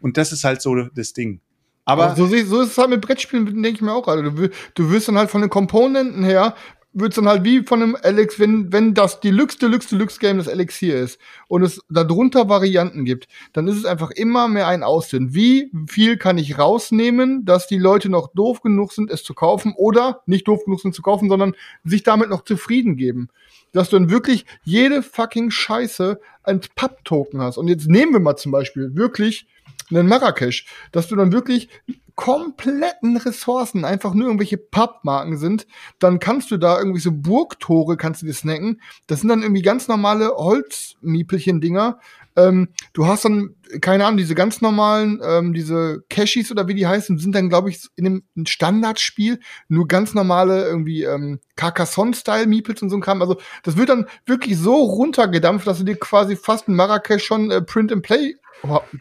Und das ist halt so das Ding. Aber, Aber so, so ist es halt mit Brettspielen, denke ich mir auch gerade. Du, du wirst dann halt von den Komponenten her, wird's dann halt wie von einem Alex, wenn, wenn das Deluxe, Deluxe, Deluxe Game das Elixier ist und es darunter Varianten gibt, dann ist es einfach immer mehr ein Ausdünnen. Wie viel kann ich rausnehmen, dass die Leute noch doof genug sind, es zu kaufen oder nicht doof genug sind zu kaufen, sondern sich damit noch zufrieden geben. Dass du dann wirklich jede fucking Scheiße als Papp-Token hast. Und jetzt nehmen wir mal zum Beispiel wirklich einen Marrakesch, dass du dann wirklich kompletten Ressourcen einfach nur irgendwelche Pappmarken sind, dann kannst du da irgendwie so Burgtore kannst du dir snacken. Das sind dann irgendwie ganz normale Holzmiepelchen-Dinger. Ähm, du hast dann, keine Ahnung, diese ganz normalen, ähm, diese Cashis oder wie die heißen, sind dann, glaube ich, in dem Standardspiel nur ganz normale irgendwie ähm, Carcassonne-Style-Miepels und so ein Kram. Also das wird dann wirklich so runtergedampft, dass du dir quasi fast ein Marrakesch schon äh, Print and Play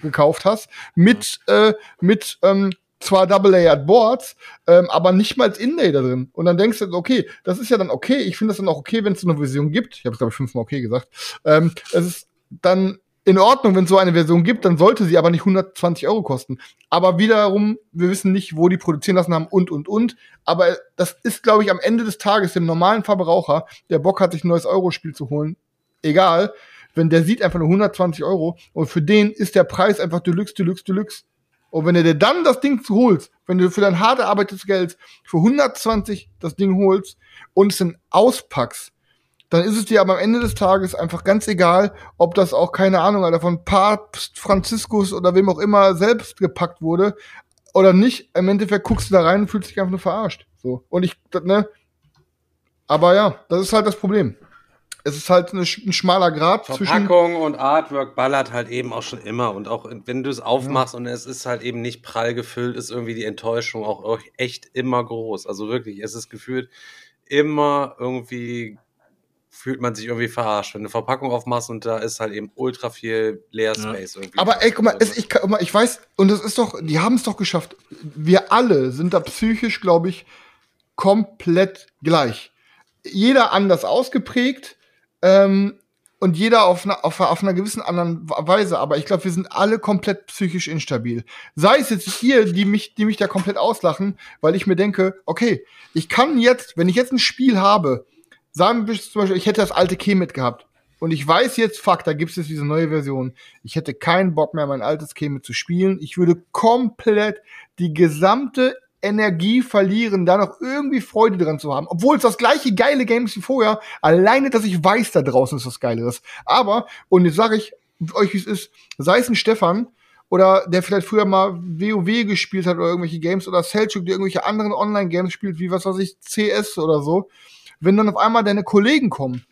gekauft hast mit äh, mit ähm, zwar Double-Layered Boards, ähm, aber nicht mal als Inlay da drin. Und dann denkst du, okay, das ist ja dann okay. Ich finde das dann auch okay, wenn es so eine Version gibt. Ich habe es, glaube ich, fünfmal okay gesagt. Ähm, es ist dann in Ordnung, wenn es so eine Version gibt, dann sollte sie aber nicht 120 Euro kosten. Aber wiederum, wir wissen nicht, wo die produzieren lassen haben und, und, und. Aber das ist, glaube ich, am Ende des Tages dem normalen Verbraucher, der Bock hat, sich ein neues Euro-Spiel zu holen, egal, wenn der sieht einfach nur 120 Euro und für den ist der Preis einfach Deluxe, Deluxe, Deluxe. Und wenn du dir dann das Ding holst, wenn du für dein hart erarbeitetes Geld für 120 das Ding holst und es dann auspackst, dann ist es dir aber am Ende des Tages einfach ganz egal, ob das auch, keine Ahnung, Alter, von Papst Franziskus oder wem auch immer selbst gepackt wurde oder nicht. Im Endeffekt guckst du da rein und fühlst dich einfach nur verarscht. So. Und ich, ne? Aber ja, das ist halt das Problem. Es ist halt eine, ein schmaler Grad zwischen. Verpackung und Artwork ballert halt eben auch schon immer. Und auch wenn du es aufmachst und es ist halt eben nicht prall gefüllt, ist irgendwie die Enttäuschung auch echt immer groß. Also wirklich, es ist gefühlt immer irgendwie fühlt man sich irgendwie verarscht. Wenn du Verpackung aufmachst und da ist halt eben ultra viel Leer Space irgendwie. Aber ey, guck mal, es, ich, guck mal, ich weiß, und das ist doch, die haben es doch geschafft. Wir alle sind da psychisch, glaube ich, komplett gleich. Jeder anders ausgeprägt ähm, und jeder auf einer, auf, auf einer gewissen anderen Weise. Aber ich glaube, wir sind alle komplett psychisch instabil. Sei es jetzt ihr, die mich, die mich da komplett auslachen, weil ich mir denke, okay, ich kann jetzt, wenn ich jetzt ein Spiel habe, sagen wir zum Beispiel, ich hätte das alte Kemet gehabt. Und ich weiß jetzt, fuck, da gibt es jetzt diese neue Version. Ich hätte keinen Bock mehr, mein altes Kemet zu spielen. Ich würde komplett die gesamte Energie verlieren, da noch irgendwie Freude dran zu haben. Obwohl es das gleiche geile Game ist wie vorher. Alleine, dass ich weiß, da draußen ist was Geileres. Aber, und jetzt sage ich euch, wie es ist, sei es ein Stefan oder der vielleicht früher mal WoW gespielt hat oder irgendwelche Games oder Selchuk, der irgendwelche anderen Online-Games spielt, wie was weiß ich, CS oder so, wenn dann auf einmal deine Kollegen kommen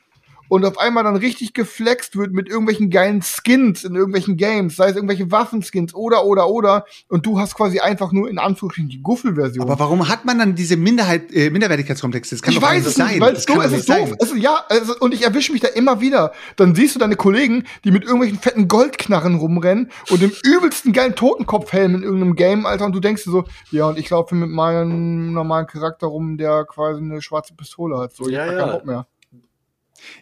und auf einmal dann richtig geflext wird mit irgendwelchen geilen Skins in irgendwelchen Games, sei es irgendwelche Waffenskins oder oder oder und du hast quasi einfach nur in Anführungsstrichen die Guffelversion. Aber warum hat man dann diese Minderheit, äh, Minderwertigkeitskomplexe? Das kann ich doch weiß nicht es sein. nicht, weil Das es doof es ist doof. sein. Also, ja, also, und ich erwische mich da immer wieder. Dann siehst du deine Kollegen, die mit irgendwelchen fetten Goldknarren rumrennen und dem übelsten geilen Totenkopfhelm in irgendeinem Game, Alter, und du denkst dir so, ja, und ich laufe mit meinem normalen Charakter rum, der quasi eine schwarze Pistole hat. So, ich Ja, hab ja. keinen Bock mehr.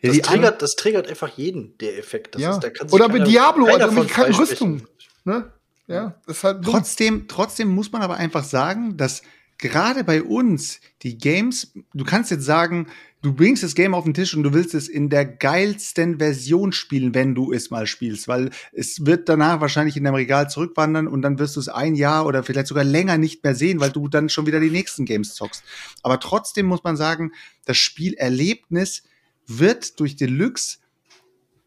Ja, Das triggert, das triggert einfach jeden, der Effekt. Das Ja. ist, da kann sich Oder mit keiner- Diablo, keiner also mit freisprechen. Rüstungen. Ne? Ja, das ist halt dumm. Trotzdem, trotzdem muss man aber einfach sagen, dass gerade bei uns die Games, du kannst jetzt sagen, du bringst das Game auf den Tisch und du willst es in der geilsten Version spielen, wenn du es mal spielst, weil es wird danach wahrscheinlich in deinem Regal zurückwandern und dann wirst du es ein Jahr oder vielleicht sogar länger nicht mehr sehen, weil du dann schon wieder die nächsten Games zockst. Aber trotzdem muss man sagen, das Spielerlebnis wird durch Deluxe,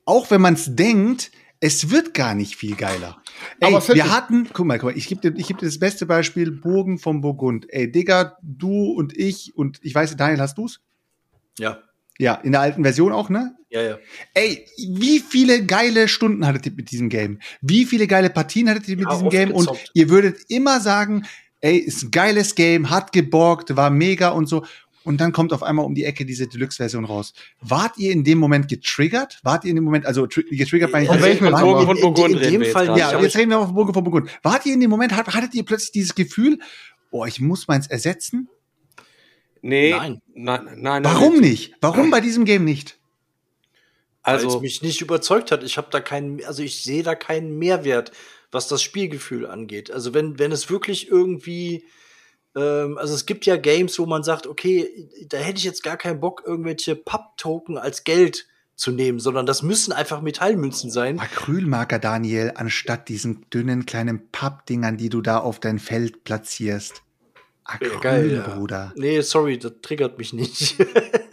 auch wenn man es denkt, es wird gar nicht viel geiler. Ey, wir hatten, guck mal, guck mal, ich gebe dir, ich geb dir das beste Beispiel, Burgen vom Burgund. Ey, Digga, du und ich und ich weiß, Daniel, hast du's? Ja, Ja, in der alten Version auch, ne? ja, ja. Ey, wie viele geile Stunden hattet ihr mit diesem Game? Wie viele geile Partien hattet ihr mit Ja, diesem Game? Und gezockt. ihr würdet immer sagen, ey, ist ein geiles Game, hat geborgt, war mega und so. Und dann kommt auf einmal um die Ecke diese Deluxe-Version raus. Wart ihr in dem Moment getriggert? Wart ihr in dem Moment, also tri- getriggert bei Von welchem wart- Burgen von Burgund in, in reden dem jetzt Fall nicht. ja, jetzt reden wir auf Burgen von Burgund. Wart ihr in dem Moment, hat- hattet ihr plötzlich dieses Gefühl, oh, ich muss meins ersetzen? Nee. Nein. Nein, nein, nein. Warum nicht? Warum bei diesem Game nicht? weil es Also, mich nicht überzeugt hat. Ich habe da keinen, also ich sehe da keinen Mehrwert, was das Spielgefühl angeht. Also wenn, wenn es wirklich irgendwie, also es gibt ja Games, wo man sagt, okay, da hätte ich jetzt gar keinen Bock, irgendwelche Papp-Token als Geld zu nehmen, sondern das müssen einfach Metallmünzen sein. Acrylmarker, Daniel, anstatt diesen dünnen kleinen Pappdingern, die du da auf dein Feld platzierst. Acryl, Geil, ja. Bruder. Nee, sorry, das triggert mich nicht.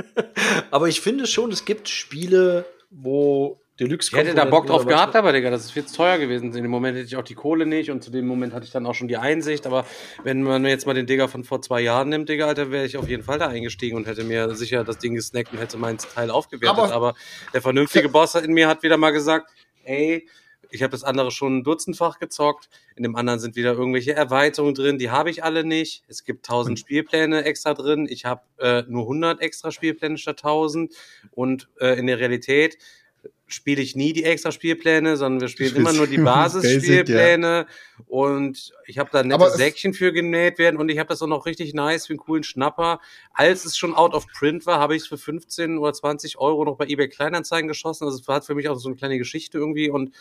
*laughs* Aber ich finde schon, es gibt Spiele, wo Deluxe ich hätte da Bock drauf gehabt, aber Digga, das ist viel zu teuer gewesen. In dem Moment hätte ich auch die Kohle nicht und zu dem Moment hatte ich dann auch schon die Einsicht. Aber wenn man jetzt mal den Digga von vor zwei Jahren nimmt, Digga, Alter, wäre ich auf jeden Fall da eingestiegen und hätte mir sicher das Ding gesnackt und hätte meinen Teil aufgewertet. Aber- Aber, der vernünftige Boss in mir hat wieder mal gesagt, ey, ich habe das andere schon ein dutzendfach gezockt. In dem anderen sind wieder irgendwelche Erweiterungen drin, die habe ich alle nicht. Es gibt 1000 Spielpläne extra drin. Ich habe äh, nur 100 extra Spielpläne statt 1000. Und äh, in der Realität spiele ich nie die extra Spielpläne, sondern wir spielen immer nur die *laughs* Basisspielpläne. Und ich habe da nette Säckchen für genäht werden und ich habe das auch noch richtig nice für einen coolen Schnapper. Als es schon out of print war, habe ich es für 15 oder 20 Euro noch bei eBay Kleinanzeigen geschossen. Also es hat für mich auch so eine kleine Geschichte irgendwie und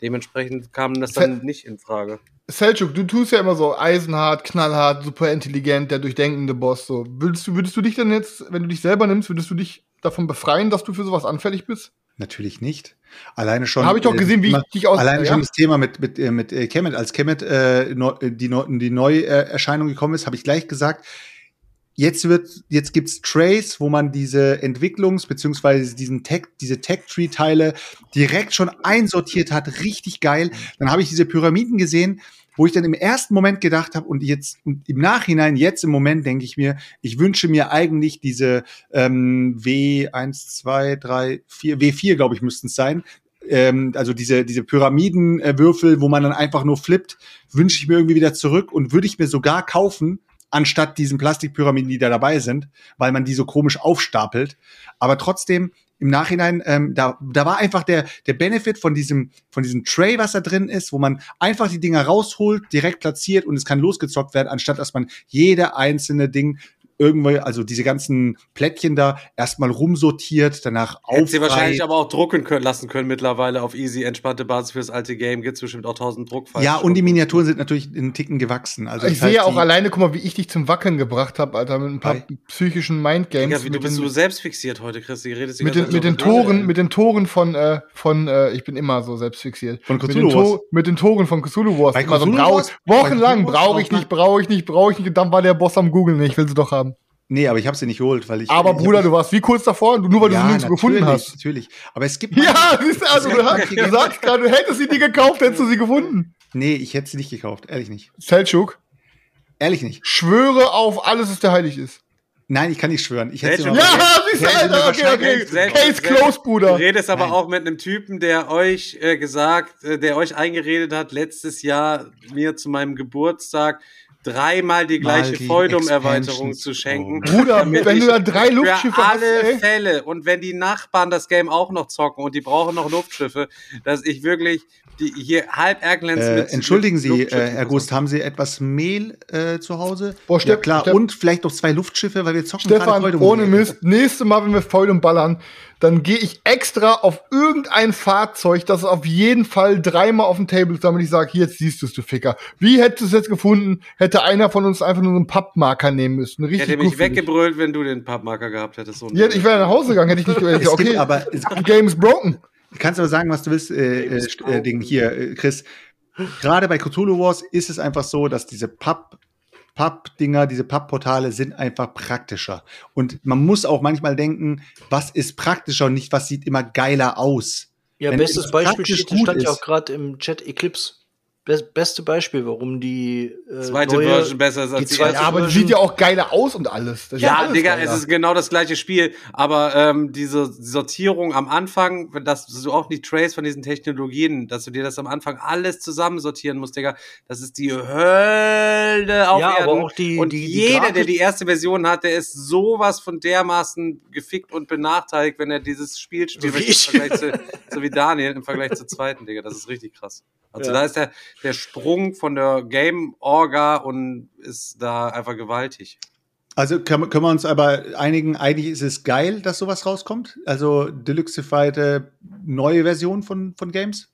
dementsprechend kam das dann nicht in Frage. Selchuk, du tust ja immer so eisenhart, knallhart, super intelligent, der durchdenkende Boss. So. Würdest du, würdest du dich denn jetzt, wenn du dich selber nimmst, würdest du dich davon befreien, dass du für sowas anfällig bist? Natürlich nicht. Alleine schon. Habe ich doch äh, gesehen, wie ich dich aus. Alleine ja. schon das Thema mit, mit, äh, mit äh, Kemet. Als Kemet äh, neu, die, neu, die Neuerscheinung gekommen ist, habe ich gleich gesagt, jetzt wird, jetzt gibt's Trays, wo man diese Entwicklungs- beziehungsweise diesen Tech, diese Tech-Tree-Teile direkt schon einsortiert hat. Richtig geil. Dann habe ich diese Pyramiden gesehen, wo ich dann im ersten Moment gedacht habe und jetzt im Nachhinein, jetzt im Moment denke ich mir, ich wünsche mir eigentlich diese ähm, W1, 2, 3, 4, W4, glaube ich, müssten es sein. Ähm, also diese, diese Pyramidenwürfel, wo man dann einfach nur flippt, wünsche ich mir irgendwie wieder zurück und würde ich mir sogar kaufen, anstatt diesen Plastikpyramiden, die da dabei sind, weil man die so komisch aufstapelt. Aber trotzdem, im Nachhinein, ähm, da, da war einfach der, der Benefit von diesem, von diesem Tray, was da drin ist, wo man einfach die Dinger rausholt, direkt platziert und es kann losgezockt werden, anstatt dass man jede einzelne Ding irgendwo, also diese ganzen Plättchen da erstmal rumsortiert, danach Hätte sie wahrscheinlich aber auch drucken können, lassen können mittlerweile auf easy, entspannte Basis fürs alte Game. Gibt es bestimmt auch 1000 Druckfallen. Ja, und die Miniaturen sind natürlich in Ticken gewachsen. Also ich sehe ja auch alleine, guck mal, wie ich dich zum Wackeln gebracht habe, Alter, mit ein paar Bei- psychischen Mindgames. Digga, wie du mit bist den, so selbst fixiert heute, Chris. Du redest mit den, mit den so- Toren, mit den Toren von, äh, von, äh, ich bin immer so selbst fixiert. Von mit Cthulhu den, Wars. mit den Toren von Cthulhu Wars. Bei so, Cthulhu brau- Wars- Wochenlang brauche ich nicht, brauche ich nicht, brauche ich nicht. Und dann war der Boss am Googeln, ich will sie doch haben. Nee, aber ich habe sie nicht geholt, weil ich. Aber ich Bruder, hab- du warst wie kurz davor, nur weil du sie ja, nirgendwo gefunden hast. Natürlich. Aber es gibt. *laughs* Ja, siehst du, also du, hast, du sagst gerade, du hättest sie dir gekauft, hättest du sie gefunden. Nee, ich hätte sie nicht gekauft, ehrlich nicht. Selchuk, Ehrlich nicht. schwöre auf alles, was der heilig ist. Nein, ich kann nicht schwören. Ich hätte Selchuk- Ja, siehst du, Alter, okay, okay. selbst- Case closed, Du Bruder. redest aber Nein. auch mit einem Typen, der euch äh, gesagt, äh, der euch eingeredet hat, letztes Jahr mir zu meinem Geburtstag dreimal die gleiche Feudum-Erweiterung zu schenken. Bruder, Damit wenn ich du da drei Luftschiffe für hast, alle ey. Fälle und wenn die Nachbarn das Game auch noch zocken und die brauchen noch Luftschiffe, dass ich wirklich die hier halb Äh, mit entschuldigen Sie, äh, Herr. Gust, haben Sie etwas Mehl äh, zu Hause? Boah, ja, Steff- klar. Steff- Und vielleicht noch zwei Luftschiffe, weil wir zocken gerade Stefan, heute ohne Mist, nächste Mal, wenn wir Feudum ballern, dann gehe ich extra auf irgendein Fahrzeug, das auf jeden Fall dreimal auf dem Table ist, damit ich sage, hier, jetzt siehst du es, du Ficker. Wie hättest du es jetzt gefunden, hätte einer von uns einfach nur einen Pappmarker nehmen müssen. Ich Richtig hätte mich weggebrüllt, wenn du den Pappmarker gehabt hättest. So Ja, ich wäre nach Hause gegangen, hätte ich nicht *laughs* gesagt, okay, aber- game is broken. Du kannst aber sagen, was du willst, äh, äh, äh, Ding hier, äh, Chris. Gerade bei Cthulhu Wars ist es einfach so, dass diese Papp Papp-Dinger, diese Papp-Portale sind einfach praktischer. Und man muss auch manchmal denken, was ist praktischer und nicht, was sieht immer geiler aus. Ja, Wenn bestes es Beispiel steht, stand ja auch gerade im Chat Eclipse. Be beste Beispiel, warum die äh, Zweite neue, Version besser ist als die die zweite Ja, aber die Version- sieht ja auch geiler aus und alles. Das ist Ja, alles Digga, geiler. es ist genau das gleiche Spiel, aber ähm, diese Sortierung am Anfang, wenn das du auch nicht trace von diesen Technologien, dass du dir das am Anfang alles zusammensortieren musst, Digga, das ist die Hölle auf Ja, aber Erden. auch die- und die- die jeder, der die erste Version hat, der ist sowas von dermaßen gefickt und benachteiligt, wenn er dieses Spiel spielt, So wie im ich. Vergleich zu, so wie Daniel im Vergleich zur zweiten, Digga, das ist richtig krass. Also Ja. da ist der, der Sprung von der Game-Orga und ist da einfach gewaltig. Also können, können wir uns aber einigen, eigentlich ist es geil, dass sowas rauskommt. Also Deluxified neue Version von, von Games.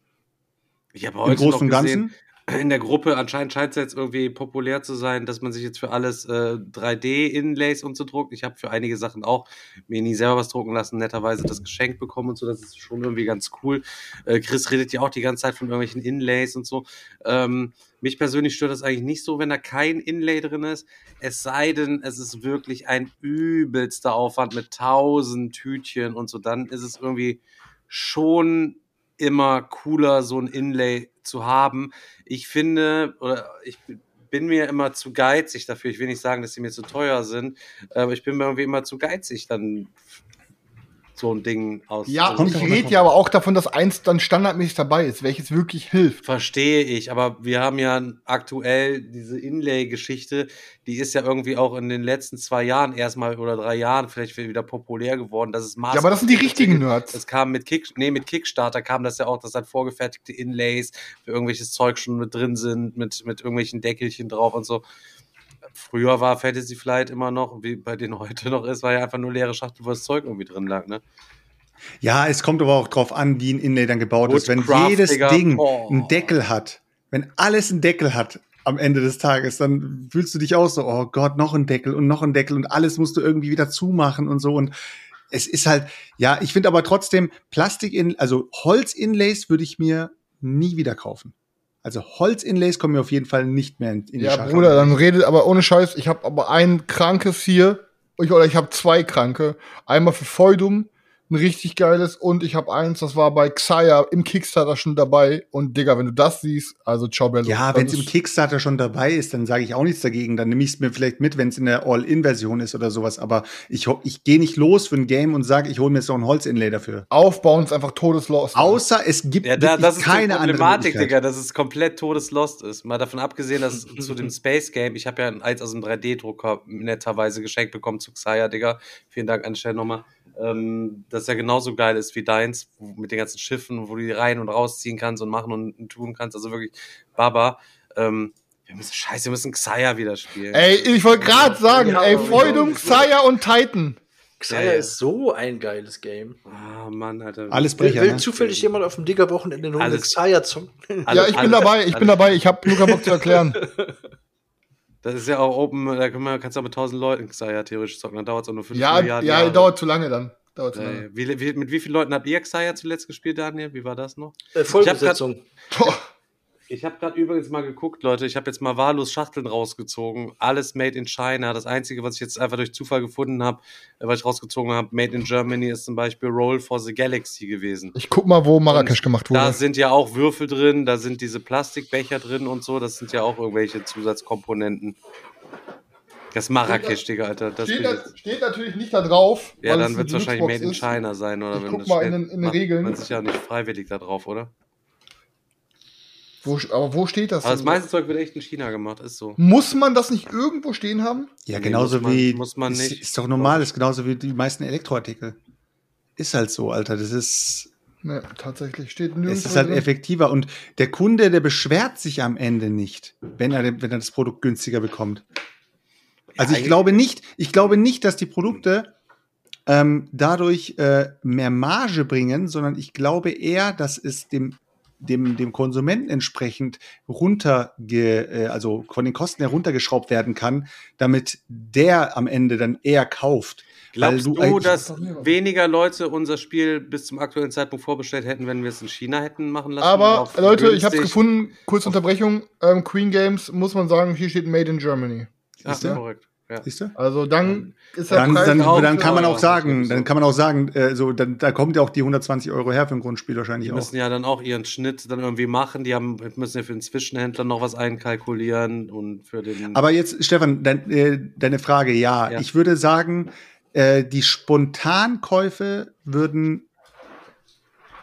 Ich habe Im heute Großen und noch gesehen, Ganzen. In der Gruppe anscheinend scheint es jetzt irgendwie populär zu sein, dass man sich jetzt für alles äh, 3D-Inlays und so druckt. Ich habe für einige Sachen auch mir nie selber was drucken lassen, netterweise das geschenkt bekommen und so. Das ist schon irgendwie ganz cool. Äh, Chris redet ja auch die ganze Zeit von irgendwelchen Inlays und so. Ähm, mich persönlich stört das eigentlich nicht so, wenn da kein Inlay drin ist. Es sei denn, es ist wirklich ein übelster Aufwand mit tausend Tütchen und so. Dann ist es irgendwie schon immer cooler, so ein Inlay zu haben. Ich finde, oder ich bin mir immer zu geizig dafür. Ich will nicht sagen, dass sie mir zu teuer sind, aber ich bin mir irgendwie immer zu geizig, dann so ein Ding aus. Ja, kommt ich rede ja aber auch davon, dass eins dann standardmäßig dabei ist, welches wirklich hilft. Verstehe ich, aber wir haben ja aktuell diese Inlay-Geschichte, die ist ja irgendwie auch in den letzten zwei Jahren erstmal oder drei Jahren vielleicht wieder populär geworden. Das ist Ja, aber das sind die richtigen Nerds. Das kam mit Kick, nee, mit Kickstarter kam das ja auch, dass dann vorgefertigte Inlays für irgendwelches Zeug schon mit drin sind, mit, mit irgendwelchen Deckelchen drauf und so. Früher war Fantasy Flight immer noch, wie bei denen *laughs* heute noch ist, war ja einfach nur leere Schachtel, wo das Zeug irgendwie drin lag, ne? Ja, es kommt aber auch drauf an, wie ein Inlay dann gebaut ist. Wenn Woodcraft, jedes Digga. Ding Oh. einen Deckel hat, wenn alles einen Deckel hat am Ende des Tages, dann fühlst du dich auch so, oh Gott, noch ein Deckel und noch ein Deckel und alles musst du irgendwie wieder zumachen und so und es ist halt, ja, ich finde aber trotzdem Plastik in, also Holz-Inlays würde ich mir nie wieder kaufen. Also Holz-Inlays kommen mir auf jeden Fall nicht mehr in, in die Ja, Schachtel. Bruder, dann redet aber ohne Scheiß. Ich habe aber ein krankes hier. Ich, oder ich habe zwei kranke. Einmal für Feudum, ein richtig geiles. Und ich habe eins, das war bei Xayah im Kickstarter schon dabei. Und Digga, wenn du das siehst, also ciao, Bello. Ja, wenn es im Kickstarter schon dabei ist, dann sage ich auch nichts dagegen. Dann nehme ich es mir vielleicht mit, wenn es in der All-In-Version ist oder sowas. Aber ich, ich gehe nicht los für ein Game und sage, ich hole mir jetzt noch ein Holz-Inlay dafür. Aufbauen ist einfach todeslos. Außer es gibt Ja, da, das ist keine die andere Problematik, Möglichkeit. Digga, dass es komplett todeslost ist. Mal davon abgesehen, dass zu dem Space Game, ich habe ja eins aus dem 3D-Drucker netterweise geschenkt bekommen zu Xayah, Digga. Vielen Dank an der Stelle nochmal. Ähm, das ja genauso geil ist wie deins, wo- mit den ganzen Schiffen, wo du die rein und rausziehen kannst und machen und, und tun kannst. Also wirklich Baba. Ähm, wir müssen, scheiße, wir müssen Xayah wieder spielen. Ey, ich wollte gerade sagen, Ja, ey, Feudum, Xayah und Titan. Xayah Ja, ja. ist so ein geiles Game. Ah, Mann, Alter. Alles Will, Brecher, will ne? zufällig jemand auf dem Digger-Wochenende eine Runde Alles- Xayah zocken? Ja, ich bin dabei, ich bin dabei. Ich habe nur keinen Bock zu erklären. *laughs* Das ist ja auch Open, da kann man, kannst du auch mit 1000 Leuten Xayah theoretisch zocken, dann dauert es auch nur 5 ja, Milliarden ja, Jahre. dauert zu lange dann. Dauert zu Äh, lange. wie, wie, mit wie vielen Leuten habt ihr Xayah zuletzt gespielt, Daniel? Wie war das noch? Äh, Vollbesetzung. Boah. *laughs* *laughs* Ich habe gerade übrigens mal geguckt, Leute. Ich habe jetzt mal wahllos Schachteln rausgezogen. Alles made in China. Das Einzige, was ich jetzt einfach durch Zufall gefunden habe, äh, was ich rausgezogen habe, made in Germany, ist zum Beispiel Roll for the Galaxy gewesen. Ich guck mal, wo Marrakesch Und gemacht Da wurde. sind ja auch Würfel drin, da sind diese Plastikbecher drin und so. Das sind ja auch irgendwelche Zusatzkomponenten. Das Marrakesch, Digga, Alter. Das Steht, da, jetzt- steht natürlich nicht da drauf. ja, dann wird es wahrscheinlich made in Deluxe-Box ist. China sein, oder? Ich wenn guck das mal steht, in den- in den Regeln. Man sich ja nicht freiwillig da drauf, oder? Wo, aber wo steht das? Aber das meiste Zeug wird echt in China gemacht, ist so. Muss man das nicht irgendwo stehen haben? Ja, Nee, genauso muss man- wie. muss man ist, nicht. ist doch normal, ist genauso wie die meisten Elektroartikel. Ist halt so, Alter. Das ist. Ne, tatsächlich steht Es nirgendwo. ist halt drin. effektiver. Und der Kunde, der beschwert sich am Ende nicht, wenn er, wenn er das Produkt günstiger bekommt. Also ich eigentlich- glaube nicht, ich glaube nicht, dass die Produkte ähm, dadurch äh, mehr Marge bringen, sondern ich glaube eher, dass es dem dem, dem Konsumenten entsprechend runterge, äh, also von den Kosten heruntergeschraubt werden kann, damit der am Ende dann eher kauft. Glaubst Weil du, eigentlich- dass weniger Leute unser Spiel bis zum aktuellen Zeitpunkt vorbestellt hätten, wenn wir es in China hätten machen lassen? Aber Leute, ich habe es gefunden. Kurze Unterbrechung. Ähm, Queen Games muss man sagen, hier steht Made in Germany. Du? korrekt. Ja. Siehst du? Also dann ist der Dann, Preis dann, auch dann kann man auch sagen, dann kann man auch sagen, äh, so, dann, da kommt ja auch die 120 Euro her für ein Grundspiel wahrscheinlich Die auch. müssen ja dann auch ihren Schnitt dann irgendwie machen. Die haben, müssen ja für den Zwischenhändler noch was einkalkulieren und für den. Aber jetzt, Stefan, dein, äh, deine Frage, ja. Ja. Ich würde sagen, äh, die Spontankäufe würden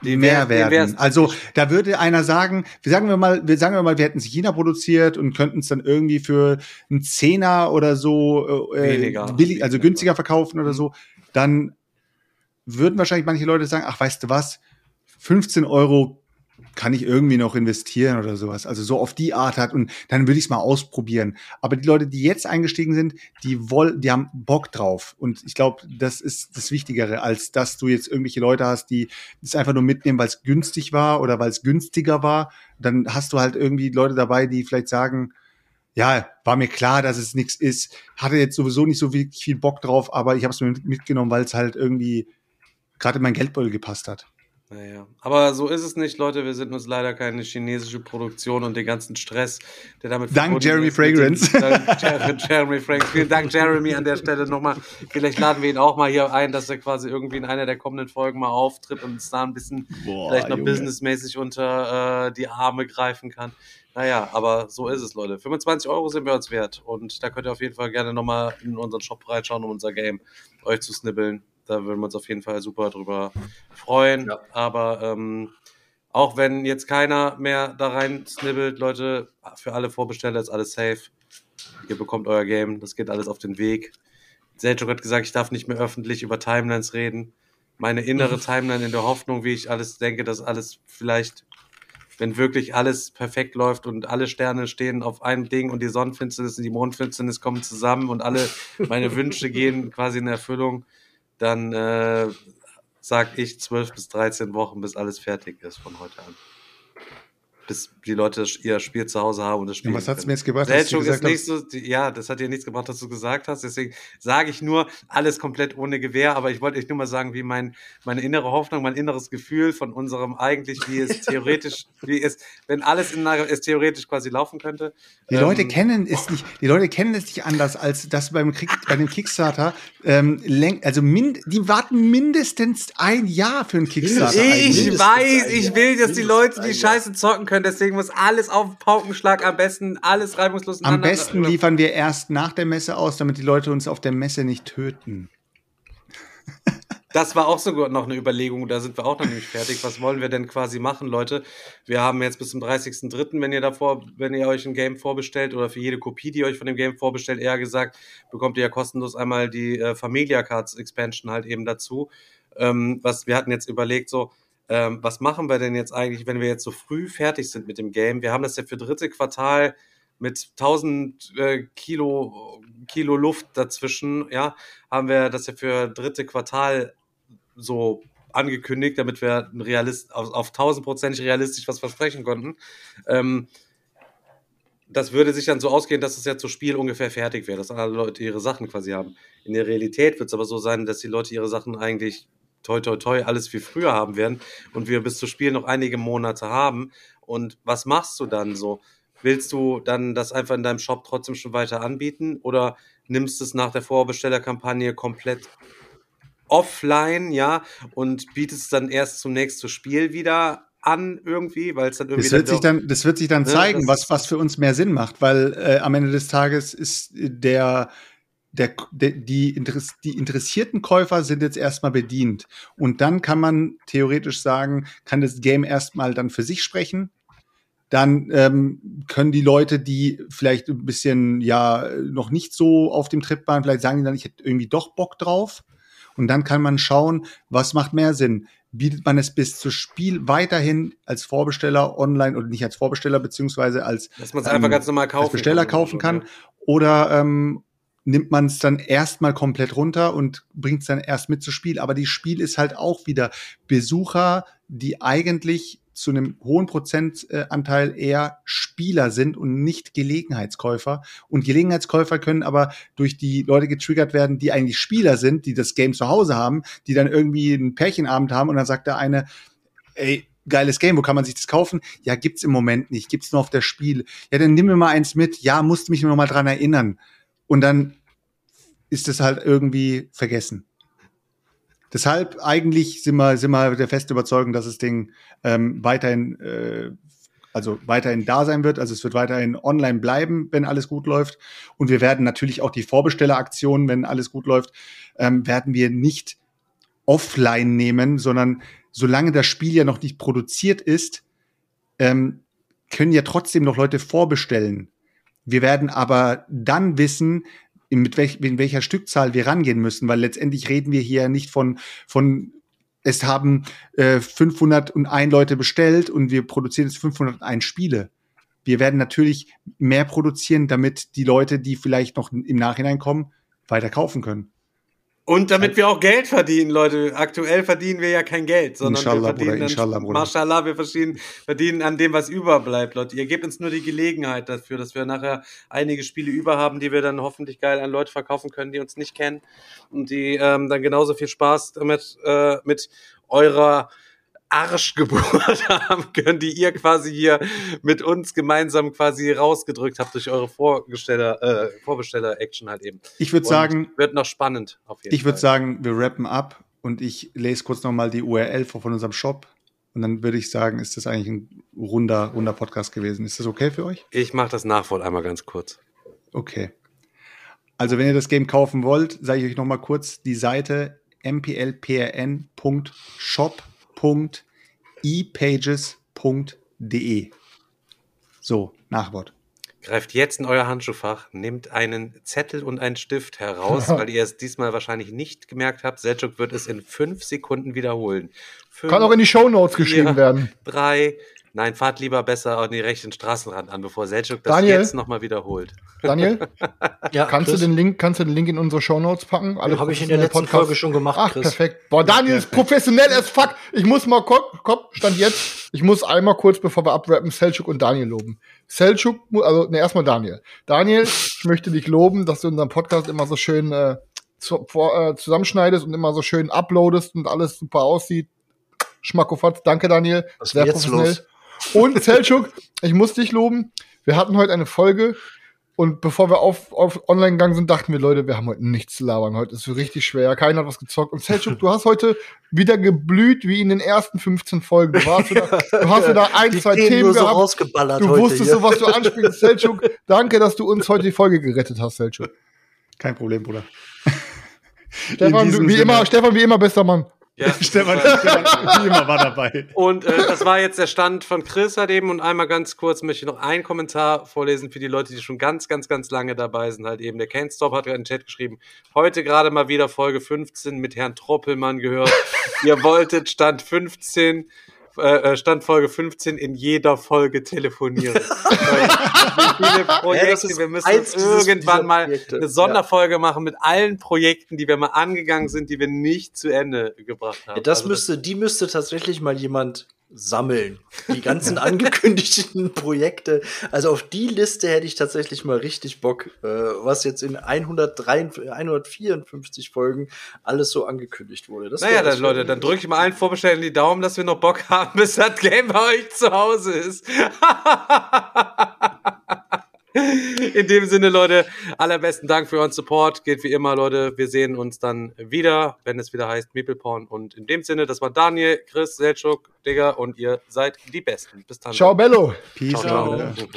Die mehr wär- werden. Also da würde einer sagen, wir sagen wir mal, wir sagen wir mal, wir hätten es in China produziert und könnten es dann irgendwie für einen Zehner oder so äh, Weniger. billig, also günstiger verkaufen Mhm. oder so, dann würden wahrscheinlich manche Leute sagen, ach, weißt du was, 15 Euro kann ich irgendwie noch investieren oder sowas. Also so auf die Art hat und dann würde ich es mal ausprobieren. Aber die Leute, die jetzt eingestiegen sind, die wollen, die haben Bock drauf. Und ich glaube, das ist das Wichtigere, als dass du jetzt irgendwelche Leute hast, die es einfach nur mitnehmen, weil es günstig war oder weil es günstiger war. Dann hast du halt irgendwie Leute dabei, die vielleicht sagen, ja, war mir klar, dass es nichts ist. Hatte jetzt sowieso nicht so viel Bock drauf, aber ich habe es mir mitgenommen, weil es halt irgendwie gerade in mein Geldbeutel gepasst hat. Naja, aber so ist es nicht, Leute. Wir sind uns leider keine chinesische Produktion und den ganzen Stress, der damit Dank verbunden Jeremy ist Fragrance. Dank Jer- Jeremy Fragrance. Vielen Dank, Jeremy, an der Stelle nochmal. Vielleicht laden wir ihn auch mal hier ein, dass er quasi irgendwie in einer der kommenden Folgen mal auftritt und uns da ein bisschen vielleicht noch Junge. businessmäßig unter äh, die Arme greifen kann. Naja, aber so ist es, Leute. 25 Euro sind wir uns wert. Und da könnt ihr auf jeden Fall gerne nochmal in unseren Shop reinschauen, um unser Game euch zu snibbeln. Da würden wir uns auf jeden Fall super drüber freuen. Ja. Aber ähm, auch wenn jetzt keiner mehr da rein snibbelt, Leute, für alle Vorbesteller ist alles safe. Ihr bekommt euer Game. Das geht alles auf den Weg. Selchuk hat gesagt, ich darf nicht mehr öffentlich über Timelines reden. Meine innere *laughs* Timeline in der Hoffnung, wie ich alles denke, dass alles vielleicht, wenn wirklich alles perfekt läuft und alle Sterne stehen auf einem Ding und die Sonnenfinsternis und die Mondfinsternis kommen zusammen und alle meine Wünsche gehen quasi in Erfüllung, dann äh, sag ich 12 bis 13 Wochen, bis alles fertig ist von heute an. Bis die Leute ihr Spiel zu Hause haben und das Spiel. Und was hat's mir jetzt gebracht, dass du Selchuk ist nicht so, die, ja, das hat dir nichts gebracht, was du gesagt hast. Deswegen sage ich nur, alles komplett ohne Gewehr. Aber ich wollte euch nur mal sagen, wie mein, meine innere Hoffnung, mein inneres Gefühl von unserem eigentlich, wie es *laughs* theoretisch, wie es, wenn alles in es theoretisch quasi laufen könnte. Die Ähm, Leute kennen es nicht, die Leute kennen es nicht anders, als dass beim Krieg, bei dem Kickstarter, ähm, also mind, die warten mindestens ein Jahr für einen Kickstarter. Ich weiß, ich will, dass die Leute die. Scheiße zocken können. Deswegen muss alles auf Paukenschlag am besten, alles reibungslos Am besten liefern wir erst nach der Messe aus, damit die Leute uns auf der Messe nicht töten. Das war auch sogar noch eine Überlegung, da sind wir auch noch nicht fertig. Was wollen wir denn quasi machen, Leute? Wir haben jetzt bis zum 30.03., wenn ihr davor, wenn ihr euch ein Game vorbestellt oder für jede Kopie, die ihr euch von dem Game vorbestellt, eher gesagt, bekommt ihr ja kostenlos einmal die äh, Familia Cards Expansion halt eben dazu. Ähm, was wir hatten jetzt überlegt, so, ähm, was machen wir denn jetzt eigentlich, wenn wir jetzt so früh fertig sind mit dem Game? Wir haben das ja für dritte Quartal mit 1000 äh, Kilo, Kilo Luft dazwischen, ja, haben wir das ja für dritte Quartal so angekündigt, damit wir Realist, auf, auf 1000% realistisch was versprechen konnten. Ähm, das würde sich dann so ausgehen, dass es ja zu Spiel ungefähr fertig wäre, dass alle Leute ihre Sachen quasi haben. In der Realität wird es aber so sein, dass die Leute ihre Sachen eigentlich toi toi toi alles wie früher haben werden und wir bis zu Spiel noch einige Monate haben. Und was machst du dann so? Willst du dann das einfach in deinem Shop trotzdem schon weiter anbieten oder nimmst es nach der Vorbestellerkampagne komplett offline, ja, und bietest es dann erst zum nächsten Spiel wieder an irgendwie, weil es dann irgendwie Das wird, dann sich dann, das wird sich dann Ne, zeigen, was, was für uns mehr Sinn macht, weil äh, am Ende des Tages ist der, der, der, die, Interess die interessierten Käufer sind jetzt erstmal bedient. Und dann kann man theoretisch sagen, kann das Game erstmal dann für sich sprechen. Dann ähm, können die Leute, die vielleicht ein bisschen ja noch nicht so auf dem Trip waren, vielleicht sagen die dann, ich hätte irgendwie doch Bock drauf. Und dann kann man schauen, was macht mehr Sinn. Bietet man es bis zu Spiel weiterhin als Vorbesteller online oder nicht als Vorbesteller, beziehungsweise als, dass man es einfach ganz normal kaufen als Besteller kaufen kann? Oder ähm, nimmt man es dann erstmal komplett runter und bringt es dann erst mit zu Spiel? Aber die Spiel ist halt auch wieder Besucher, die eigentlich zu einem hohen Prozentanteil eher Spieler sind und nicht Gelegenheitskäufer. Und Gelegenheitskäufer können aber durch die Leute getriggert werden, die eigentlich Spieler sind, die das Game zu Hause haben, die dann irgendwie einen Pärchenabend haben und dann sagt der eine, ey, geiles Game, wo kann man sich das kaufen? Ja, gibt's im Moment nicht, gibt's nur auf der Spiel. Ja, dann nimm mir mal eins mit. Ja, musst mich nur noch mal dran erinnern. Und dann ist es halt irgendwie vergessen. Deshalb eigentlich sind wir, sind wir der festen Überzeugung, dass das Ding ähm, weiterhin, äh, also weiterhin da sein wird. Also es wird weiterhin online bleiben, wenn alles gut läuft. Und wir werden natürlich auch die Vorbestelleraktionen, wenn alles gut läuft, ähm, werden wir nicht offline nehmen, sondern solange das Spiel ja noch nicht produziert ist, ähm, können ja trotzdem noch Leute vorbestellen. Wir werden aber dann wissen, in, mit welch, in welcher Stückzahl wir rangehen müssen, weil letztendlich reden wir hier nicht von, von es haben äh, 501 Leute bestellt und wir produzieren jetzt 501 Spiele. Wir werden natürlich mehr produzieren, damit die Leute, die vielleicht noch im Nachhinein kommen, weiter kaufen können. Und damit wir auch Geld verdienen, Leute. Aktuell verdienen wir ja kein Geld, sondern Inshallah, wir verdienen Bruder, inshallah, Bruder. Mashallah, wir verdienen, verdienen an dem, was überbleibt, Leute. Ihr gebt uns nur die Gelegenheit dafür, dass wir nachher einige Spiele über haben, die wir dann hoffentlich geil an Leute verkaufen können, die uns nicht kennen und die ähm, dann genauso viel Spaß damit äh, mit eurer Arschgeburt *laughs* haben können, die ihr quasi hier mit uns gemeinsam quasi rausgedrückt habt durch eure Vorgesteller, äh, Vorbesteller-Action halt eben. Ich würde sagen, Wird noch spannend auf jeden ich würde Fall. sagen, wir rappen ab und ich lese kurz noch mal die URL von von unserem Shop und dann würde ich sagen, ist das eigentlich ein runder, runder Podcast gewesen. Ist das okay für euch? Ich mache das Nachwort einmal ganz kurz. Okay. Also wenn ihr das Game kaufen wollt, sage ich euch noch mal kurz die Seite mplpn.shop.epages.de. So, Nachwort. Greift jetzt in euer Handschuhfach, nehmt einen Zettel und einen Stift heraus, *laughs* weil ihr es diesmal wahrscheinlich nicht gemerkt habt. Selchuk wird es in fünf Sekunden wiederholen. Fünf, Kann auch in die Shownotes vier, geschrieben werden. Drei. Nein, fahrt lieber besser an den rechten Straßenrand an, bevor Selchuk das Daniel? jetzt nochmal wiederholt. Daniel, *laughs* Ja, kannst du den Link, kannst du den Link in unsere Shownotes packen? Alle Habe ich in der letzten Folge schon gemacht, Ach, Chris. perfekt. Boah, Daniel ist professionell as fuck. Ich muss mal, komm, komm, stand jetzt. Ich muss einmal kurz, bevor wir abrappen, Selchuk und Daniel loben. Selchuk, also, ne, erstmal Daniel. Daniel, ich möchte dich loben, dass du unseren Podcast immer so schön äh, zu, vor, äh, zusammenschneidest und immer so schön uploadest und alles super aussieht. Schmackofatz. Danke, Daniel. Was ist Sehr professionell. los? Und Selchuk, ich muss dich loben. Wir hatten heute eine Folge und bevor wir auf, auf online gegangen sind, dachten wir, Leute, wir haben heute nichts zu labern. Heute ist es richtig schwer. Keiner hat was gezockt. Und Selchuk, du hast heute wieder geblüht wie in den ersten 15 Folgen. Du, warst wieder, du hast wieder *laughs* ein, Die zwei Themen Themen nur so gehabt. rausgeballert du heute wusstest hier. so, was du ansprichst. Selchuk, danke, dass du uns heute die Folge gerettet hast, Selchuk. Kein Problem, Bruder. Stefan, du, wie Sinne. immer, Stefan, wie immer, bester Mann. Ja, *laughs* Stefan. Stefan *laughs* immer war dabei. Und äh, das war jetzt der Stand von Chris halt eben. Und einmal ganz kurz möchte ich noch einen Kommentar vorlesen für die Leute, die schon ganz, ganz, ganz lange dabei sind. Halt eben. Der Can't Stop hat gerade in den Chat geschrieben. Heute gerade mal wieder Folge 15 mit Herrn Troppelmann gehört. *laughs* Ihr wolltet Stand 15, äh, Stand Folge 15 in jeder Folge telefonieren. Viele *laughs* Projekte, ist wir müssen irgendwann mal Projekte. eine Sonderfolge machen mit allen Projekten, die wir mal angegangen sind, die wir nicht zu Ende gebracht haben. Ja, das Also müsste, die müsste tatsächlich mal jemand sammeln. Die *laughs* ganzen angekündigten *laughs* Projekte. Also auf die Liste hätte ich tatsächlich mal richtig Bock, äh, was jetzt in 153, 154 Folgen alles so angekündigt wurde. Das Naja, dann Leute, dann drücke ich mal allen Vorbestellen die Daumen, dass wir noch Bock haben, *laughs* bis das Game bei euch zu Hause ist. In dem Sinne, Leute, allerbesten Dank für euren Support. Geht wie immer, Leute. Wir sehen uns dann wieder, wenn es wieder heißt Meeple Porn. Und in dem Sinne, das war Daniel, Chris, Selchuk, Digga und ihr seid die Besten. Bis dann. Ciao, Bello. Peace Ciao, out. ciao.